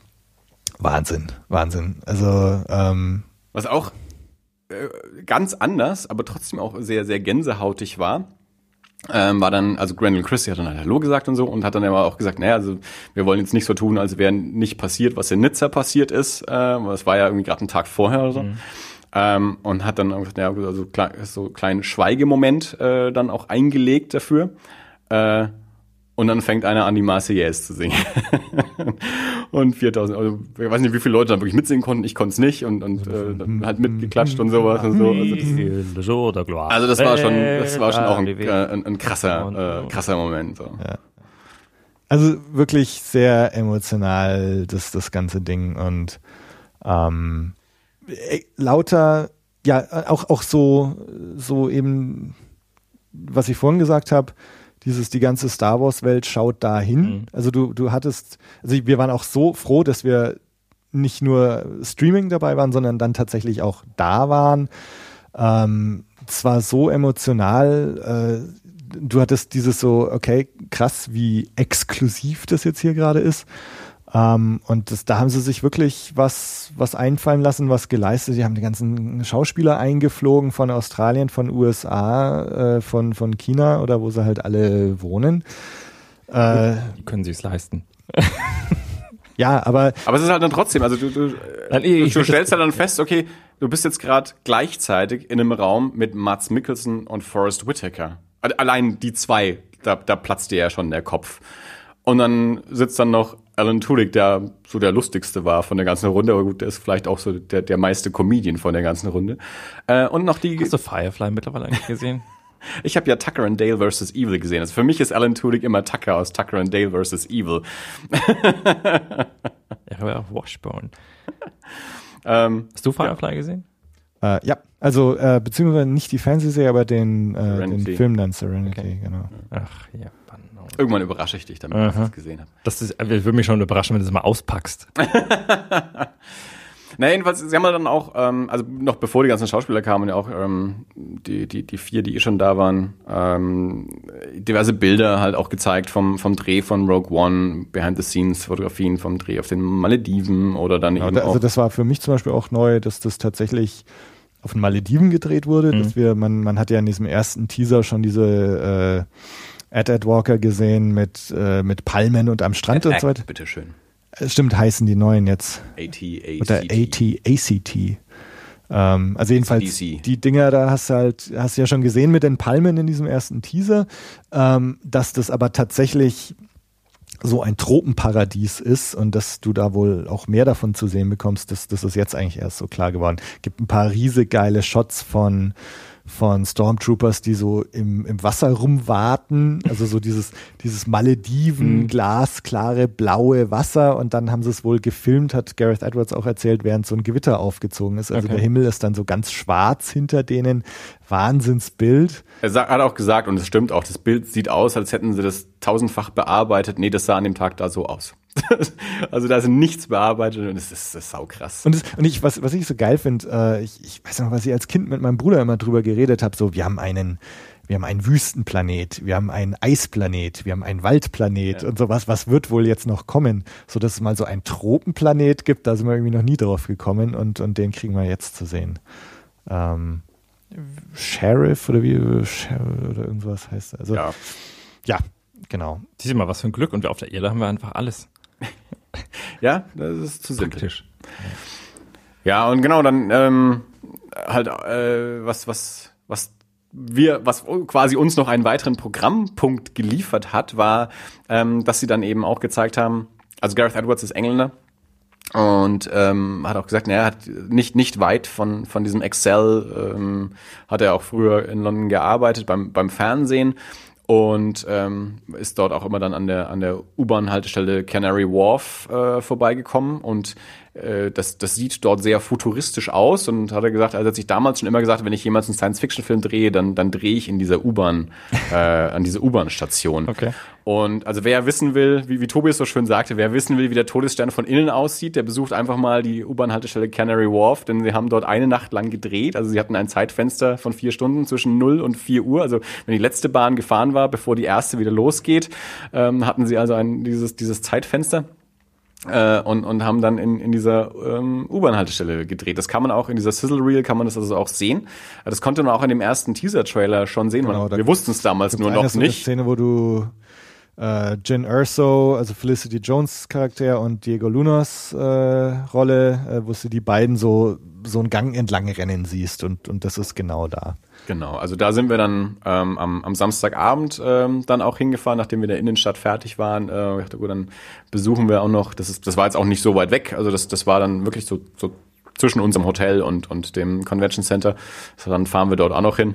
Speaker 3: Wahnsinn, Wahnsinn. Also ähm,
Speaker 2: Was auch äh, ganz anders, aber trotzdem auch sehr, sehr gänsehautig war. Ähm, war dann, also Gwendolyn Christie hat dann halt Hallo gesagt und so und hat dann aber auch gesagt, naja, also wir wollen jetzt nicht so tun, als wäre nicht passiert, was in Nizza passiert ist. Äh, das war ja irgendwie gerade ein Tag vorher oder so. Ähm, und hat dann gesagt, ja, also klar, so einen kleinen Schweigemoment äh, dann auch eingelegt dafür. Äh, und dann fängt einer an, die Marseillaise zu singen. (laughs) und 4000, also ich weiß nicht, wie viele Leute dann wirklich mitsingen konnten. Ich konnte es nicht und, und äh, dann halt mitgeklatscht und sowas und so. Also das, also das war schon, das war schon auch ein, äh, ein, ein krasser, äh, krasser Moment. So.
Speaker 3: Also wirklich sehr emotional, das, das ganze Ding und ähm, äh, lauter, ja, auch, auch so, so eben, was ich vorhin gesagt habe, dieses, die ganze Star Wars-Welt schaut dahin.
Speaker 1: Mhm.
Speaker 3: Also du, du hattest, also wir waren auch so froh, dass wir nicht nur Streaming dabei waren, sondern dann tatsächlich auch da waren. Ähm, zwar so emotional, äh, du hattest dieses so, okay, krass, wie exklusiv das jetzt hier gerade ist. Ähm, und das, da haben sie sich wirklich was, was einfallen lassen, was geleistet. Sie haben die ganzen Schauspieler eingeflogen von Australien, von USA, äh, von, von China oder wo sie halt alle wohnen. Äh,
Speaker 1: Die können sie es leisten. (laughs)
Speaker 3: ja, aber
Speaker 2: Aber es ist halt dann trotzdem, also du, du,
Speaker 1: Nein,
Speaker 2: du,
Speaker 1: ich-
Speaker 2: du stellst halt dann fest, okay, du bist jetzt gerade gleichzeitig in einem Raum mit Mats Mikkelsen und Forrest Whitaker. Alle- Allein die zwei, da, da platzt dir ja schon der Kopf. Und dann sitzt dann noch Alan Tudyk, der so der lustigste war von der ganzen Runde, aber gut, der ist vielleicht auch so der, der meiste Comedian von der ganzen Runde. Äh, und noch die,
Speaker 1: Hast du Firefly mittlerweile eigentlich gesehen? (laughs)
Speaker 2: ich habe ja Tucker and Dale vs. Evil gesehen. Also für mich ist Alan Tudyk immer Tucker aus Tucker and Dale vs. Evil.
Speaker 1: Ich (laughs) habe ja auch Washbone. (laughs)
Speaker 2: Ähm,
Speaker 1: Hast du Firefly gesehen?
Speaker 3: äh, ja, also äh, beziehungsweise nicht die Fernsehserie, aber den, äh, den. Film dann Serenity, genau.
Speaker 1: Ach, ja, Mann. Oh.
Speaker 2: irgendwann überrasche ich dich damit, wenn ich das gesehen habe.
Speaker 1: Das ist, ich würde mich schon überraschen, wenn du es mal auspackst. (laughs)
Speaker 2: Na, jedenfalls, sie haben ja dann auch, ähm, also noch bevor die ganzen Schauspieler kamen, ja auch ähm, die, die, die vier, die eh schon da waren, ähm, diverse Bilder halt auch gezeigt vom, vom Dreh von Rogue One, Behind-the-Scenes-Fotografien vom Dreh auf den Malediven oder dann
Speaker 3: Ja,
Speaker 2: eben
Speaker 3: da,
Speaker 2: auch.
Speaker 3: also das war für mich zum Beispiel auch neu, dass das tatsächlich auf den Malediven gedreht wurde.
Speaker 1: Mhm.
Speaker 3: Dass wir, man, man hat ja in diesem ersten Teaser schon diese äh, Ad Ad Walker gesehen mit, äh, mit Palmen und am Strand und so weiter.
Speaker 2: Bitteschön.
Speaker 3: Äh, Stimmt, heißen die neuen jetzt.
Speaker 2: AT,
Speaker 3: Oder AT, ACT. Ähm, also jedenfalls
Speaker 2: ACDC.
Speaker 3: die Dinger, da hast du halt, hast du ja schon gesehen mit den Palmen in diesem ersten Teaser, ähm, dass das aber tatsächlich so ein Tropenparadies ist und dass du da wohl auch mehr davon zu sehen bekommst, das, das ist jetzt eigentlich erst so klar geworden. Gibt ein paar riesig geile Shots von von Stormtroopers, die so im, im Wasser rumwarten, also so dieses, dieses Malediven, glasklare, blaue Wasser und dann haben sie es wohl gefilmt, hat Gareth Edwards auch erzählt, während so ein Gewitter aufgezogen ist. Also
Speaker 1: Okay.
Speaker 3: der Himmel ist dann so ganz schwarz hinter denen. Wahnsinnsbild.
Speaker 2: Er hat auch gesagt, und es stimmt auch, das Bild sieht aus, als hätten sie das tausendfach bearbeitet. Nee, das sah an dem Tag da so aus. (laughs) also da ist nichts bearbeitet und es ist, ist saukrass.
Speaker 3: Und, das, und ich, was, was ich so geil finde, äh, ich, ich weiß noch, was ich als Kind mit meinem Bruder immer drüber geredet habe, so wir haben einen, wir haben einen Wüstenplanet, wir haben einen Eisplanet, wir haben einen Waldplanet
Speaker 2: Ja.
Speaker 3: und sowas, was wird wohl jetzt noch kommen? So dass es mal so einen Tropenplanet gibt, da sind wir irgendwie noch nie drauf gekommen und, und den kriegen wir jetzt zu sehen. Ähm, Sheriff oder wie Sheriff oder irgendwas heißt er. Also ja,
Speaker 2: ja.
Speaker 3: genau.
Speaker 1: Sieh mal, was für ein Glück. Und auf der Erde haben wir einfach alles. (laughs)
Speaker 2: ja, das ist zu simpel.
Speaker 1: Praktisch.
Speaker 2: Ja, und genau, dann ähm, halt, äh, was, was, was wir, was quasi uns noch einen weiteren Programmpunkt geliefert hat, war, ähm, dass sie dann eben auch gezeigt haben, also Gareth Edwards ist Engländer und ähm, hat auch gesagt, naja, hat nicht nicht weit von von diesem Excel ähm, hat er auch früher in London gearbeitet beim beim Fernsehen und ähm, ist dort auch immer dann an der an der U-Bahn-Haltestelle Canary Wharf äh, vorbeigekommen. Und äh, das, das sieht dort sehr futuristisch aus und hat er gesagt, also hat sich damals schon immer gesagt, wenn ich jemals einen Science-Fiction-Film drehe, dann, dann drehe ich in dieser U-Bahn, (laughs) äh, an dieser U-Bahn-Station.
Speaker 1: Okay.
Speaker 2: Und also wer wissen will, wie, wie Tobi es so schön sagte, wer wissen will, wie der Todesstern von innen aussieht, der besucht einfach mal die U-Bahn-Haltestelle Canary Wharf, denn sie haben dort eine Nacht lang gedreht. Also sie hatten ein Zeitfenster von vier Stunden zwischen 0 und 4 Uhr. Also wenn die letzte Bahn gefahren war, bevor die erste wieder losgeht, ähm, hatten sie also ein, dieses, dieses Zeitfenster äh, und, und haben dann in, in dieser ähm, U-Bahn-Haltestelle gedreht. Das kann man auch in dieser Sizzle Reel kann man das also auch sehen. Das konnte man auch in dem ersten Teaser-Trailer schon sehen.
Speaker 3: Genau,
Speaker 2: man, wir wussten es damals nur noch
Speaker 3: eine
Speaker 2: nicht.
Speaker 3: Szene, wo du äh, Jin Erso, also Felicity Jones Charakter und Diego Lunas äh, Rolle, äh, wo du die beiden so so einen Gang entlang rennen siehst und und das ist genau da.
Speaker 2: Genau, also da sind wir dann ähm, am, am Samstagabend ähm, dann auch hingefahren, nachdem wir in der Innenstadt fertig waren. Äh, ich dachte, gut, dann besuchen wir auch noch. Das ist, das war jetzt auch nicht so weit weg. Also das, das war dann wirklich so, so zwischen unserem Hotel und und dem Convention Center. Also dann fahren wir dort auch noch hin.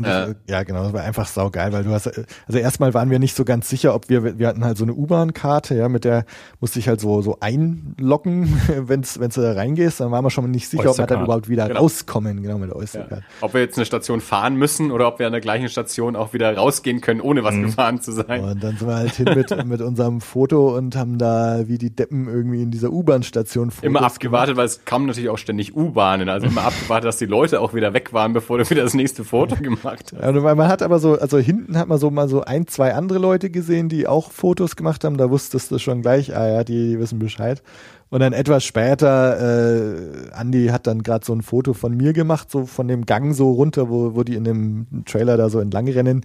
Speaker 3: Das, ja, genau, das war einfach saugeil, weil du hast, also erstmal waren wir nicht so ganz sicher, ob wir, wir hatten halt so eine U-Bahn-Karte, ja, mit der musste ich halt so, so einloggen, (laughs) wenn's, wenn's du da reingehst, dann waren wir schon nicht sicher, ob wir dann überhaupt wieder
Speaker 2: Genau.
Speaker 3: rauskommen, genau, mit der Oystercard.
Speaker 2: Ob wir jetzt eine Station fahren müssen oder ob wir an der gleichen Station auch wieder rausgehen können, ohne was gefahren zu sein.
Speaker 3: Und dann sind wir halt hin mit, mit unserem Foto und haben da wie die Deppen irgendwie in dieser U-Bahn-Station
Speaker 2: Immer abgewartet, weil es kamen natürlich auch ständig U-Bahnen. Also immer abgewartet, dass die Leute auch wieder weg waren, bevor du wieder das nächste Foto (laughs) gemacht hast.
Speaker 3: Ja, und weil man hat aber so, also hinten hat man so mal so ein, zwei andere Leute gesehen, die auch Fotos gemacht haben. Da wusstest du schon gleich, ah ja, die wissen Bescheid. Und dann etwas später, äh, Andy hat dann gerade so ein Foto von mir gemacht, so von dem Gang so runter, wo, wo die in dem Trailer da so entlang rennen.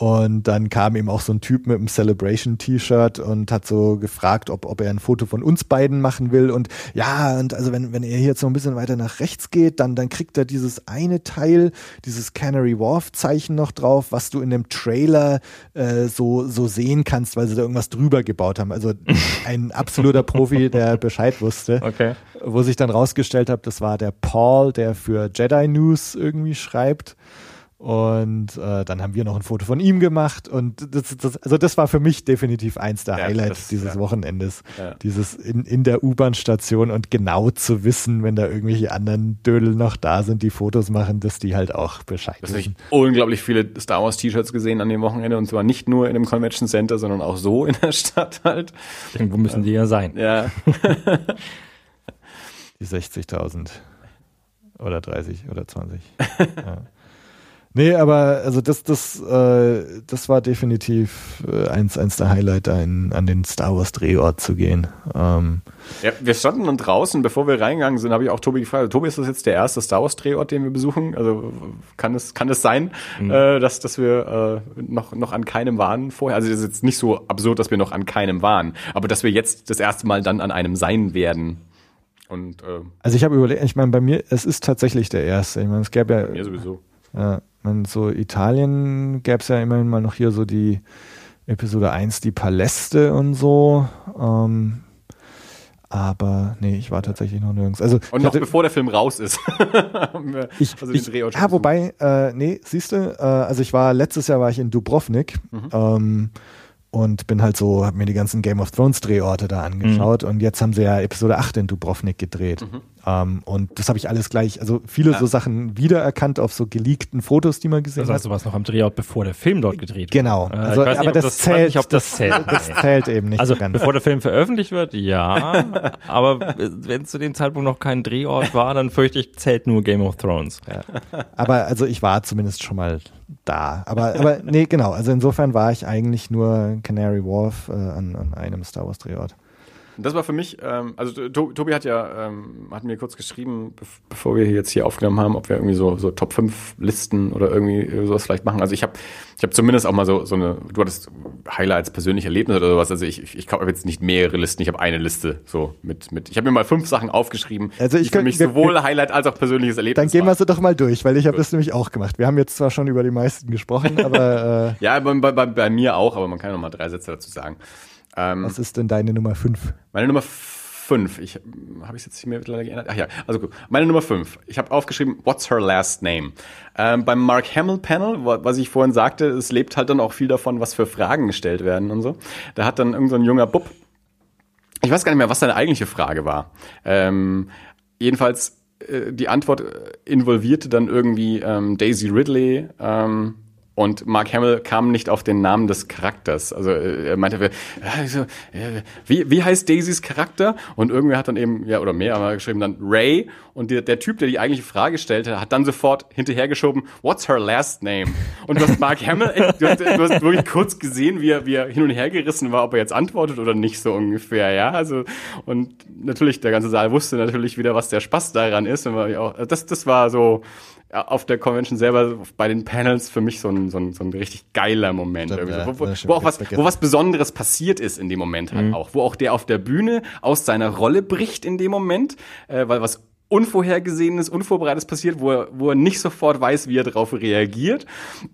Speaker 3: Und dann kam eben auch so ein Typ mit einem Celebration-T-Shirt und hat so gefragt, ob, ob er ein Foto von uns beiden machen will. Und ja, und also wenn, wenn er hier jetzt noch ein bisschen weiter nach rechts geht, dann, dann kriegt er dieses eine Teil, dieses Canary Wharf-Zeichen noch drauf, was du in dem Trailer äh, so, so sehen kannst, weil sie da irgendwas drüber gebaut haben. Also ein absoluter Profi, (laughs) der Bescheid wusste.
Speaker 1: Okay.
Speaker 3: Wo sich dann rausgestellt hat, das war der Paul, der für Jedi News irgendwie schreibt. Und äh, dann haben wir noch ein Foto von ihm gemacht und das, das, also das war für mich definitiv eins der
Speaker 2: Ja,
Speaker 3: Highlights
Speaker 2: das-
Speaker 3: dieses
Speaker 2: ja.
Speaker 3: Wochenendes.
Speaker 2: Ja.
Speaker 3: Dieses in, in der U-Bahn-Station und genau zu wissen, wenn da irgendwelche anderen Dödel noch da sind, die Fotos machen, dass die halt auch Bescheid
Speaker 2: Das habe ich
Speaker 3: wissen.
Speaker 2: unglaublich viele Star Wars T-Shirts gesehen an dem Wochenende und zwar nicht nur in dem Convention Center, sondern auch so in der Stadt halt.
Speaker 1: Irgendwo müssen die ja sein.
Speaker 2: Ja, (laughs)
Speaker 3: Die 60.000 oder 30 oder 20. ja. (laughs) Nee, aber also das, das, äh, das war definitiv äh, eins, eins der Highlight, da in, an den Star Wars Drehort zu gehen. Ähm,
Speaker 2: Ja, wir standen dann draußen, bevor wir reingegangen sind, habe ich auch Tobi gefragt. Tobi, ist das jetzt der erste Star Wars Drehort, den wir besuchen? Also kann es kann es sein, äh, dass dass wir äh, noch noch an keinem waren vorher? Also es ist jetzt nicht so absurd, dass wir noch an keinem waren, aber dass wir jetzt das erste Mal dann an einem sein werden. Und äh,
Speaker 3: also ich habe überlegt, ich meine, bei mir, es ist tatsächlich der erste. Ich meine, es gäbe ja,
Speaker 2: mir sowieso.
Speaker 3: ja meine, so Italien gäbe es ja immerhin mal noch hier so die Episode 1, die Paläste und so. Ähm, aber nee, ich war tatsächlich noch nirgends. Also
Speaker 2: Und noch
Speaker 3: hatte-
Speaker 2: bevor der Film raus ist. (laughs)
Speaker 3: Ich,
Speaker 2: also
Speaker 3: ich, ja, wobei, äh, nee, siehst du, äh, also ich war, letztes Jahr war ich in Dubrovnik
Speaker 2: Mhm.
Speaker 3: ähm, und bin halt so, hab mir die ganzen Game of Thrones Drehorte da angeschaut und jetzt haben sie ja Episode 8 in Dubrovnik gedreht.
Speaker 2: Mhm.
Speaker 3: Ähm, und das habe ich alles gleich, also viele so Sachen wiedererkannt auf so geleakten Fotos, die man gesehen
Speaker 1: Das heißt,
Speaker 3: hat.
Speaker 1: du warst noch am Drehort, bevor der Film dort gedreht
Speaker 3: Genau,
Speaker 1: wurde. Äh,
Speaker 3: also,
Speaker 1: weiß nicht,
Speaker 3: aber das,
Speaker 1: weiß
Speaker 3: zählt,
Speaker 1: nicht, ob das zählt.
Speaker 3: das zählt eben nicht
Speaker 1: Also
Speaker 3: so ganz.
Speaker 1: bevor der Film veröffentlicht wird, ja. (laughs) aber wenn zu dem Zeitpunkt noch kein Drehort war, dann fürchte ich, zählt nur Game of Thrones.
Speaker 3: Aber also ich war zumindest schon mal da. Aber, aber nee, genau. Also insofern war ich eigentlich nur Canary Wharf äh, an, an einem Star Wars Drehort.
Speaker 2: Das war für mich, ähm, also to Tobi hat ja, ähm, hat mir kurz geschrieben, be bevor wir jetzt hier aufgenommen haben, ob wir irgendwie so, so Top 5 Listen oder irgendwie sowas vielleicht machen. Also ich habe ich hab zumindest auch mal so, so eine, du hattest Highlights, persönliche Erlebnisse oder sowas. Also ich, ich, ich habe jetzt nicht mehrere Listen, ich habe eine Liste so mit, mit. Ich habe mir mal fünf Sachen aufgeschrieben,
Speaker 3: also ich
Speaker 2: die für mich sowohl wir, Highlight als auch persönliches Erlebnis
Speaker 3: Dann gehen wir sie doch mal durch, weil ich habe das nämlich auch gemacht. Wir haben jetzt zwar schon über die meisten gesprochen, aber (laughs)
Speaker 2: äh, ja, bei, bei, bei mir auch, aber man kann noch mal drei Sätze dazu sagen.
Speaker 3: Ähm, Was ist denn deine Nummer 5?
Speaker 2: Meine Nummer 5. Ich habe ich jetzt mir mittlerweile geändert. Ach ja, also gut. Meine Nummer 5. Ich habe aufgeschrieben, what's her last name? Ähm, beim Mark Hamill Panel, was ich vorhin sagte, es lebt halt dann auch viel davon, was für Fragen gestellt werden und so. Da hat dann irgendein so junger Bub, ich weiß gar nicht mehr, was seine eigentliche Frage war. Ähm, jedenfalls äh, die Antwort involvierte dann irgendwie ähm, Daisy Ridley, ähm, und Mark Hamill kam nicht auf den Namen des Charakters. Also äh, er meinte, wie, wie heißt Daisys Charakter? Und irgendwer hat dann eben, ja, oder mehr haben geschrieben, dann Ray. Und der, der Typ, der die eigentliche Frage stellte, hat dann sofort hinterhergeschoben, what's her last name? Und du hast Mark (laughs) Hamill, du hast, du hast wirklich kurz gesehen, wie er, wie er hin und her gerissen war, ob er jetzt antwortet oder nicht, so ungefähr, ja. Also, und natürlich, der ganze Saal wusste natürlich wieder, was der Spaß daran ist. Und war auch, das, das war so, auf der Convention selber bei den Panels für mich so ein, so ein, so ein richtig geiler Moment. Stimmt, ja, wo, wo, wo, auch was, wo was Besonderes passiert ist in dem Moment halt mhm. auch. Wo auch der auf der Bühne aus seiner Rolle bricht in dem Moment, äh, weil was Unvorhergesehenes, Unvorbereitetes passiert, wo er, wo er nicht sofort weiß, wie er darauf reagiert.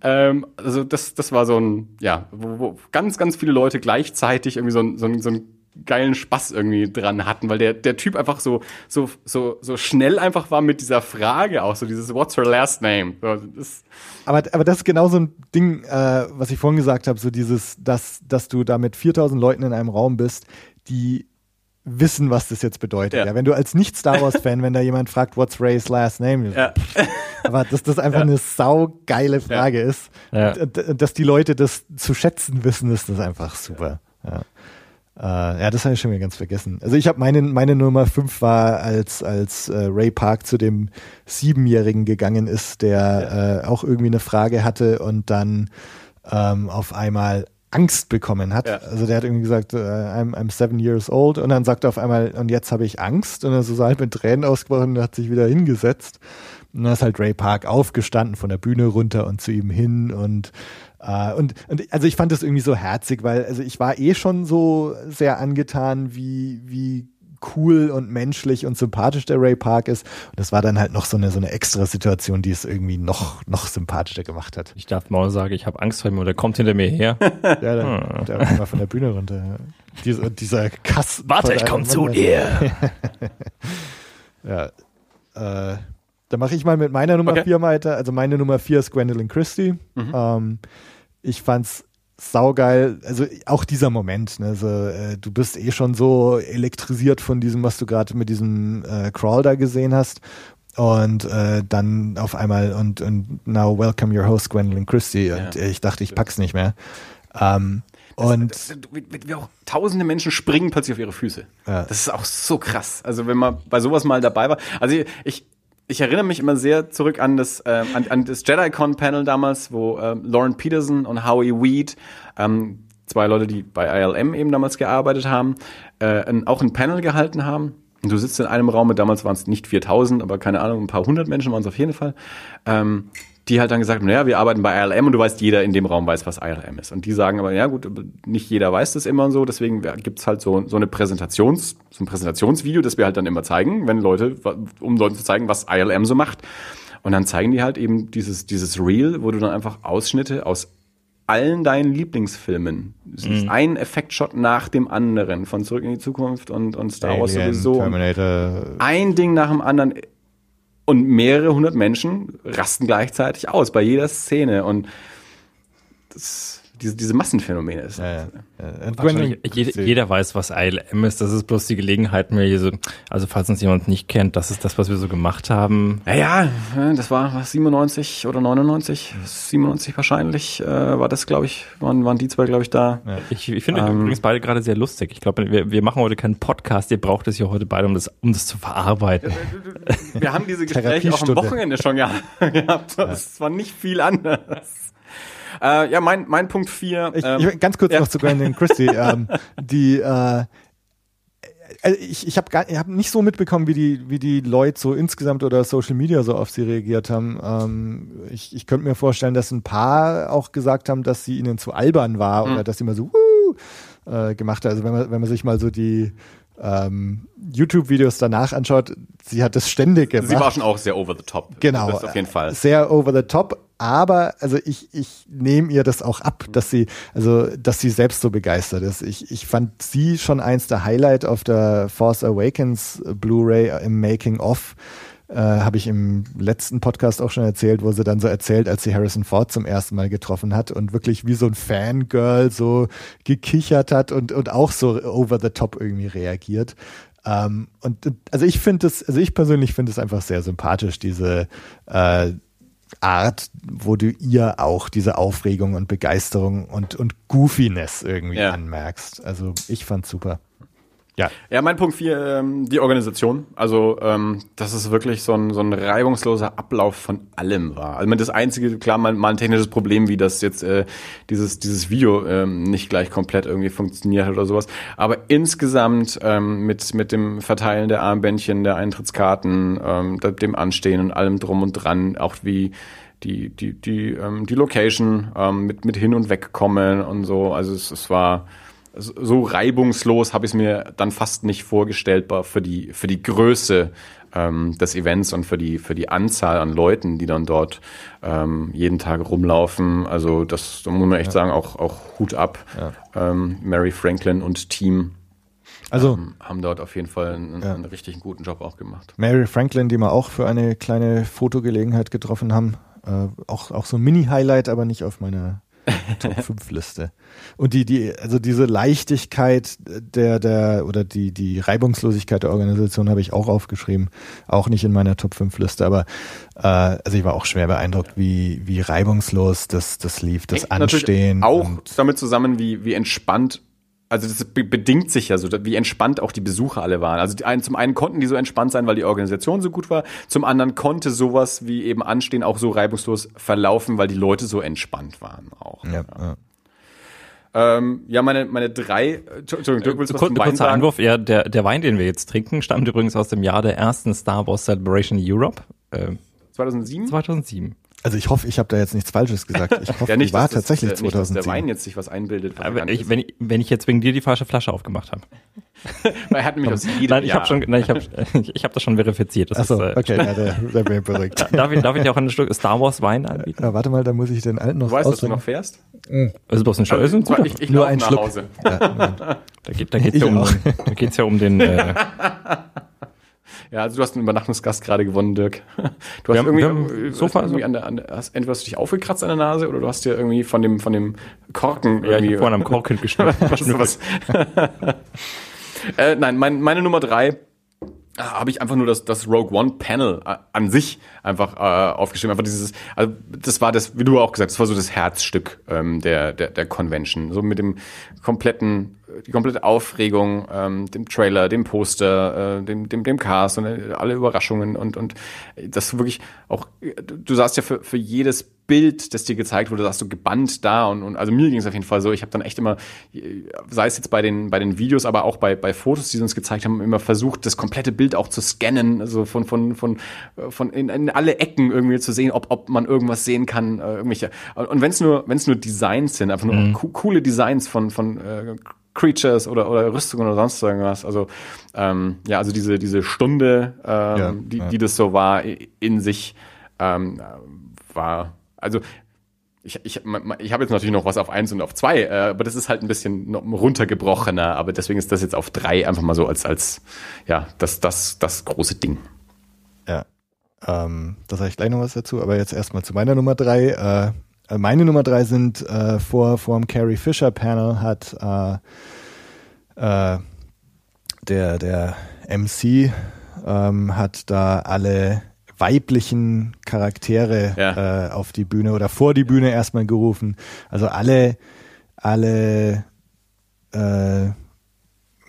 Speaker 2: Ähm, also das, das war so ein, ja, wo, wo ganz, ganz viele Leute gleichzeitig irgendwie so ein, so ein, so ein geilen Spaß irgendwie dran hatten, weil der, der Typ einfach so, so, so, so schnell einfach war mit dieser Frage auch, so dieses What's her last name? So,
Speaker 3: das aber, aber das ist genau so ein Ding, äh, was ich vorhin gesagt habe, so dieses, dass, dass du da mit 4000 Leuten in einem Raum bist, die wissen, was das jetzt bedeutet. Ja. ja wenn du als Nicht-Star Wars-Fan, wenn da jemand fragt, what's Ray's last name? Ja. Aber dass das einfach ja. eine saugeile Frage ist, dass die Leute das zu schätzen wissen, ist das einfach super. Ja. Äh, ja, das habe ich schon wieder ganz vergessen. Also ich habe meine, meine Nummer fünf war, als, als äh, Ray Park zu dem Siebenjährigen gegangen ist, der ja. äh, auch irgendwie eine Frage hatte und dann ähm, auf einmal Angst bekommen hat. Ja. Also der hat irgendwie gesagt, uh, I'm, I'm seven years old und dann sagt er auf einmal, und jetzt habe ich Angst und dann so halt mit Tränen ausgebrochen und hat sich wieder hingesetzt. Und dann ist halt Ray Park aufgestanden von der Bühne runter und zu ihm hin und Uh, und, und also ich fand das irgendwie so herzig, weil also ich war eh schon so sehr angetan, wie, wie cool und menschlich und sympathisch der Ray Park ist. Und das war dann halt noch so eine, so eine extra Situation, die es irgendwie noch, noch sympathischer gemacht hat.
Speaker 1: Ich darf mal sagen, ich habe Angst vor ihm und der kommt hinter mir her. (laughs) ja,
Speaker 3: der, hm. der war von der Bühne runter. Dieser, dieser Kass. (laughs)
Speaker 1: Warte, ich komm zu dir. (laughs)
Speaker 3: ja. Äh, da mache ich mal mit meiner Nummer 4 okay. weiter. Also meine Nummer 4 ist Gwendolyn Christie. Mhm. Ähm, ich fand's saugeil. Also auch dieser Moment. Ne? Also, äh, du bist eh schon so elektrisiert von diesem, was du gerade mit diesem äh, Crawl da gesehen hast. Und äh, dann auf einmal und, und now welcome your host Gwendolyn Christie. Und ja. ich dachte, ich pack's nicht mehr. Ähm, das, und das, das,
Speaker 2: wie auch tausende Menschen springen plötzlich auf ihre Füße. Ja. Das ist auch so krass. Also wenn man bei sowas mal dabei war. Also ich, ich erinnere mich immer sehr zurück an das, äh, an, an das JediCon-Panel damals, wo äh, Lauren Peterson und Howie Weed, ähm, zwei Leute, die bei ILM eben damals gearbeitet haben, äh, ein, auch ein Panel gehalten haben. Und du sitzt in einem Raum, damals waren es nicht 4000, aber keine Ahnung, ein paar hundert Menschen waren es auf jeden Fall. Ähm, die halt dann gesagt haben, naja, wir arbeiten bei ILM und du weißt, jeder in dem Raum weiß, was ILM ist. Und die sagen aber, ja gut, nicht jeder weiß das immer so, deswegen gibt's halt so, so eine Präsentations, so ein Präsentationsvideo, das wir halt dann immer zeigen, wenn Leute, um Leuten zu zeigen, was ILM so macht. Und dann zeigen die halt eben dieses, dieses Reel, wo du dann einfach Ausschnitte aus allen deinen Lieblingsfilmen. Es ist mhm. ein Effektshot nach dem anderen, von Zurück in die Zukunft und, und Star Wars sowieso. Terminator. Ein Ding nach dem anderen und mehrere hundert Menschen rasten gleichzeitig aus bei jeder Szene. Und das diese, diese Massenphänomene ist. Ja, ja.
Speaker 1: Ja, jeder, jeder weiß, was ILM ist. Das ist bloß die Gelegenheit, mir hier so, also falls uns jemand nicht kennt, das ist das, was wir so gemacht haben.
Speaker 2: Ja, ja, das war was, 97 oder 99, 97 wahrscheinlich, äh, war das, glaube ich, waren, waren die zwei, glaube ich, da.
Speaker 1: Ja. Ich, ich finde ähm, übrigens beide gerade sehr lustig. Ich glaube, wir, wir machen heute keinen Podcast, ihr braucht es ja heute beide, um das, um das zu verarbeiten.
Speaker 2: Wir haben diese Gespräche auch am Wochenende schon gehabt. (laughs) Das war nicht viel anders. Äh, ja, mein, mein Punkt 4.
Speaker 3: Ähm, ganz kurz ja. noch zu Brandon Christie. (laughs) ähm, die, äh, also ich, ich habe hab nicht so mitbekommen, wie die, wie die Leute so insgesamt oder Social Media so auf sie reagiert haben. Ähm, ich, ich könnte mir vorstellen, dass ein paar auch gesagt haben, dass sie ihnen zu albern war mhm. oder dass sie mal so uh, äh, gemacht hat. Also wenn man, wenn man sich mal so die ähm, YouTube-Videos danach anschaut, sie hat das ständig gemacht.
Speaker 2: Sie war schon auch sehr over the top.
Speaker 3: Genau.
Speaker 2: Das auf jeden Fall.
Speaker 3: Sehr over the top. Aber also ich, ich nehme ihr das auch ab, dass sie, also dass sie selbst so begeistert ist. Ich, ich fand sie schon eins der Highlight auf der Force Awakens Blu-ray im Making of äh, habe ich im letzten Podcast auch schon erzählt, wo sie dann so erzählt, als sie Harrison Ford zum ersten Mal getroffen hat und wirklich wie so ein Fangirl so gekichert hat und, und auch so over the top irgendwie reagiert. Ähm, und also ich finde es, also ich persönlich finde es einfach sehr sympathisch, diese äh, Art, wo du ihr auch diese Aufregung und Begeisterung und, und Goofiness irgendwie ja. anmerkst. Also ich fand's super.
Speaker 2: Ja. Ja, mein Punkt vier, ähm, die Organisation. Also, ähm, dass es wirklich so ein, so ein reibungsloser Ablauf von allem war. Also das einzige, klar, mal, mal ein technisches Problem, wie das jetzt äh, dieses, dieses Video ähm, nicht gleich komplett irgendwie funktioniert hat oder sowas. Aber insgesamt ähm, mit, mit dem Verteilen der Armbändchen, der Eintrittskarten, ähm, dem Anstehen und allem drum und dran, auch wie die, die, die, ähm, die Location ähm, mit, mit hin und wegkommen und so. Also es, es war so reibungslos habe ich es mir dann fast nicht vorgestellt für die, für die Größe ähm, des Events und für die, für die Anzahl an Leuten, die dann dort ähm, jeden Tag rumlaufen. Also das da muss man echt ja. sagen, auch, auch Hut ab. Ja. Ähm, Mary Franklin und Team also ähm, haben dort auf jeden Fall einen, ja. einen, richtig guten Job auch gemacht.
Speaker 3: Mary Franklin, die wir auch für eine kleine Fotogelegenheit getroffen haben, äh, auch, auch so ein Mini-Highlight, aber nicht auf meiner (laughs) Top 5 Liste. Und die, die, also diese Leichtigkeit der, der, oder die, die Reibungslosigkeit der Organisation habe ich auch aufgeschrieben. Auch nicht in meiner Top 5 Liste, aber äh, also ich war auch schwer beeindruckt, wie, wie reibungslos das, das lief, das Hängt Anstehen.
Speaker 2: Auch damit zusammen, wie, wie entspannt also das bedingt sich ja so, wie entspannt auch die Besucher alle waren. Also die einen, zum einen konnten die so entspannt sein, weil die Organisation so gut war, zum anderen konnte sowas wie eben Anstehen auch so reibungslos verlaufen, weil die Leute so entspannt waren auch. Ja, ja. Ähm, ja, meine, meine drei,
Speaker 1: Entschuldigung, Dirk, willst du Kur Kurzer sagen? Einwurf, ja, der, der Wein, den wir jetzt trinken, stammt übrigens aus dem Jahr der ersten Star Wars Celebration Europe.
Speaker 2: Äh, 2007?
Speaker 1: 2007.
Speaker 3: Also ich hoffe, ich habe da jetzt nichts Falsches gesagt. Ich (laughs) hoffe,
Speaker 2: ja, nicht,
Speaker 3: die war
Speaker 2: das,
Speaker 3: tatsächlich nicht, 2010.
Speaker 2: Dass der Wein jetzt sich was einbildet. Was
Speaker 1: Aber ich, wenn, ich, wenn ich jetzt wegen dir die falsche Flasche aufgemacht habe. (laughs)
Speaker 2: Weil er hat nämlich aus jedem
Speaker 1: Nein, ich habe schon, nein, ich habe, (laughs) ich habe das schon verifiziert. Das
Speaker 3: Ach so, ist, äh, okay, ja, der, der bin beruhigt.
Speaker 1: darf ich, darf ich dir auch ein Stück Star Wars Wein anbieten?
Speaker 3: Ja, warte mal, da muss ich den alten noch.
Speaker 2: Du weißt, dass du noch fährst?
Speaker 1: Mhm. Also bloß ein Scheiß,
Speaker 2: also, ich, ich nur ein Schluck. Hause. Ja,
Speaker 1: da geht, da geht's ja um, da geht's ja um den. Äh,
Speaker 2: ja, also du hast einen Übernachtungsgast gerade gewonnen, Dirk. (laughs) Du hast irgendwie, haben Sofa, irgendwie an der, an der, hast, entweder hast du dich aufgekratzt an der Nase oder du hast dir irgendwie von dem, von dem Korken
Speaker 1: ja, irgendwie. Vorhin am Korken geschnitten. (laughs) was, (laughs)
Speaker 2: äh, nein, mein, meine Nummer drei Ah, habe ich einfach nur das, das Rogue One Panel äh, an sich einfach äh, aufgeschrieben. Einfach dieses, also das war das, wie du auch gesagt, das war so das Herzstück ähm, der, der, der Convention. So mit dem kompletten, die komplette Aufregung, ähm, dem Trailer, dem Poster, äh, dem, dem, dem Cast und äh, alle Überraschungen und, und das wirklich auch, du saßt ja für, für jedes Bild, das dir gezeigt wurde, saß du gebannt da und, und also mir ging es auf jeden Fall so. Ich habe dann echt immer, sei es jetzt bei den bei den Videos, aber auch bei bei Fotos, die sie uns gezeigt haben, immer versucht, das komplette Bild auch zu scannen, also von von von von in, in alle Ecken irgendwie zu sehen, ob ob man irgendwas sehen kann, äh, irgendwelche. Und wenn es nur wenn es nur Designs sind, einfach nur mhm. co coole Designs von von äh, Creatures oder, oder Rüstungen oder sonst irgendwas. Also ähm, ja, also diese, diese Stunde, ähm, ja, die, ja. die das so war, in sich ähm, war also ich, ich, ich habe jetzt natürlich noch was auf eins und auf zwei, äh, aber das ist halt ein bisschen runtergebrochener, aber deswegen ist das jetzt auf drei einfach mal so als, als ja, das, das, das große Ding.
Speaker 3: Ja. Ähm, da sage ich gleich noch was dazu, aber jetzt erstmal zu meiner Nummer drei. Äh, meine Nummer drei sind äh, vor, vor dem Carrie Fisher Panel hat äh, äh, der, der MC ähm, hat da alle weiblichen Charaktere ja. äh, auf die Bühne oder vor die Bühne erstmal gerufen. Also alle, alle äh,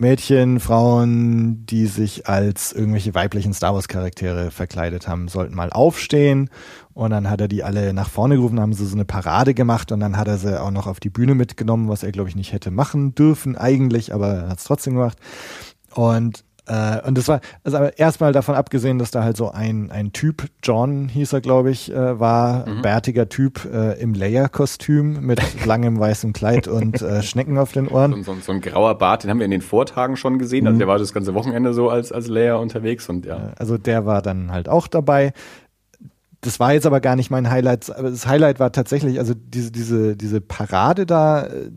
Speaker 3: Mädchen, Frauen, die sich als irgendwelche weiblichen Star Wars Charaktere verkleidet haben, sollten mal aufstehen und dann hat er die alle nach vorne gerufen, haben sie so eine Parade gemacht und dann hat er sie auch noch auf die Bühne mitgenommen, was er glaube ich nicht hätte machen dürfen eigentlich, aber er hat es trotzdem gemacht. Und äh, und das war, also erstmal davon abgesehen, dass da halt so ein, ein Typ, John hieß er, glaube ich, äh, war, mhm. bärtiger Typ äh, im Leia-Kostüm mit (laughs) langem weißem Kleid und äh, Schnecken auf den Ohren.
Speaker 2: So, so, so, ein grauer Bart, den haben wir in den Vortagen schon gesehen. Also mhm. der war das ganze Wochenende so als, als Leia unterwegs und ja. Äh,
Speaker 3: also der war dann halt auch dabei. Das war jetzt aber gar nicht mein Highlight. Aber das Highlight war tatsächlich, also diese, diese, diese Parade da, äh,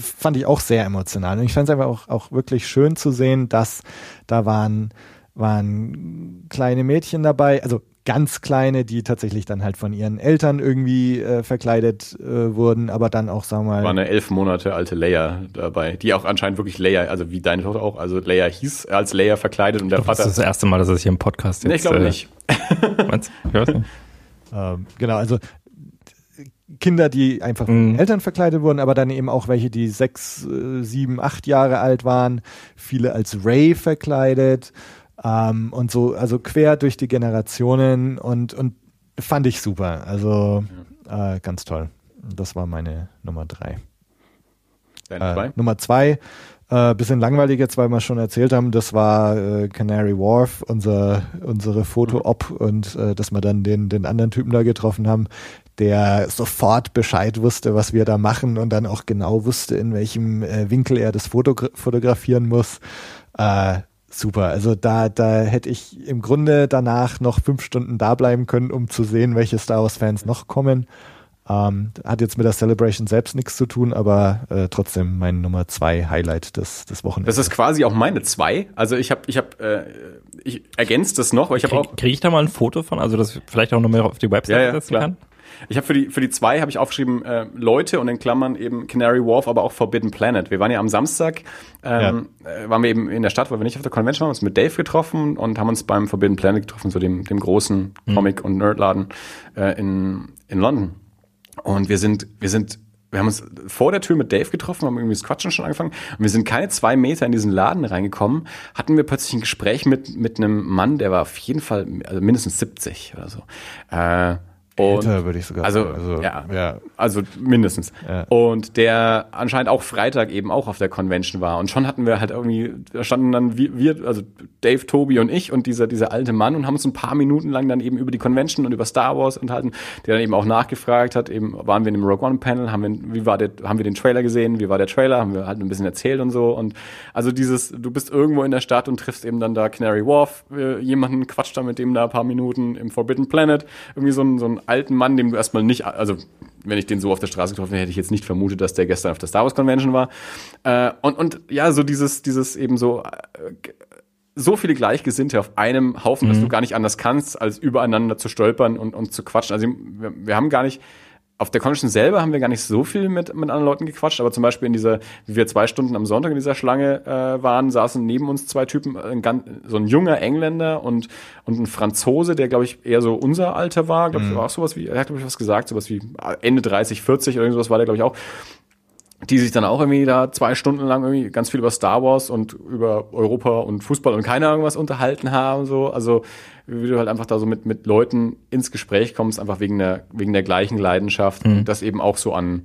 Speaker 3: fand ich auch sehr emotional. Und ich fand es einfach auch, auch wirklich schön zu sehen, dass da waren, waren kleine Mädchen dabei, also ganz kleine, die tatsächlich dann halt von ihren Eltern irgendwie äh, verkleidet äh, wurden, aber dann auch, sagen wir mal.
Speaker 2: War eine elf Monate alte Leia dabei, die auch anscheinend wirklich Leia, also wie deine Tochter auch, also Leia hieß als Leia verkleidet und der Vater.
Speaker 1: Das ist das erste Mal, dass er sich im Podcast
Speaker 2: jetzt. Nee, ich glaube äh, nicht. (laughs)
Speaker 3: Meinst du? Ich ähm, genau, also Kinder, die einfach von mhm. Eltern verkleidet wurden, aber dann eben auch welche, die sechs, äh, sieben, acht Jahre alt waren, viele als Ray verkleidet ähm, und so, also quer durch die Generationen und, und fand ich super. Also äh, ganz toll. Das war meine Nummer drei. Deine äh, Nummer zwei, äh, bisschen langweilig jetzt, weil wir schon erzählt haben, das war äh, Canary Wharf, unser, unsere Foto-Op und äh, dass wir dann den, den anderen Typen da getroffen haben, der sofort Bescheid wusste, was wir da machen und dann auch genau wusste, in welchem äh, Winkel er das Foto fotografieren muss. Äh, super. Also da, da hätte ich im Grunde danach noch fünf Stunden da bleiben können, um zu sehen, welche Star Wars-Fans noch kommen. Ähm, hat jetzt mit der Celebration selbst nichts zu tun, aber äh, trotzdem mein Nummer zwei Highlight des, des Wochenendes.
Speaker 2: Das ist quasi auch meine zwei. Also ich habe, ich habe, äh, ich ergänze das noch, weil ich habe auch.
Speaker 1: Kriege ich da mal ein Foto von, also das vielleicht auch noch mehr auf die Website ja, ja, setzen klar. kann?
Speaker 2: Ich habe für die für die zwei habe ich aufgeschrieben äh, Leute und in Klammern eben Canary Wharf, aber auch Forbidden Planet. Wir waren ja am Samstag, ähm, ja. äh, waren wir eben in der Stadt, weil wir nicht auf der Convention waren, uns mit Dave getroffen und haben uns beim Forbidden Planet getroffen, so dem dem großen mhm. Comic und Nerdladen äh, in in London. Und wir sind wir sind wir haben uns vor der Tür mit Dave getroffen, haben irgendwie das Quatschen schon angefangen und wir sind keine zwei Meter in diesen Laden reingekommen, hatten wir plötzlich ein Gespräch mit, mit einem Mann, der war auf jeden Fall also mindestens 70 oder so. Äh,
Speaker 3: und Älter würde ich sogar
Speaker 2: also, sagen. Also, ja, ja, also mindestens. Ja. Und der anscheinend auch Freitag eben auch auf der Convention war. Und schon hatten wir halt irgendwie, da standen dann wir, wir also Dave, Tobi und ich und dieser, dieser alte Mann und haben uns ein paar Minuten lang dann eben über die Convention und über Star Wars unterhalten, der dann eben auch nachgefragt hat, eben waren wir in einem Rogue One Panel, haben wir, wie war der, haben wir den Trailer gesehen, wie war der Trailer, haben wir halt ein bisschen erzählt und so. Und also dieses, du bist irgendwo in der Stadt und triffst eben dann da Canary Wharf, äh, jemanden quatscht da mit dem da ein paar Minuten im Forbidden Planet, irgendwie so ein, so ein alten Mann, dem du erstmal nicht, also wenn ich den so auf der Straße getroffen hätte, hätte ich jetzt nicht vermutet, dass der gestern auf der Star Wars Convention war. Äh, und, und ja, so dieses, dieses eben so, äh, so viele Gleichgesinnte auf einem Haufen, mhm. dass du gar nicht anders kannst, als übereinander zu stolpern und, und zu quatschen. Also wir, wir haben gar nicht, auf der Convention selber haben wir gar nicht so viel mit, mit anderen Leuten gequatscht, aber zum Beispiel in dieser, wie wir zwei Stunden am Sonntag in dieser Schlange äh, waren, saßen neben uns zwei Typen, ein ganz, so ein junger Engländer und, und ein Franzose, der, glaube ich, eher so unser Alter war, glaube ich, mhm. war auch sowas wie, er hat, glaube ich, was gesagt, sowas wie Ende 30, 40 oder irgendwas war der, glaube ich, auch die sich dann auch irgendwie da zwei Stunden lang irgendwie ganz viel über Star Wars und über Europa und Fußball und keine Ahnung was unterhalten haben, so. Also, wie du halt einfach da so mit, mit Leuten ins Gespräch kommst, einfach wegen der, wegen der gleichen Leidenschaft mhm. und das eben auch so an,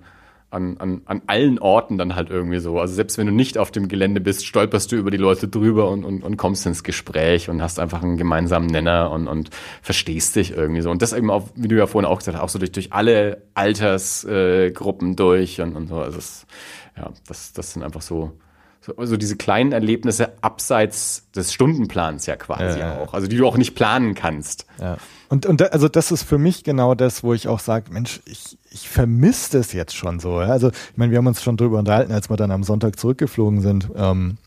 Speaker 2: an, an, an allen Orten dann halt irgendwie so. Also selbst wenn du nicht auf dem Gelände bist, stolperst du über die Leute drüber und, und, und kommst ins Gespräch und hast einfach einen gemeinsamen Nenner und, und verstehst dich irgendwie so. Und das eben auch, wie du ja vorhin auch gesagt hast, auch so durch, durch alle Altersgruppen äh, durch und, und so. Also das, ja, das, das sind einfach so, so also diese kleinen Erlebnisse abseits des Stundenplans ja quasi ja, ja. auch. Also die du auch nicht planen kannst.
Speaker 3: Ja. Und, und da, also das ist für mich genau das, wo ich auch sage, Mensch, ich, ich vermisse das jetzt schon so. Ja? Also ich meine, wir haben uns schon drüber unterhalten, als wir dann am Sonntag zurückgeflogen sind. Ähm,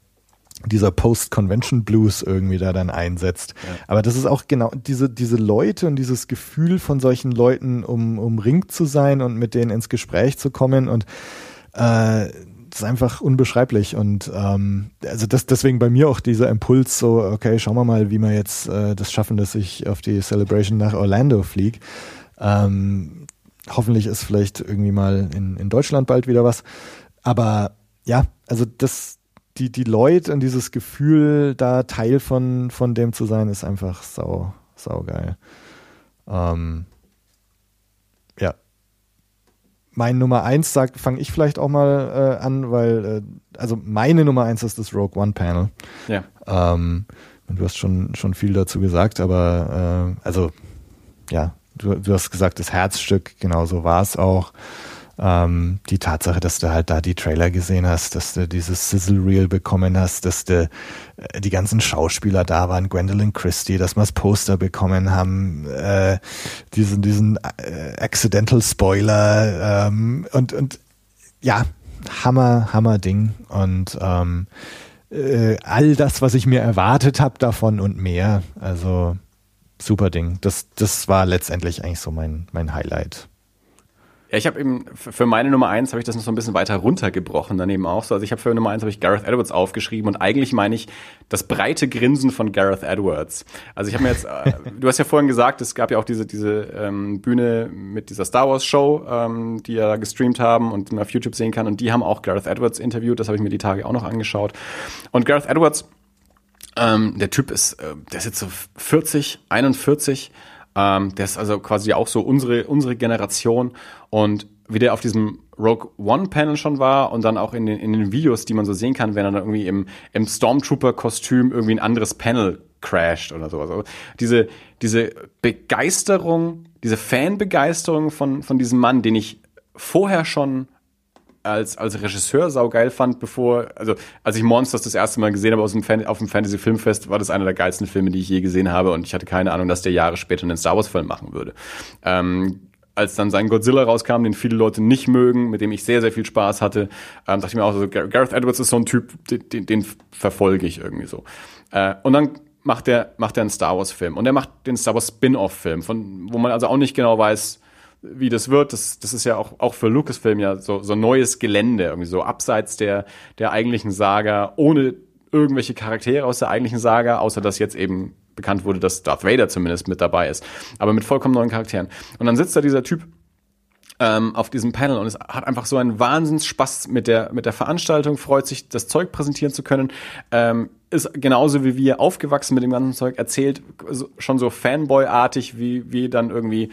Speaker 3: dieser Post-Convention Blues irgendwie da dann einsetzt. Ja. Aber das ist auch genau diese, diese Leute und dieses Gefühl von solchen Leuten, um umringt zu sein und mit denen ins Gespräch zu kommen und äh, ist einfach unbeschreiblich und ähm, also das deswegen bei mir auch dieser Impuls so okay schauen wir mal wie wir jetzt äh, das schaffen dass ich auf die Celebration nach Orlando fliege. Ähm, hoffentlich ist vielleicht irgendwie mal in, in Deutschland bald wieder was. Aber ja also das die die Leute und dieses Gefühl da Teil von von dem zu sein ist einfach sau sau geil ähm, mein Nummer eins sagt, fange ich vielleicht auch mal äh, an, weil äh, also meine Nummer eins ist das Rogue One Panel.
Speaker 2: Ja.
Speaker 3: Ähm, du hast schon schon viel dazu gesagt, aber äh, also ja, du, du hast gesagt, das Herzstück, genau so war es auch. Ähm, die Tatsache, dass du halt da die Trailer gesehen hast, dass du dieses Sizzle Reel bekommen hast, dass du äh, die ganzen Schauspieler da waren, Gwendolyn Christie, dass wir das Poster bekommen haben, äh, diesen, diesen äh, Accidental Spoiler ähm, und, und ja, Hammer, Hammer Ding und ähm, äh, all das, was ich mir erwartet habe davon und mehr. Also super Ding. Das, das war letztendlich eigentlich so mein, mein Highlight.
Speaker 2: Ja, ich habe eben für meine Nummer eins habe ich das noch so ein bisschen weiter runtergebrochen daneben auch so. Also ich habe für Nummer eins habe ich Gareth Edwards aufgeschrieben und eigentlich meine ich das breite Grinsen von Gareth Edwards. Also ich habe mir jetzt, äh, (laughs) du hast ja vorhin gesagt, es gab ja auch diese diese ähm, Bühne mit dieser Star Wars Show, ähm, die ja gestreamt haben und man auf YouTube sehen kann und die haben auch Gareth Edwards interviewt. Das habe ich mir die Tage auch noch angeschaut. Und Gareth Edwards, ähm, der Typ ist, äh, der ist jetzt so 40, 41 ähm, der ist also quasi auch so unsere, unsere Generation und wie der auf diesem Rogue One Panel schon war und dann auch in den, in den Videos, die man so sehen kann, wenn er dann irgendwie im, im Stormtrooper-Kostüm irgendwie ein anderes Panel crasht oder sowas. Also diese, diese Begeisterung, diese Fanbegeisterung von, von diesem Mann, den ich vorher schon als, als Regisseur saugeil fand, bevor, also als ich Monsters das erste Mal gesehen habe aus dem Fan, auf dem Fantasy Filmfest, war das einer der geilsten Filme, die ich je gesehen habe und ich hatte keine Ahnung, dass der Jahre später einen Star Wars Film machen würde. Ähm, als dann sein Godzilla rauskam, den viele Leute nicht mögen, mit dem ich sehr, sehr viel Spaß hatte, ähm, dachte ich mir auch so, Gareth Edwards ist so ein Typ, den, den, den verfolge ich irgendwie so. Äh, und dann macht er macht einen Star Wars Film und er macht den Star Wars Spin-off Film, wo man also auch nicht genau weiß, wie das wird. Das, das ist ja auch, auch für Lucasfilm ja so, so neues Gelände, irgendwie so abseits der, der eigentlichen Saga, ohne irgendwelche Charaktere aus der eigentlichen Saga, außer dass jetzt eben bekannt wurde, dass Darth Vader zumindest mit dabei ist, aber mit vollkommen neuen Charakteren. Und dann sitzt da dieser Typ ähm, auf diesem Panel und es hat einfach so einen Wahnsinnsspaß mit der mit der Veranstaltung, freut sich, das Zeug präsentieren zu können. Ähm, ist genauso wie wir aufgewachsen mit dem ganzen Zeug, erzählt schon so Fanboy-artig, wie, wie dann irgendwie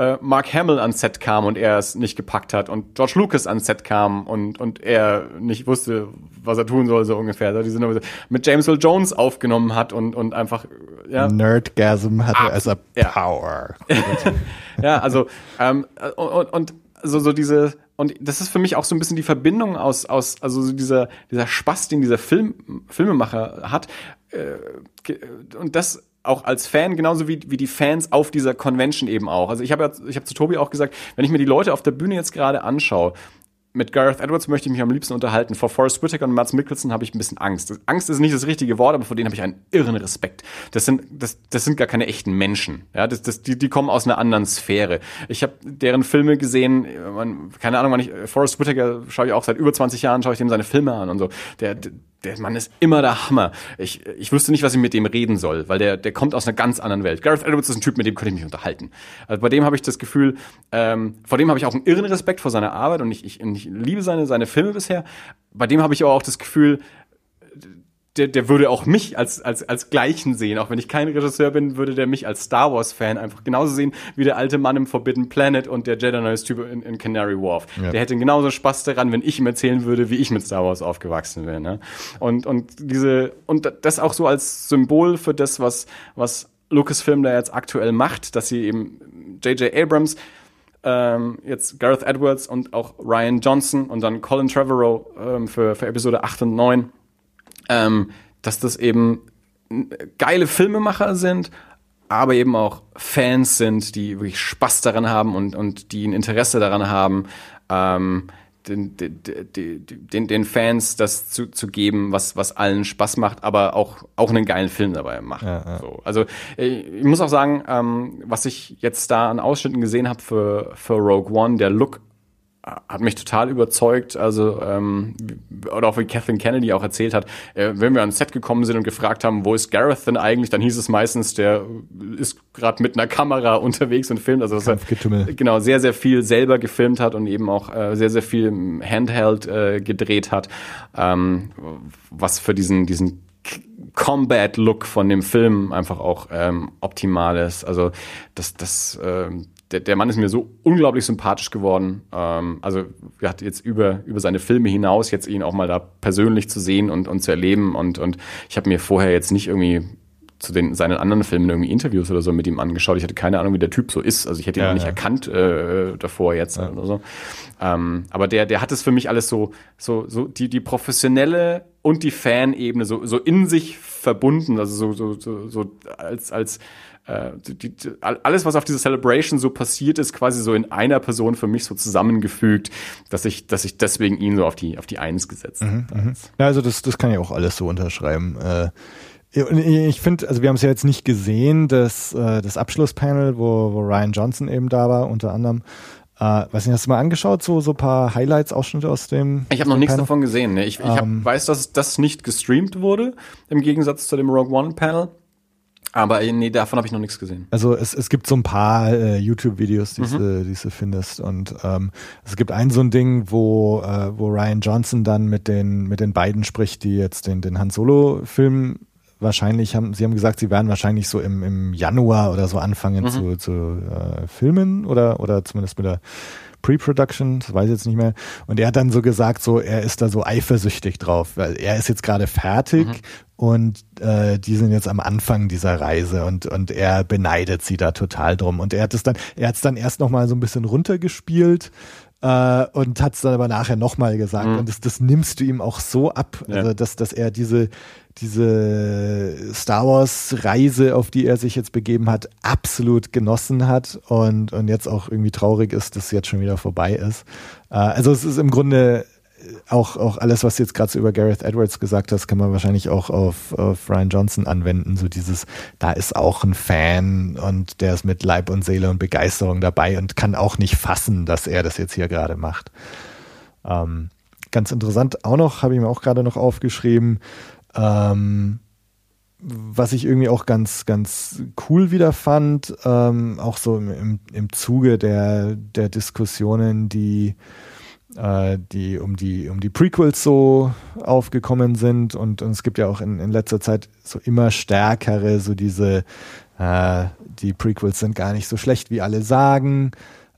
Speaker 2: äh, Mark Hamill ans Set kam und er es nicht gepackt hat und George Lucas ans Set kam und, und er nicht wusste, was er tun soll, so ungefähr. Die sind mit James Earl Jones aufgenommen hat und, und einfach,
Speaker 3: ja. Nerdgasm hatte ah, as a power. (laughs)
Speaker 2: ja, also, ähm, und, und so, so diese, und das ist für mich auch so ein bisschen die Verbindung aus, aus also so dieser, dieser Spaß, den dieser Film, Filmemacher hat. Äh, und das auch als Fan, genauso wie, wie die Fans auf dieser Convention eben auch. Also ich habe ja, ich habe zu Tobi auch gesagt, wenn ich mir die Leute auf der Bühne jetzt gerade anschaue, mit Gareth Edwards möchte ich mich am liebsten unterhalten. Vor Forrest Whitaker und Mats Mikkelsen habe ich ein bisschen Angst. Angst ist nicht das richtige Wort, aber vor denen habe ich einen irren Respekt. Das sind, das, das sind gar keine echten Menschen. Ja, das, das, die, die kommen aus einer anderen Sphäre. Ich habe deren Filme gesehen, man, keine Ahnung, wann ich, Forrest Whitaker schaue ich auch seit über 20 Jahren, schaue ich dem seine Filme an und so. Der, der Mann ist immer der Hammer. Ich, ich wüsste nicht, was ich mit dem reden soll, weil der, der kommt aus einer ganz anderen Welt. Gareth Edwards ist ein Typ, mit dem könnte ich mich unterhalten. Also bei dem habe ich das Gefühl, ähm, vor dem habe ich auch einen irren Respekt vor seiner Arbeit und ich, ich, ich liebe seine, seine Filme bisher. Bei dem habe ich aber auch das Gefühl, der, der würde auch mich als, als, als Gleichen sehen. Auch wenn ich kein Regisseur bin, würde der mich als Star Wars-Fan einfach genauso sehen wie der alte Mann im Forbidden Planet und der Jedi Knights-Typ in, in Canary Wharf. Ja. Der hätte genauso Spaß daran, wenn ich ihm erzählen würde, wie ich mit Star Wars aufgewachsen bin. Ne? Und, und diese, und das auch so als Symbol für das, was, was Lucasfilm da jetzt aktuell macht, dass sie eben J.J. Abrams ähm, jetzt Gareth Edwards und auch Ryan Johnson und dann Colin Trevorrow ähm, für, für Episode 8 und 9 ähm, dass das eben geile Filmemacher sind, aber eben auch Fans sind, die wirklich Spaß daran haben und, und die ein Interesse daran haben, ähm, den, den, den, den Fans das zu, zu geben, was, was allen Spaß macht, aber auch, auch einen geilen Film dabei macht. Ja, ja. So, also ich muss auch sagen, ähm, was ich jetzt da an Ausschnitten gesehen habe für, für Rogue One, der Look hat mich total überzeugt. Also, ähm, oder auch wie Kathleen Kennedy auch erzählt hat, äh, wenn wir ans Set gekommen sind und gefragt haben, wo ist Gareth denn eigentlich, dann hieß es meistens, der ist gerade mit einer Kamera (laughs) unterwegs und filmt. Also, dass er genau sehr, sehr viel selber gefilmt hat und eben auch äh, sehr, sehr viel Handheld äh, gedreht hat, ähm, was für diesen, diesen Combat-Look von dem Film einfach auch ähm, optimal ist. Also das, das, ähm, der, der Mann ist mir so unglaublich sympathisch geworden. Ähm, also wir hatten jetzt über, über seine Filme hinaus jetzt ihn auch mal da persönlich zu sehen und, und zu erleben. Und, und ich habe mir vorher jetzt nicht irgendwie zu den seinen anderen Filmen irgendwie Interviews oder so mit ihm angeschaut. Ich hatte keine Ahnung, wie der Typ so ist. Also ich hätte ihn
Speaker 3: Ja,
Speaker 2: nicht
Speaker 3: ja.
Speaker 2: erkannt äh, davor jetzt
Speaker 3: Ja.
Speaker 2: oder so. Ähm, aber der, der hat es für mich alles so, so, so die, die professionelle und die Fanebene so, so in sich verbunden. Also so, so, so, so als, als äh, die, die, alles, was auf dieser Celebration so passiert ist, quasi so in einer Person für mich so zusammengefügt, dass ich, dass ich deswegen ihn so auf die, auf die Eins gesetzt habe.
Speaker 3: Ja, also das, das kann ich auch alles so unterschreiben. Äh, ich finde, also wir haben es ja jetzt nicht gesehen, das, äh, das Abschlusspanel, wo, wo Ryan Johnson eben da war, unter anderem. Äh, weiß nicht, hast du mal angeschaut, so so ein paar Highlights, Ausschnitte aus dem?
Speaker 2: Ich habe noch nichts
Speaker 3: Panel?
Speaker 2: davon gesehen. Ne? Ich, ich hab,
Speaker 3: Ähm.
Speaker 2: weiß, dass das nicht gestreamt wurde, im Gegensatz zu dem Rogue One Panel. Aber äh, nee, davon habe ich noch nichts gesehen.
Speaker 3: Also es, es gibt so ein paar äh, YouTube-Videos, die,
Speaker 2: Mhm.
Speaker 3: du- du findest. Und ähm, es gibt ein so ein Ding, wo, äh, wo Ryan Johnson dann mit den, mit den beiden spricht, die jetzt den, den Han Solo-Film wahrscheinlich haben, sie haben gesagt, sie werden wahrscheinlich so im, im Januar oder so anfangen
Speaker 2: Mhm.
Speaker 3: zu, zu äh, filmen oder, oder zumindest mit der Pre-Production, das weiß ich jetzt nicht mehr. Und er hat dann so gesagt, so er ist da so eifersüchtig drauf, weil er ist jetzt gerade fertig
Speaker 2: Mhm.
Speaker 3: und äh, die sind jetzt am Anfang dieser Reise und und er beneidet sie da total drum. Und er hat es dann, er hat es dann erst noch mal so ein bisschen runtergespielt. Äh, und hat es dann aber nachher nochmal gesagt. Und das, das nimmst du ihm auch so ab,
Speaker 2: Ja.
Speaker 3: also dass, dass er diese, diese Star Wars Reise, auf die er sich jetzt begeben hat, absolut genossen hat und, und jetzt auch irgendwie traurig ist, dass es jetzt schon wieder vorbei ist. Äh, also es ist im Grunde auch, auch alles, was du jetzt gerade so über Gareth Edwards gesagt hast, kann man wahrscheinlich auch auf, auf Ryan Johnson anwenden. So dieses, da ist auch ein Fan und der ist mit Leib und Seele und Begeisterung dabei und kann auch nicht fassen, dass er das jetzt hier gerade macht. Ähm, ganz interessant auch noch, habe ich mir auch gerade noch aufgeschrieben, ähm, was ich irgendwie auch ganz, ganz cool wieder fand, ähm, auch so im, im, im Zuge der, der Diskussionen, die, äh, die um die um die Prequels so aufgekommen sind und, und es gibt ja auch in, in letzter Zeit so immer stärkere, so diese, äh, die Prequels sind gar nicht so schlecht, wie alle sagen.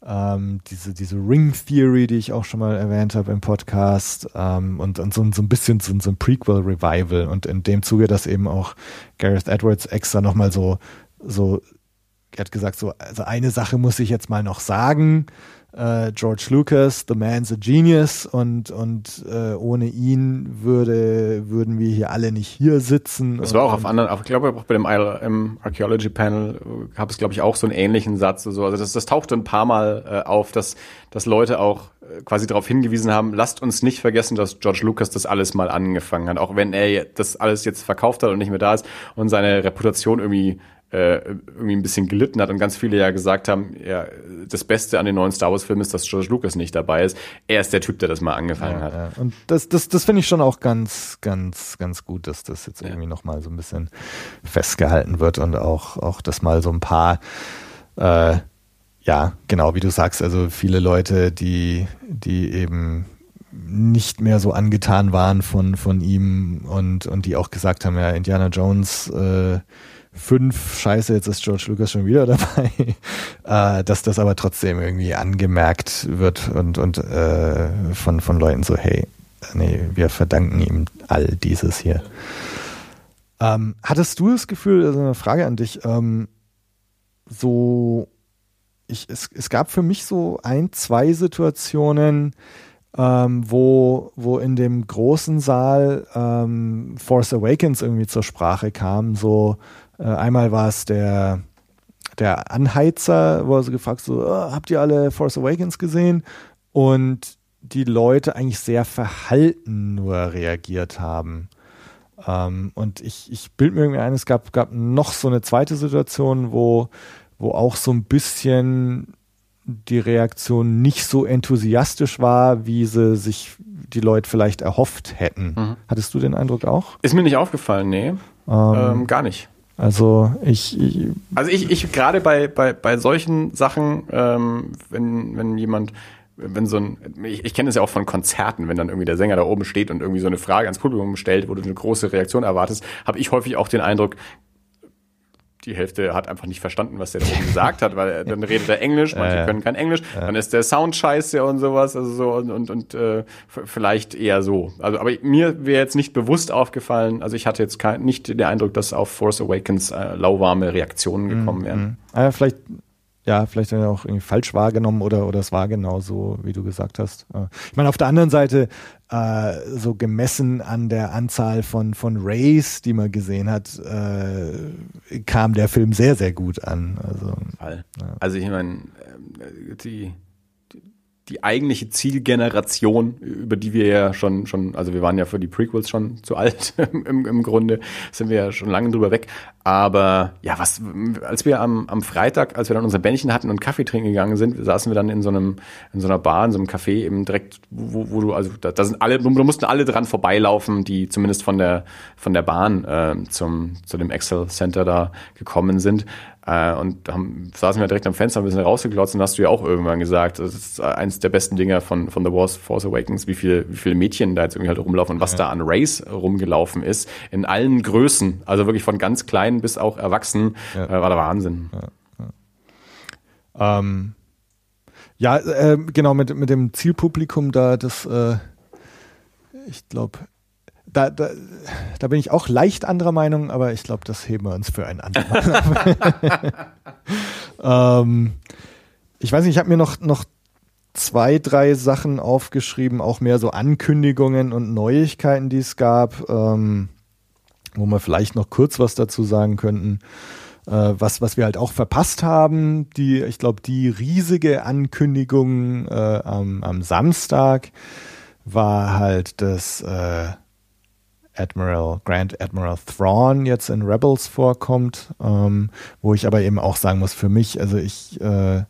Speaker 3: Ähm, diese, diese Ring Theory, die ich auch schon mal erwähnt habe im Podcast, ähm, und, und so, so ein bisschen so, so ein Prequel-Revival. Und in dem Zuge, dass eben auch Gareth Edwards extra nochmal so, so, er hat gesagt, so, also eine Sache muss ich jetzt mal noch sagen. Äh, George Lucas, the man's a genius und, und äh, ohne ihn würde, würden wir hier alle nicht hier sitzen.
Speaker 2: Das war auch auf anderen, ich glaube auch bei dem ILM Archaeology Panel gab es, glaube ich, auch so einen ähnlichen Satz. oder So. Also das, das tauchte ein paar Mal äh, auf, dass, dass Leute auch äh, quasi darauf hingewiesen haben, lasst uns nicht vergessen, dass George Lucas das alles mal angefangen hat, auch wenn er das alles jetzt verkauft hat und nicht mehr da ist und seine Reputation irgendwie äh, irgendwie ein bisschen gelitten hat und ganz viele ja gesagt haben, ja, das Beste an den neuen Star Wars Filmen ist, dass George Lucas nicht dabei ist. Er ist der Typ, der das mal angefangen
Speaker 3: ja,
Speaker 2: hat.
Speaker 3: ja. Und das, das, das finde ich schon auch ganz, ganz, ganz gut, dass das jetzt
Speaker 2: Ja.
Speaker 3: irgendwie nochmal so ein bisschen festgehalten wird und auch, auch das mal so ein paar, äh, ja, genau, wie du sagst, also viele Leute, die, die eben nicht mehr so angetan waren von, von ihm und, und die auch gesagt haben, ja, Indiana Jones äh, fünf, scheiße, jetzt ist George Lucas schon wieder (laughs) dabei, äh, dass das aber trotzdem irgendwie angemerkt wird und, und äh, von, von Leuten so, hey, nee, wir verdanken ihm all dieses hier. Ähm, hattest du das Gefühl, also eine Frage an dich, ähm, so, ich, es, es gab für mich so ein, zwei Situationen, ähm, wo, wo in dem großen Saal ähm, Force Awakens irgendwie zur Sprache kam. So äh, einmal war es der, der Anheizer, wo er so gefragt so, "Ah, habt ihr alle Force Awakens gesehen? Und die Leute eigentlich sehr verhalten nur reagiert haben. Ähm, und ich, ich bild mir irgendwie ein, es gab, gab noch so eine zweite Situation, wo, wo auch so ein bisschen die Reaktion nicht so enthusiastisch war, wie sie sich die Leute vielleicht erhofft hätten.
Speaker 2: Mhm.
Speaker 3: Hattest du den Eindruck auch?
Speaker 2: Ist mir nicht aufgefallen, nee.
Speaker 3: Ähm,
Speaker 2: Ähm, gar nicht.
Speaker 3: Also ich, ich
Speaker 2: Also ich, ich gerade bei, bei, bei solchen Sachen, ähm, wenn, wenn jemand wenn so ein, ich, ich kenne es ja auch von Konzerten, wenn dann irgendwie der Sänger da oben steht und irgendwie so eine Frage ans Publikum stellt, wo du eine große Reaktion erwartest, habe ich häufig auch den Eindruck, die Hälfte hat einfach nicht verstanden, was der da oben gesagt hat, weil dann redet er Englisch, manche (laughs)
Speaker 3: ja.
Speaker 2: können kein Englisch, dann ist der Sound scheiße und sowas, also so und und, und äh, vielleicht eher so. Also, aber mir wäre jetzt nicht bewusst aufgefallen, also ich hatte jetzt kein, nicht den Eindruck, dass auf Force Awakens äh, lauwarme Reaktionen gekommen wären.
Speaker 3: Mhm. Ah, vielleicht ja, vielleicht er auch irgendwie falsch wahrgenommen oder, oder es war genau so, wie du gesagt hast. Ich meine, auf der anderen Seite, äh, so gemessen an der Anzahl von, von Rays, die man gesehen hat, äh, kam der Film sehr, sehr gut an. Also,
Speaker 2: ja. also ich meine, die, die eigentliche Zielgeneration, über die wir ja schon, schon, also wir waren ja für die Prequels schon zu alt (laughs) im, im Grunde, sind wir ja schon lange drüber weg. Aber ja, was, als wir am, am Freitag, als wir dann unser Bändchen hatten und Kaffee trinken gegangen sind, saßen wir dann in so einem, in so einer Bar, in so einem Café eben direkt, wo, wo du, also da, da sind alle, da mussten alle dran vorbeilaufen, die zumindest von der, von der Bahn äh, zum, zu dem Excel Center da gekommen sind. Äh, und haben, saßen wir direkt am Fenster ein bisschen rausgeglotzt und hast du ja auch irgendwann gesagt, das ist eins der besten Dinger von, von The Wars Force Awakens, wie viel, wie viele Mädchen da jetzt irgendwie halt rumlaufen und was ja. da an Race rumgelaufen ist. In allen Größen, also wirklich von ganz klein bis auch erwachsen, ja. äh, war der Wahnsinn.
Speaker 3: Ja, ja. Ähm, ja äh, genau, mit, mit dem Zielpublikum da, das, äh, ich glaube, da, da, da bin ich auch leicht anderer Meinung, aber ich glaube, das heben wir uns für ein anderes (laughs) ähm, ich weiß nicht, ich habe mir noch, noch zwei, drei Sachen aufgeschrieben, auch mehr so Ankündigungen und Neuigkeiten, die es gab, ähm, wo wir vielleicht noch kurz was dazu sagen könnten. Äh, was, was wir halt auch verpasst haben, die, ich glaube, die riesige Ankündigung äh, am, am Samstag war halt das äh, Admiral, Grand Admiral Thrawn jetzt in Rebels vorkommt, ähm, wo ich aber eben auch sagen muss, für mich, also ich äh,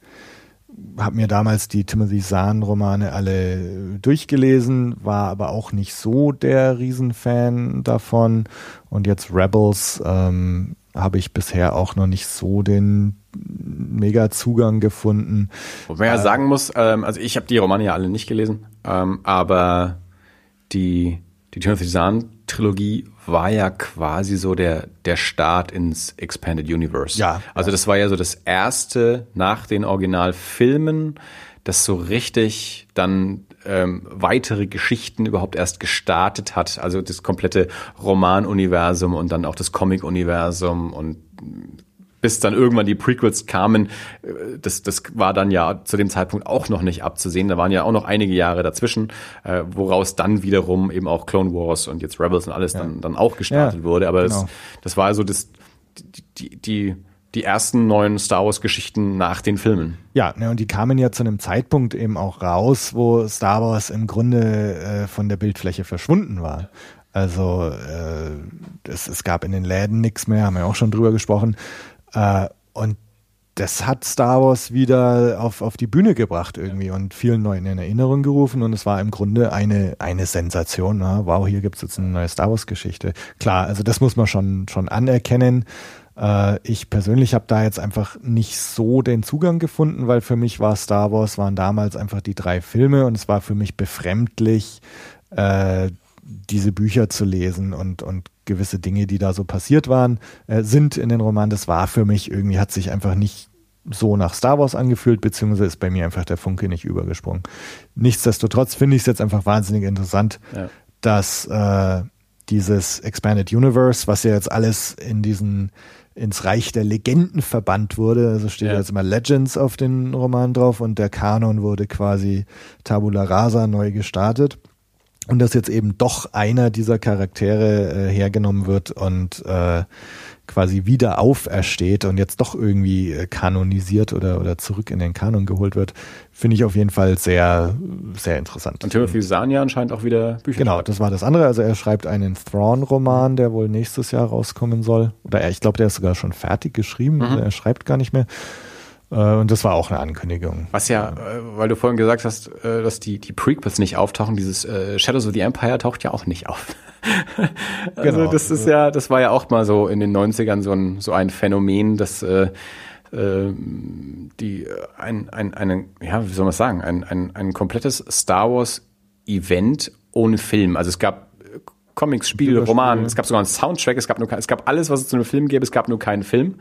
Speaker 3: habe mir damals die Timothy Zahn-Romane alle durchgelesen, war aber auch nicht so der Riesenfan davon. Und jetzt Rebels ähm, habe ich bisher auch noch nicht so den mega Zugang gefunden.
Speaker 2: Wobei man ja äh, sagen muss, ähm, also ich habe die Romane ja alle nicht gelesen, ähm, aber die, die Timothy Zahn Trilogie war ja quasi so der, der Start ins Expanded Universe.
Speaker 3: Ja.
Speaker 2: Also das war ja so das erste nach den Originalfilmen, das so richtig dann ähm, weitere Geschichten überhaupt erst gestartet hat. Also das komplette Romanuniversum und dann auch das Comic-Universum und bis dann irgendwann die Prequels kamen, äh, das, das war dann ja zu dem Zeitpunkt auch noch nicht abzusehen. Da waren ja auch noch einige Jahre dazwischen, äh, woraus dann wiederum eben auch Clone Wars und jetzt Rebels und alles ja. dann, dann auch gestartet ja, wurde. Aber genau. das, das war so das, die, die, die ersten neuen Star Wars Geschichten nach den Filmen.
Speaker 3: Ja, ne, und die kamen ja zu einem Zeitpunkt eben auch raus, wo Star Wars im Grunde äh, von der Bildfläche verschwunden war. Also äh, es, es gab in den Läden nichts mehr, haben wir auch schon drüber gesprochen. Äh, und das hat Star Wars wieder auf, auf die Bühne gebracht irgendwie und vielen Leuten in Erinnerung gerufen und es war im Grunde eine, eine Sensation. Na? Wow, hier gibt's jetzt eine neue Star Wars Geschichte. Klar, also das muss man schon, schon anerkennen. Äh, ich persönlich habe da jetzt einfach nicht so den Zugang gefunden, weil für mich war Star Wars, waren damals einfach die drei Filme und es war für mich befremdlich, äh, diese Bücher zu lesen und, und gewisse Dinge, die da so passiert waren, äh, sind in den Romanen. Das war für mich irgendwie, hat sich einfach nicht so nach Star Wars angefühlt, beziehungsweise ist bei mir einfach der Funke nicht übergesprungen. Nichtsdestotrotz finde ich es jetzt einfach wahnsinnig interessant, ja. dass äh, dieses Expanded Universe, was ja jetzt alles in diesen ins Reich der Legenden verbannt wurde. Also steht ja. jetzt immer Legends auf den Roman drauf und der Kanon wurde quasi Tabula Rasa neu gestartet und dass jetzt eben doch einer dieser Charaktere äh, hergenommen wird und äh, quasi wieder aufersteht und jetzt doch irgendwie äh, kanonisiert oder, oder zurück in den Kanon geholt wird, finde ich auf jeden Fall sehr, sehr interessant.
Speaker 2: Und Timothy Zahn ja anscheinend auch wieder
Speaker 3: Bücher Genau, schreibt. das war das andere. Also er schreibt einen Thrawn-Roman, der wohl nächstes Jahr rauskommen soll. Oder er, ich glaube, der ist sogar schon fertig geschrieben. Mhm. Er schreibt gar nicht mehr. Äh, und das war auch eine Ankündigung.
Speaker 2: Was ja, äh, weil du vorhin gesagt hast, äh, dass die, die Prequels nicht auftauchen, dieses Shadows of the Empire taucht ja auch nicht auf. (laughs) also genau. das ist ja, das war ja auch mal so in den 90ern so ein, so ein Phänomen, dass die ein, ein, eine, ja, wie soll man sagen, ein, ein, ein komplettes Star Wars Event ohne Film. Also es gab Comics, Spiele, Roman, es gab sogar einen Soundtrack, es gab nur, es gab alles, was es zu einem Film gäbe, es gab nur keinen Film.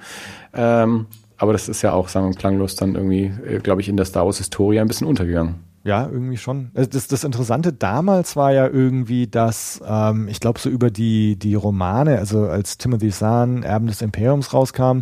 Speaker 2: Ähm, aber das ist ja auch, sagen wir klanglos dann irgendwie, äh, glaube ich, in der Star Wars Historie ein bisschen untergegangen.
Speaker 3: Ja, irgendwie schon. Also das, das Interessante damals war ja irgendwie, dass ähm, ich glaube so über die die Romane, also als Timothy Zahn Erben des Imperiums rauskam,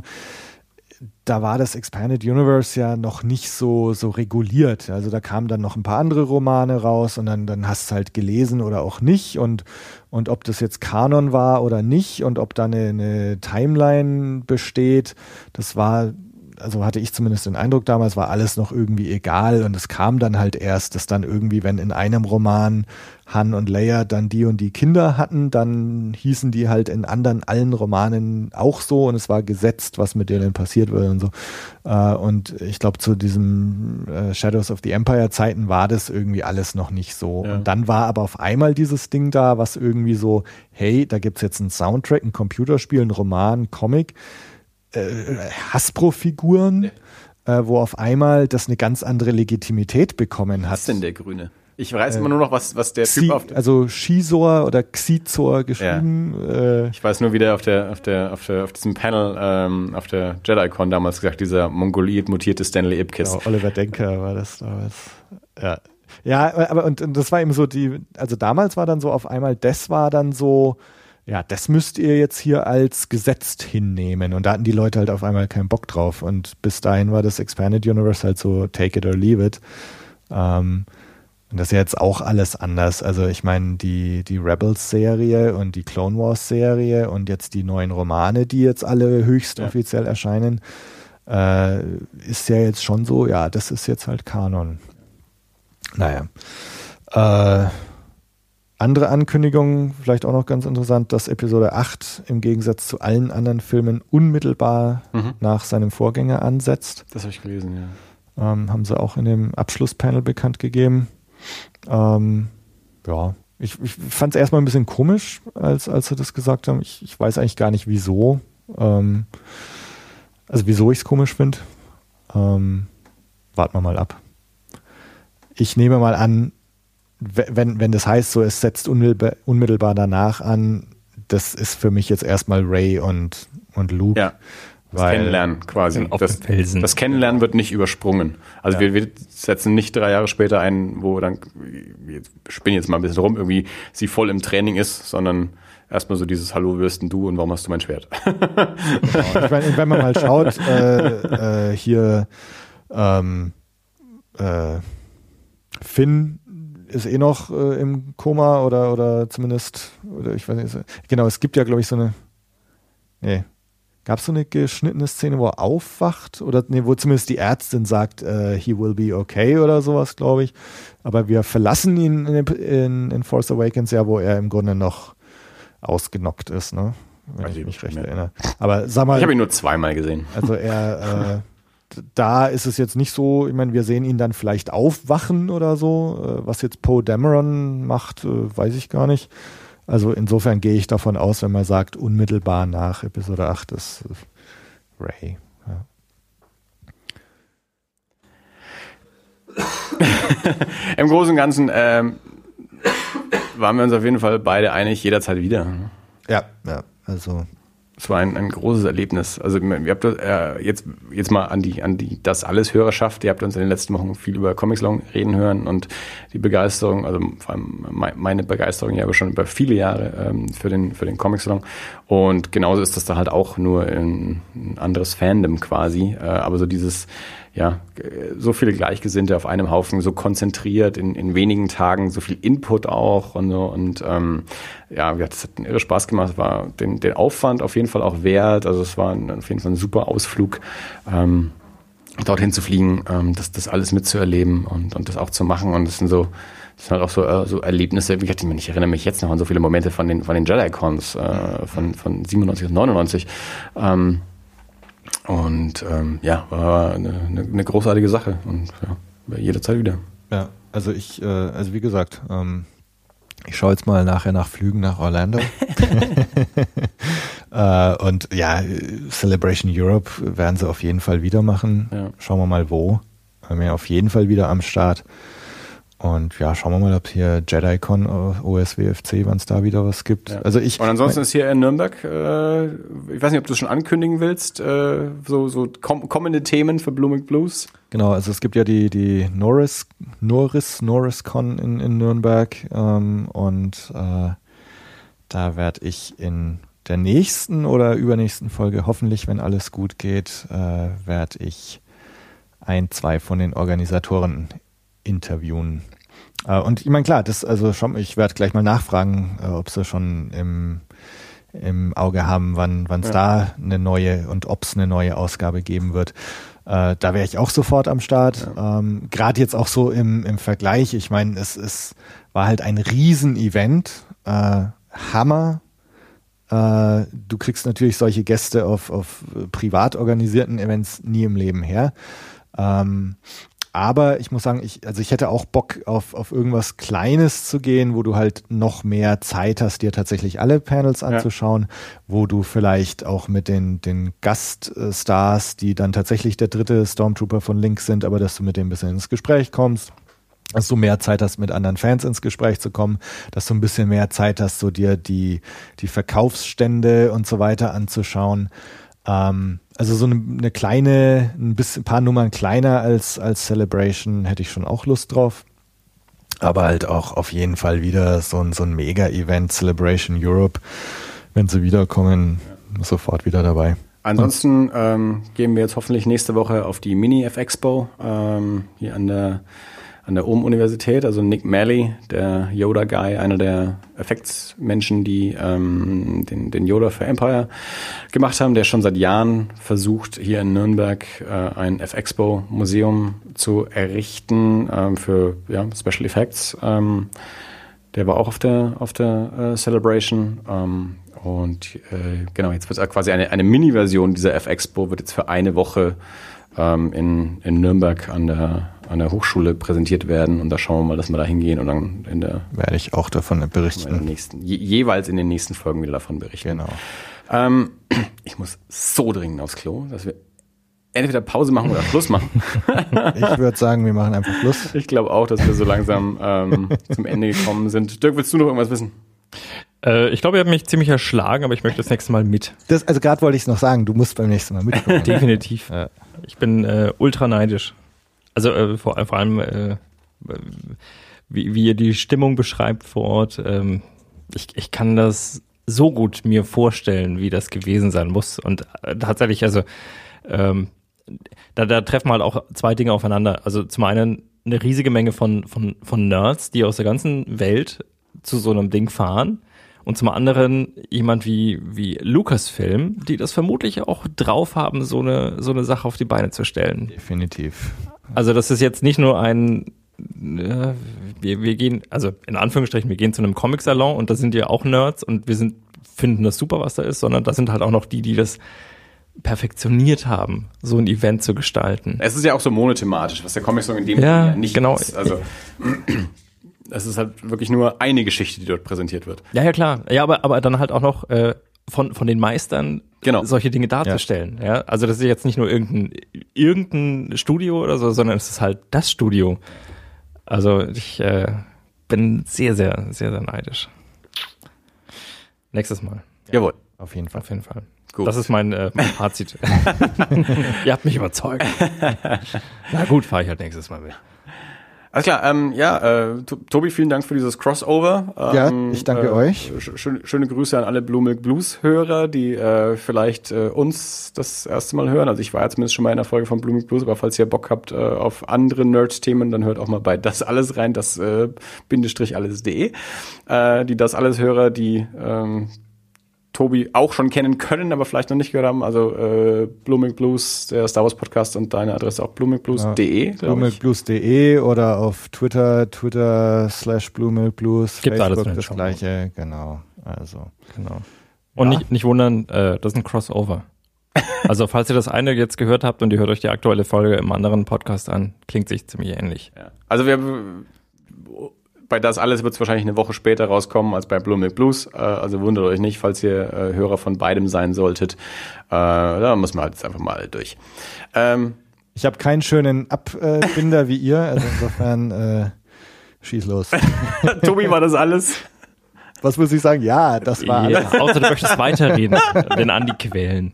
Speaker 3: da war das Expanded Universe ja noch nicht so, so reguliert. Also da kamen dann noch ein paar andere Romane raus und dann, dann hast du halt gelesen oder auch nicht und, und ob das jetzt Kanon war oder nicht und ob da eine, eine Timeline besteht, das war also hatte ich zumindest den Eindruck damals, war alles noch irgendwie egal und es kam dann halt erst, dass dann irgendwie, wenn in einem Roman Han und Leia dann die und die Kinder hatten, dann hießen die halt in anderen allen Romanen auch so und es war gesetzt, was mit denen passiert wird und so. Äh, und ich glaube, zu diesem äh, Shadows of the Empire Zeiten war das irgendwie alles noch nicht so. Ja. Und dann war aber auf einmal dieses Ding da, was irgendwie so, hey, da gibt's jetzt einen Soundtrack, ein Computerspiel, ein Roman, ein Comic Hasbro-Figuren, ja. äh, wo auf einmal das eine ganz andere Legitimität bekommen hat.
Speaker 2: Was ist denn der Grüne? Ich weiß äh, immer nur noch, was, was der
Speaker 3: Xi, Typ auf Also Shizor oder Xizor geschrieben. Ja.
Speaker 2: Äh, ich weiß nur, wie der auf der, auf der, auf der, auf diesem Panel, ähm, auf der JediCon damals gesagt, dieser Mongoliet mutierte Stanley Ipkiss.
Speaker 3: Genau, Oliver Denker war das damals. Ja. Ja, aber und, und das war eben so die, also damals war dann so auf einmal, das war dann so, ja, das müsst ihr jetzt hier als gesetzt hinnehmen. Und da hatten die Leute halt auf einmal keinen Bock drauf. Und bis dahin war das Expanded Universe halt so take it or leave it. Ähm, und das ist jetzt auch alles anders. Also ich meine, die, die Rebels-Serie und die Clone Wars-Serie und jetzt die neuen Romane, die jetzt alle höchst ja. offiziell erscheinen, äh, ist ja jetzt schon so, ja, das ist jetzt halt Kanon. Naja. Äh, andere Ankündigungen, vielleicht auch noch ganz interessant, dass Episode 8 im Gegensatz zu allen anderen Filmen unmittelbar mhm. nach seinem Vorgänger ansetzt.
Speaker 2: Das habe ich gelesen,
Speaker 3: ja. Ähm, haben sie auch in dem Abschlusspanel bekannt gegeben. Ähm, ja, ich, ich fand es erstmal ein bisschen komisch, als, als sie das gesagt haben. Ich, ich weiß eigentlich gar nicht, wieso. Ähm, also wieso ich es komisch finde. Ähm, warten wir mal ab. Ich nehme mal an, wenn, wenn das heißt, so es setzt unmittelbar, unmittelbar danach an, das ist für mich jetzt erstmal Ray und, und Luke.
Speaker 2: Ja. Das weil Kennenlernen quasi. Das, das, Kennenlernen wird nicht übersprungen. Also ja. wir, wir, setzen nicht drei Jahre später ein, wo dann, wir spinnen jetzt mal ein bisschen rum, irgendwie sie voll im Training ist, sondern erstmal so dieses Hallo, wirst denn du und warum hast du mein Schwert?
Speaker 3: genau. ich meine, wenn man mal schaut, äh, äh, hier ähm, äh, Finn ist eh noch äh, im Koma oder, oder zumindest, oder ich weiß nicht, genau, es gibt ja, glaube ich, so eine, nee, gab es so eine geschnittene Szene, wo er aufwacht oder nee, wo zumindest die Ärztin sagt, uh, he will be okay oder sowas, glaube ich. Aber wir verlassen ihn in, in, in, Force Awakens ja, wo er im Grunde noch ausgenockt ist, ne? Wenn Weiß ich mich recht mehr. erinnere. Aber sag mal.
Speaker 2: Ich habe ihn nur zweimal gesehen.
Speaker 3: Also er äh, (laughs) da ist es jetzt nicht so, ich meine, wir sehen ihn dann vielleicht aufwachen oder so. Äh, was jetzt Poe Dameron macht, äh, weiß ich gar nicht. Also insofern gehe ich davon aus, wenn man sagt, unmittelbar nach Episode 8 ist Ray. Ja.
Speaker 2: Im Großen und Ganzen ähm, waren wir uns auf jeden Fall beide einig, jederzeit wieder.
Speaker 3: Ja, ja, also
Speaker 2: es war ein, ein großes Erlebnis. Also ihr habt äh, jetzt jetzt mal an die an die das alles Hörerschaft. Ihr habt uns in den letzten Wochen viel über Comics reden hören und die Begeisterung, also vor allem meine Begeisterung ja aber schon über viele Jahre ähm, für den für den Comics Long. Und genauso ist das da halt auch nur ein, ein anderes Fandom quasi. Äh, aber so dieses ja, so viele Gleichgesinnte auf einem Haufen, so konzentriert in, in wenigen Tagen, so viel Input auch und so. Und ähm, ja, das hat einen irre Spaß gemacht, war den, den Aufwand auf jeden Fall auch wert. Also es war auf jeden Fall ein super Ausflug. Ähm, dorthin zu fliegen, ähm, das, das alles mitzuerleben und, und das auch zu machen. Und das sind so, das sind halt auch so, äh, so Erlebnisse, gesagt, ich erinnere mich jetzt noch an so viele Momente von den, von den Jedi-Cons, äh, von, von 97 und 99. Ähm, und ähm, ja, war eine, eine, großartige Sache und ja, jederzeit wieder.
Speaker 3: Ja, also ich, äh, also wie gesagt, ähm, ich schaue jetzt mal nachher nach Flügen nach Orlando. (laughs) (laughs) äh, und ja, Celebration Europe werden sie auf jeden Fall wieder machen. Ja. Schauen wir mal wo. bei mir auf jeden Fall wieder am Start. Und ja, schauen wir mal, ob hier JediCon, äh, OSWFC, wann es da wieder was gibt.
Speaker 2: Ja.
Speaker 3: Also ich.
Speaker 2: Und ansonsten ist hier in Nürnberg, äh, ich weiß nicht, ob du es schon ankündigen willst, äh, so, so kom kommende Themen für Blooming Blues.
Speaker 3: Genau, also es gibt ja die, die Norris, Norris, NorrisCon in, in Nürnberg ähm, und äh, da werde ich in der nächsten oder übernächsten Folge, hoffentlich, wenn alles gut geht, äh, werde ich ein, zwei von den Organisatoren interviewen. Äh, und ich meine, klar, das, also schon, ich werde gleich mal nachfragen, äh, ob sie schon im, im Auge haben, wann es ja. da eine neue und ob es eine neue Ausgabe geben wird. Äh, da wäre ich auch sofort am Start. Ja. Ähm, Gerade jetzt auch so im, im Vergleich. Ich meine, es, es war halt ein Riesenevent. Äh, Hammer. Äh, du kriegst natürlich solche Gäste auf, auf privat organisierten Events nie im Leben her. Ähm, aber ich muss sagen, ich, also ich hätte auch Bock auf, auf irgendwas Kleines zu gehen, wo du halt noch mehr Zeit hast, dir tatsächlich alle Panels anzuschauen, ja. wo du vielleicht auch mit den, den Gaststars, die dann tatsächlich der dritte Stormtrooper von Link sind, aber dass du mit dem ein bisschen ins Gespräch kommst dass du mehr Zeit hast, mit anderen Fans ins Gespräch zu kommen, dass du ein bisschen mehr Zeit hast, so dir die, die Verkaufsstände und so weiter anzuschauen. Ähm, also so eine, eine kleine, ein bisschen, ein paar Nummern kleiner als, als Celebration hätte ich schon auch Lust drauf. Aber halt auch auf jeden Fall wieder so ein, so ein Mega-Event, Celebration Europe. Wenn sie wiederkommen, sofort wieder dabei.
Speaker 2: Ansonsten ähm, gehen wir jetzt hoffentlich nächste Woche auf die Mini-F-Expo ähm, hier an der an der Ohm-Universität, also Nick Malley, der Yoda-Guy, einer der Effektsmenschen, die ähm, den, den Yoda für Empire gemacht haben, der schon seit Jahren versucht, hier in Nürnberg äh, ein F-Expo-Museum zu errichten ähm, für ja, Special Effects. Ähm, der war auch auf der, auf der äh, Celebration. Ähm, und äh, genau, jetzt wird quasi eine, eine Mini-Version dieser F-Expo, wird jetzt für eine Woche ähm, in, in Nürnberg an der, an der Hochschule präsentiert werden. Und da schauen wir mal, dass wir da hingehen und dann in der.
Speaker 3: Werde ich auch davon berichten.
Speaker 2: In nächsten, je, jeweils in den nächsten Folgen wieder davon berichten.
Speaker 3: Genau.
Speaker 2: Ähm, (clears throat) ich muss so dringend aufs Klo, dass wir entweder Pause machen oder Schluss machen. (laughs)
Speaker 3: ich würde sagen, wir machen einfach Schluss.
Speaker 2: Ich glaube auch, dass wir so langsam ähm, (laughs) zum Ende gekommen sind. Dirk, willst du noch irgendwas wissen?
Speaker 1: Äh, ich glaube, ihr habt mich ziemlich erschlagen, aber ich möchte das nächste Mal mit.
Speaker 3: Das, also gerade wollte ich es noch sagen, du musst beim nächsten Mal mitkommen. (laughs)
Speaker 1: Definitiv. Ja. Ich bin äh, ultra neidisch. Also äh, vor, vor, allem, äh, wie, wie ihr die Stimmung beschreibt vor Ort. Ähm, ich, ich kann das so gut mir vorstellen, wie das gewesen sein muss. Und äh, tatsächlich, also ähm, da, da treffen halt auch zwei Dinge aufeinander. Also zum einen eine riesige Menge von, von, von Nerds, die aus der ganzen Welt zu so einem Ding fahren und zum anderen jemand wie, wie Lucasfilm, die das vermutlich auch drauf haben, so eine, so eine Sache auf die Beine zu stellen.
Speaker 3: Definitiv.
Speaker 1: Also das ist jetzt nicht nur ein, äh, wir, wir gehen, also in Anführungsstrichen, wir gehen zu einem Comic-Salon und da sind ja auch Nerds und wir sind, finden das super, was da ist, sondern da sind halt auch noch die, die das perfektioniert haben, so ein Event zu gestalten.
Speaker 2: Es ist ja auch so monothematisch, was der Comic-Salon in dem
Speaker 1: ja, ja nicht genau.
Speaker 2: ist. Also es ist halt wirklich nur eine Geschichte, die dort präsentiert wird.
Speaker 1: Ja, ja, klar. Ja, aber, aber dann halt auch noch äh, von, von den Meistern genau. solche Dinge darzustellen. Ja. ja. Also das ist jetzt nicht nur irgendein, irgendein Studio oder so, sondern es ist halt das Studio. Also ich äh, bin sehr, sehr, sehr, sehr neidisch. Nächstes Mal.
Speaker 2: Ja. Jawohl.
Speaker 1: Auf jeden Fall. Auf jeden Fall. Gut. Das ist mein, äh, mein (laughs) Fazit. (laughs) Ihr habt mich überzeugt. (laughs) Na gut, fahre ich halt nächstes Mal mit.
Speaker 2: Alles klar, ähm, ja, äh, Tobi, vielen Dank für dieses Crossover.
Speaker 3: Ähm, ja, ich danke
Speaker 2: äh,
Speaker 3: euch.
Speaker 2: Schöne, schöne Grüße an alle Blue Milk Blues Hörer, die äh, vielleicht äh, uns das erste Mal hören. Also ich war ja zumindest schon mal in der Folge von Blue Milk Blues, aber falls ihr Bock habt äh, auf andere Nerd-Themen, dann hört auch mal bei das alles rein, das äh, Bindestrich alles.de. Äh, die das alles Hörer, die ähm, Tobi auch schon kennen können, aber vielleicht noch nicht gehört haben. Also äh, Blooming Blues, der Star Wars Podcast und deine Adresse auch bloomingBlues.de.
Speaker 3: Ja, bloomingBlues.de oder auf Twitter, Twitter slash bloomingBlues,
Speaker 1: Gibt Facebook
Speaker 3: alles das gleiche, genau. Also
Speaker 1: genau. Und ja. nicht, nicht wundern, äh, das ist ein Crossover. also falls ihr das eine jetzt gehört habt und ihr hört euch die aktuelle Folge im anderen Podcast an, klingt sich ziemlich ähnlich.
Speaker 2: Ja. Also wir bei das alles wird es wahrscheinlich eine Woche später rauskommen als bei Blue Milk Blues. Äh, also wundert euch nicht, falls ihr äh, Hörer von beidem sein solltet. Äh, da muss man halt jetzt einfach mal durch. Ähm,
Speaker 3: Ich habe keinen schönen Abbinder wie ihr, also insofern äh, schieß los. (laughs)
Speaker 2: Tobi, war das alles?
Speaker 3: Was muss ich sagen? Ja, das war
Speaker 1: Ja, außer du möchtest weiterreden, (laughs) den Andi quälen.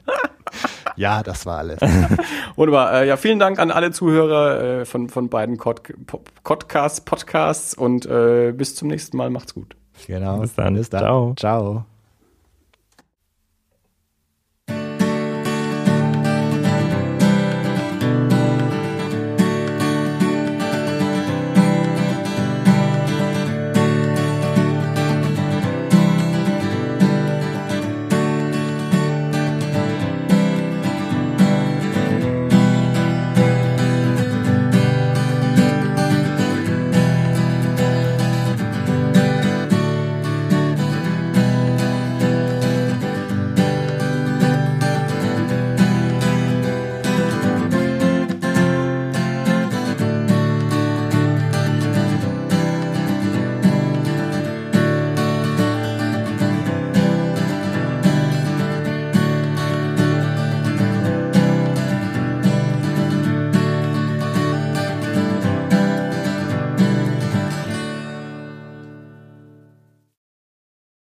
Speaker 3: Ja, das war alles. (laughs)
Speaker 2: Wunderbar. Äh, ja, vielen Dank an alle Zuhörer äh, von, von beiden Podcasts, Podcasts und äh, bis zum nächsten Mal. Macht's gut.
Speaker 3: Genau.
Speaker 1: Bis dann.
Speaker 3: Bis dann.
Speaker 1: Ciao.
Speaker 3: Ciao.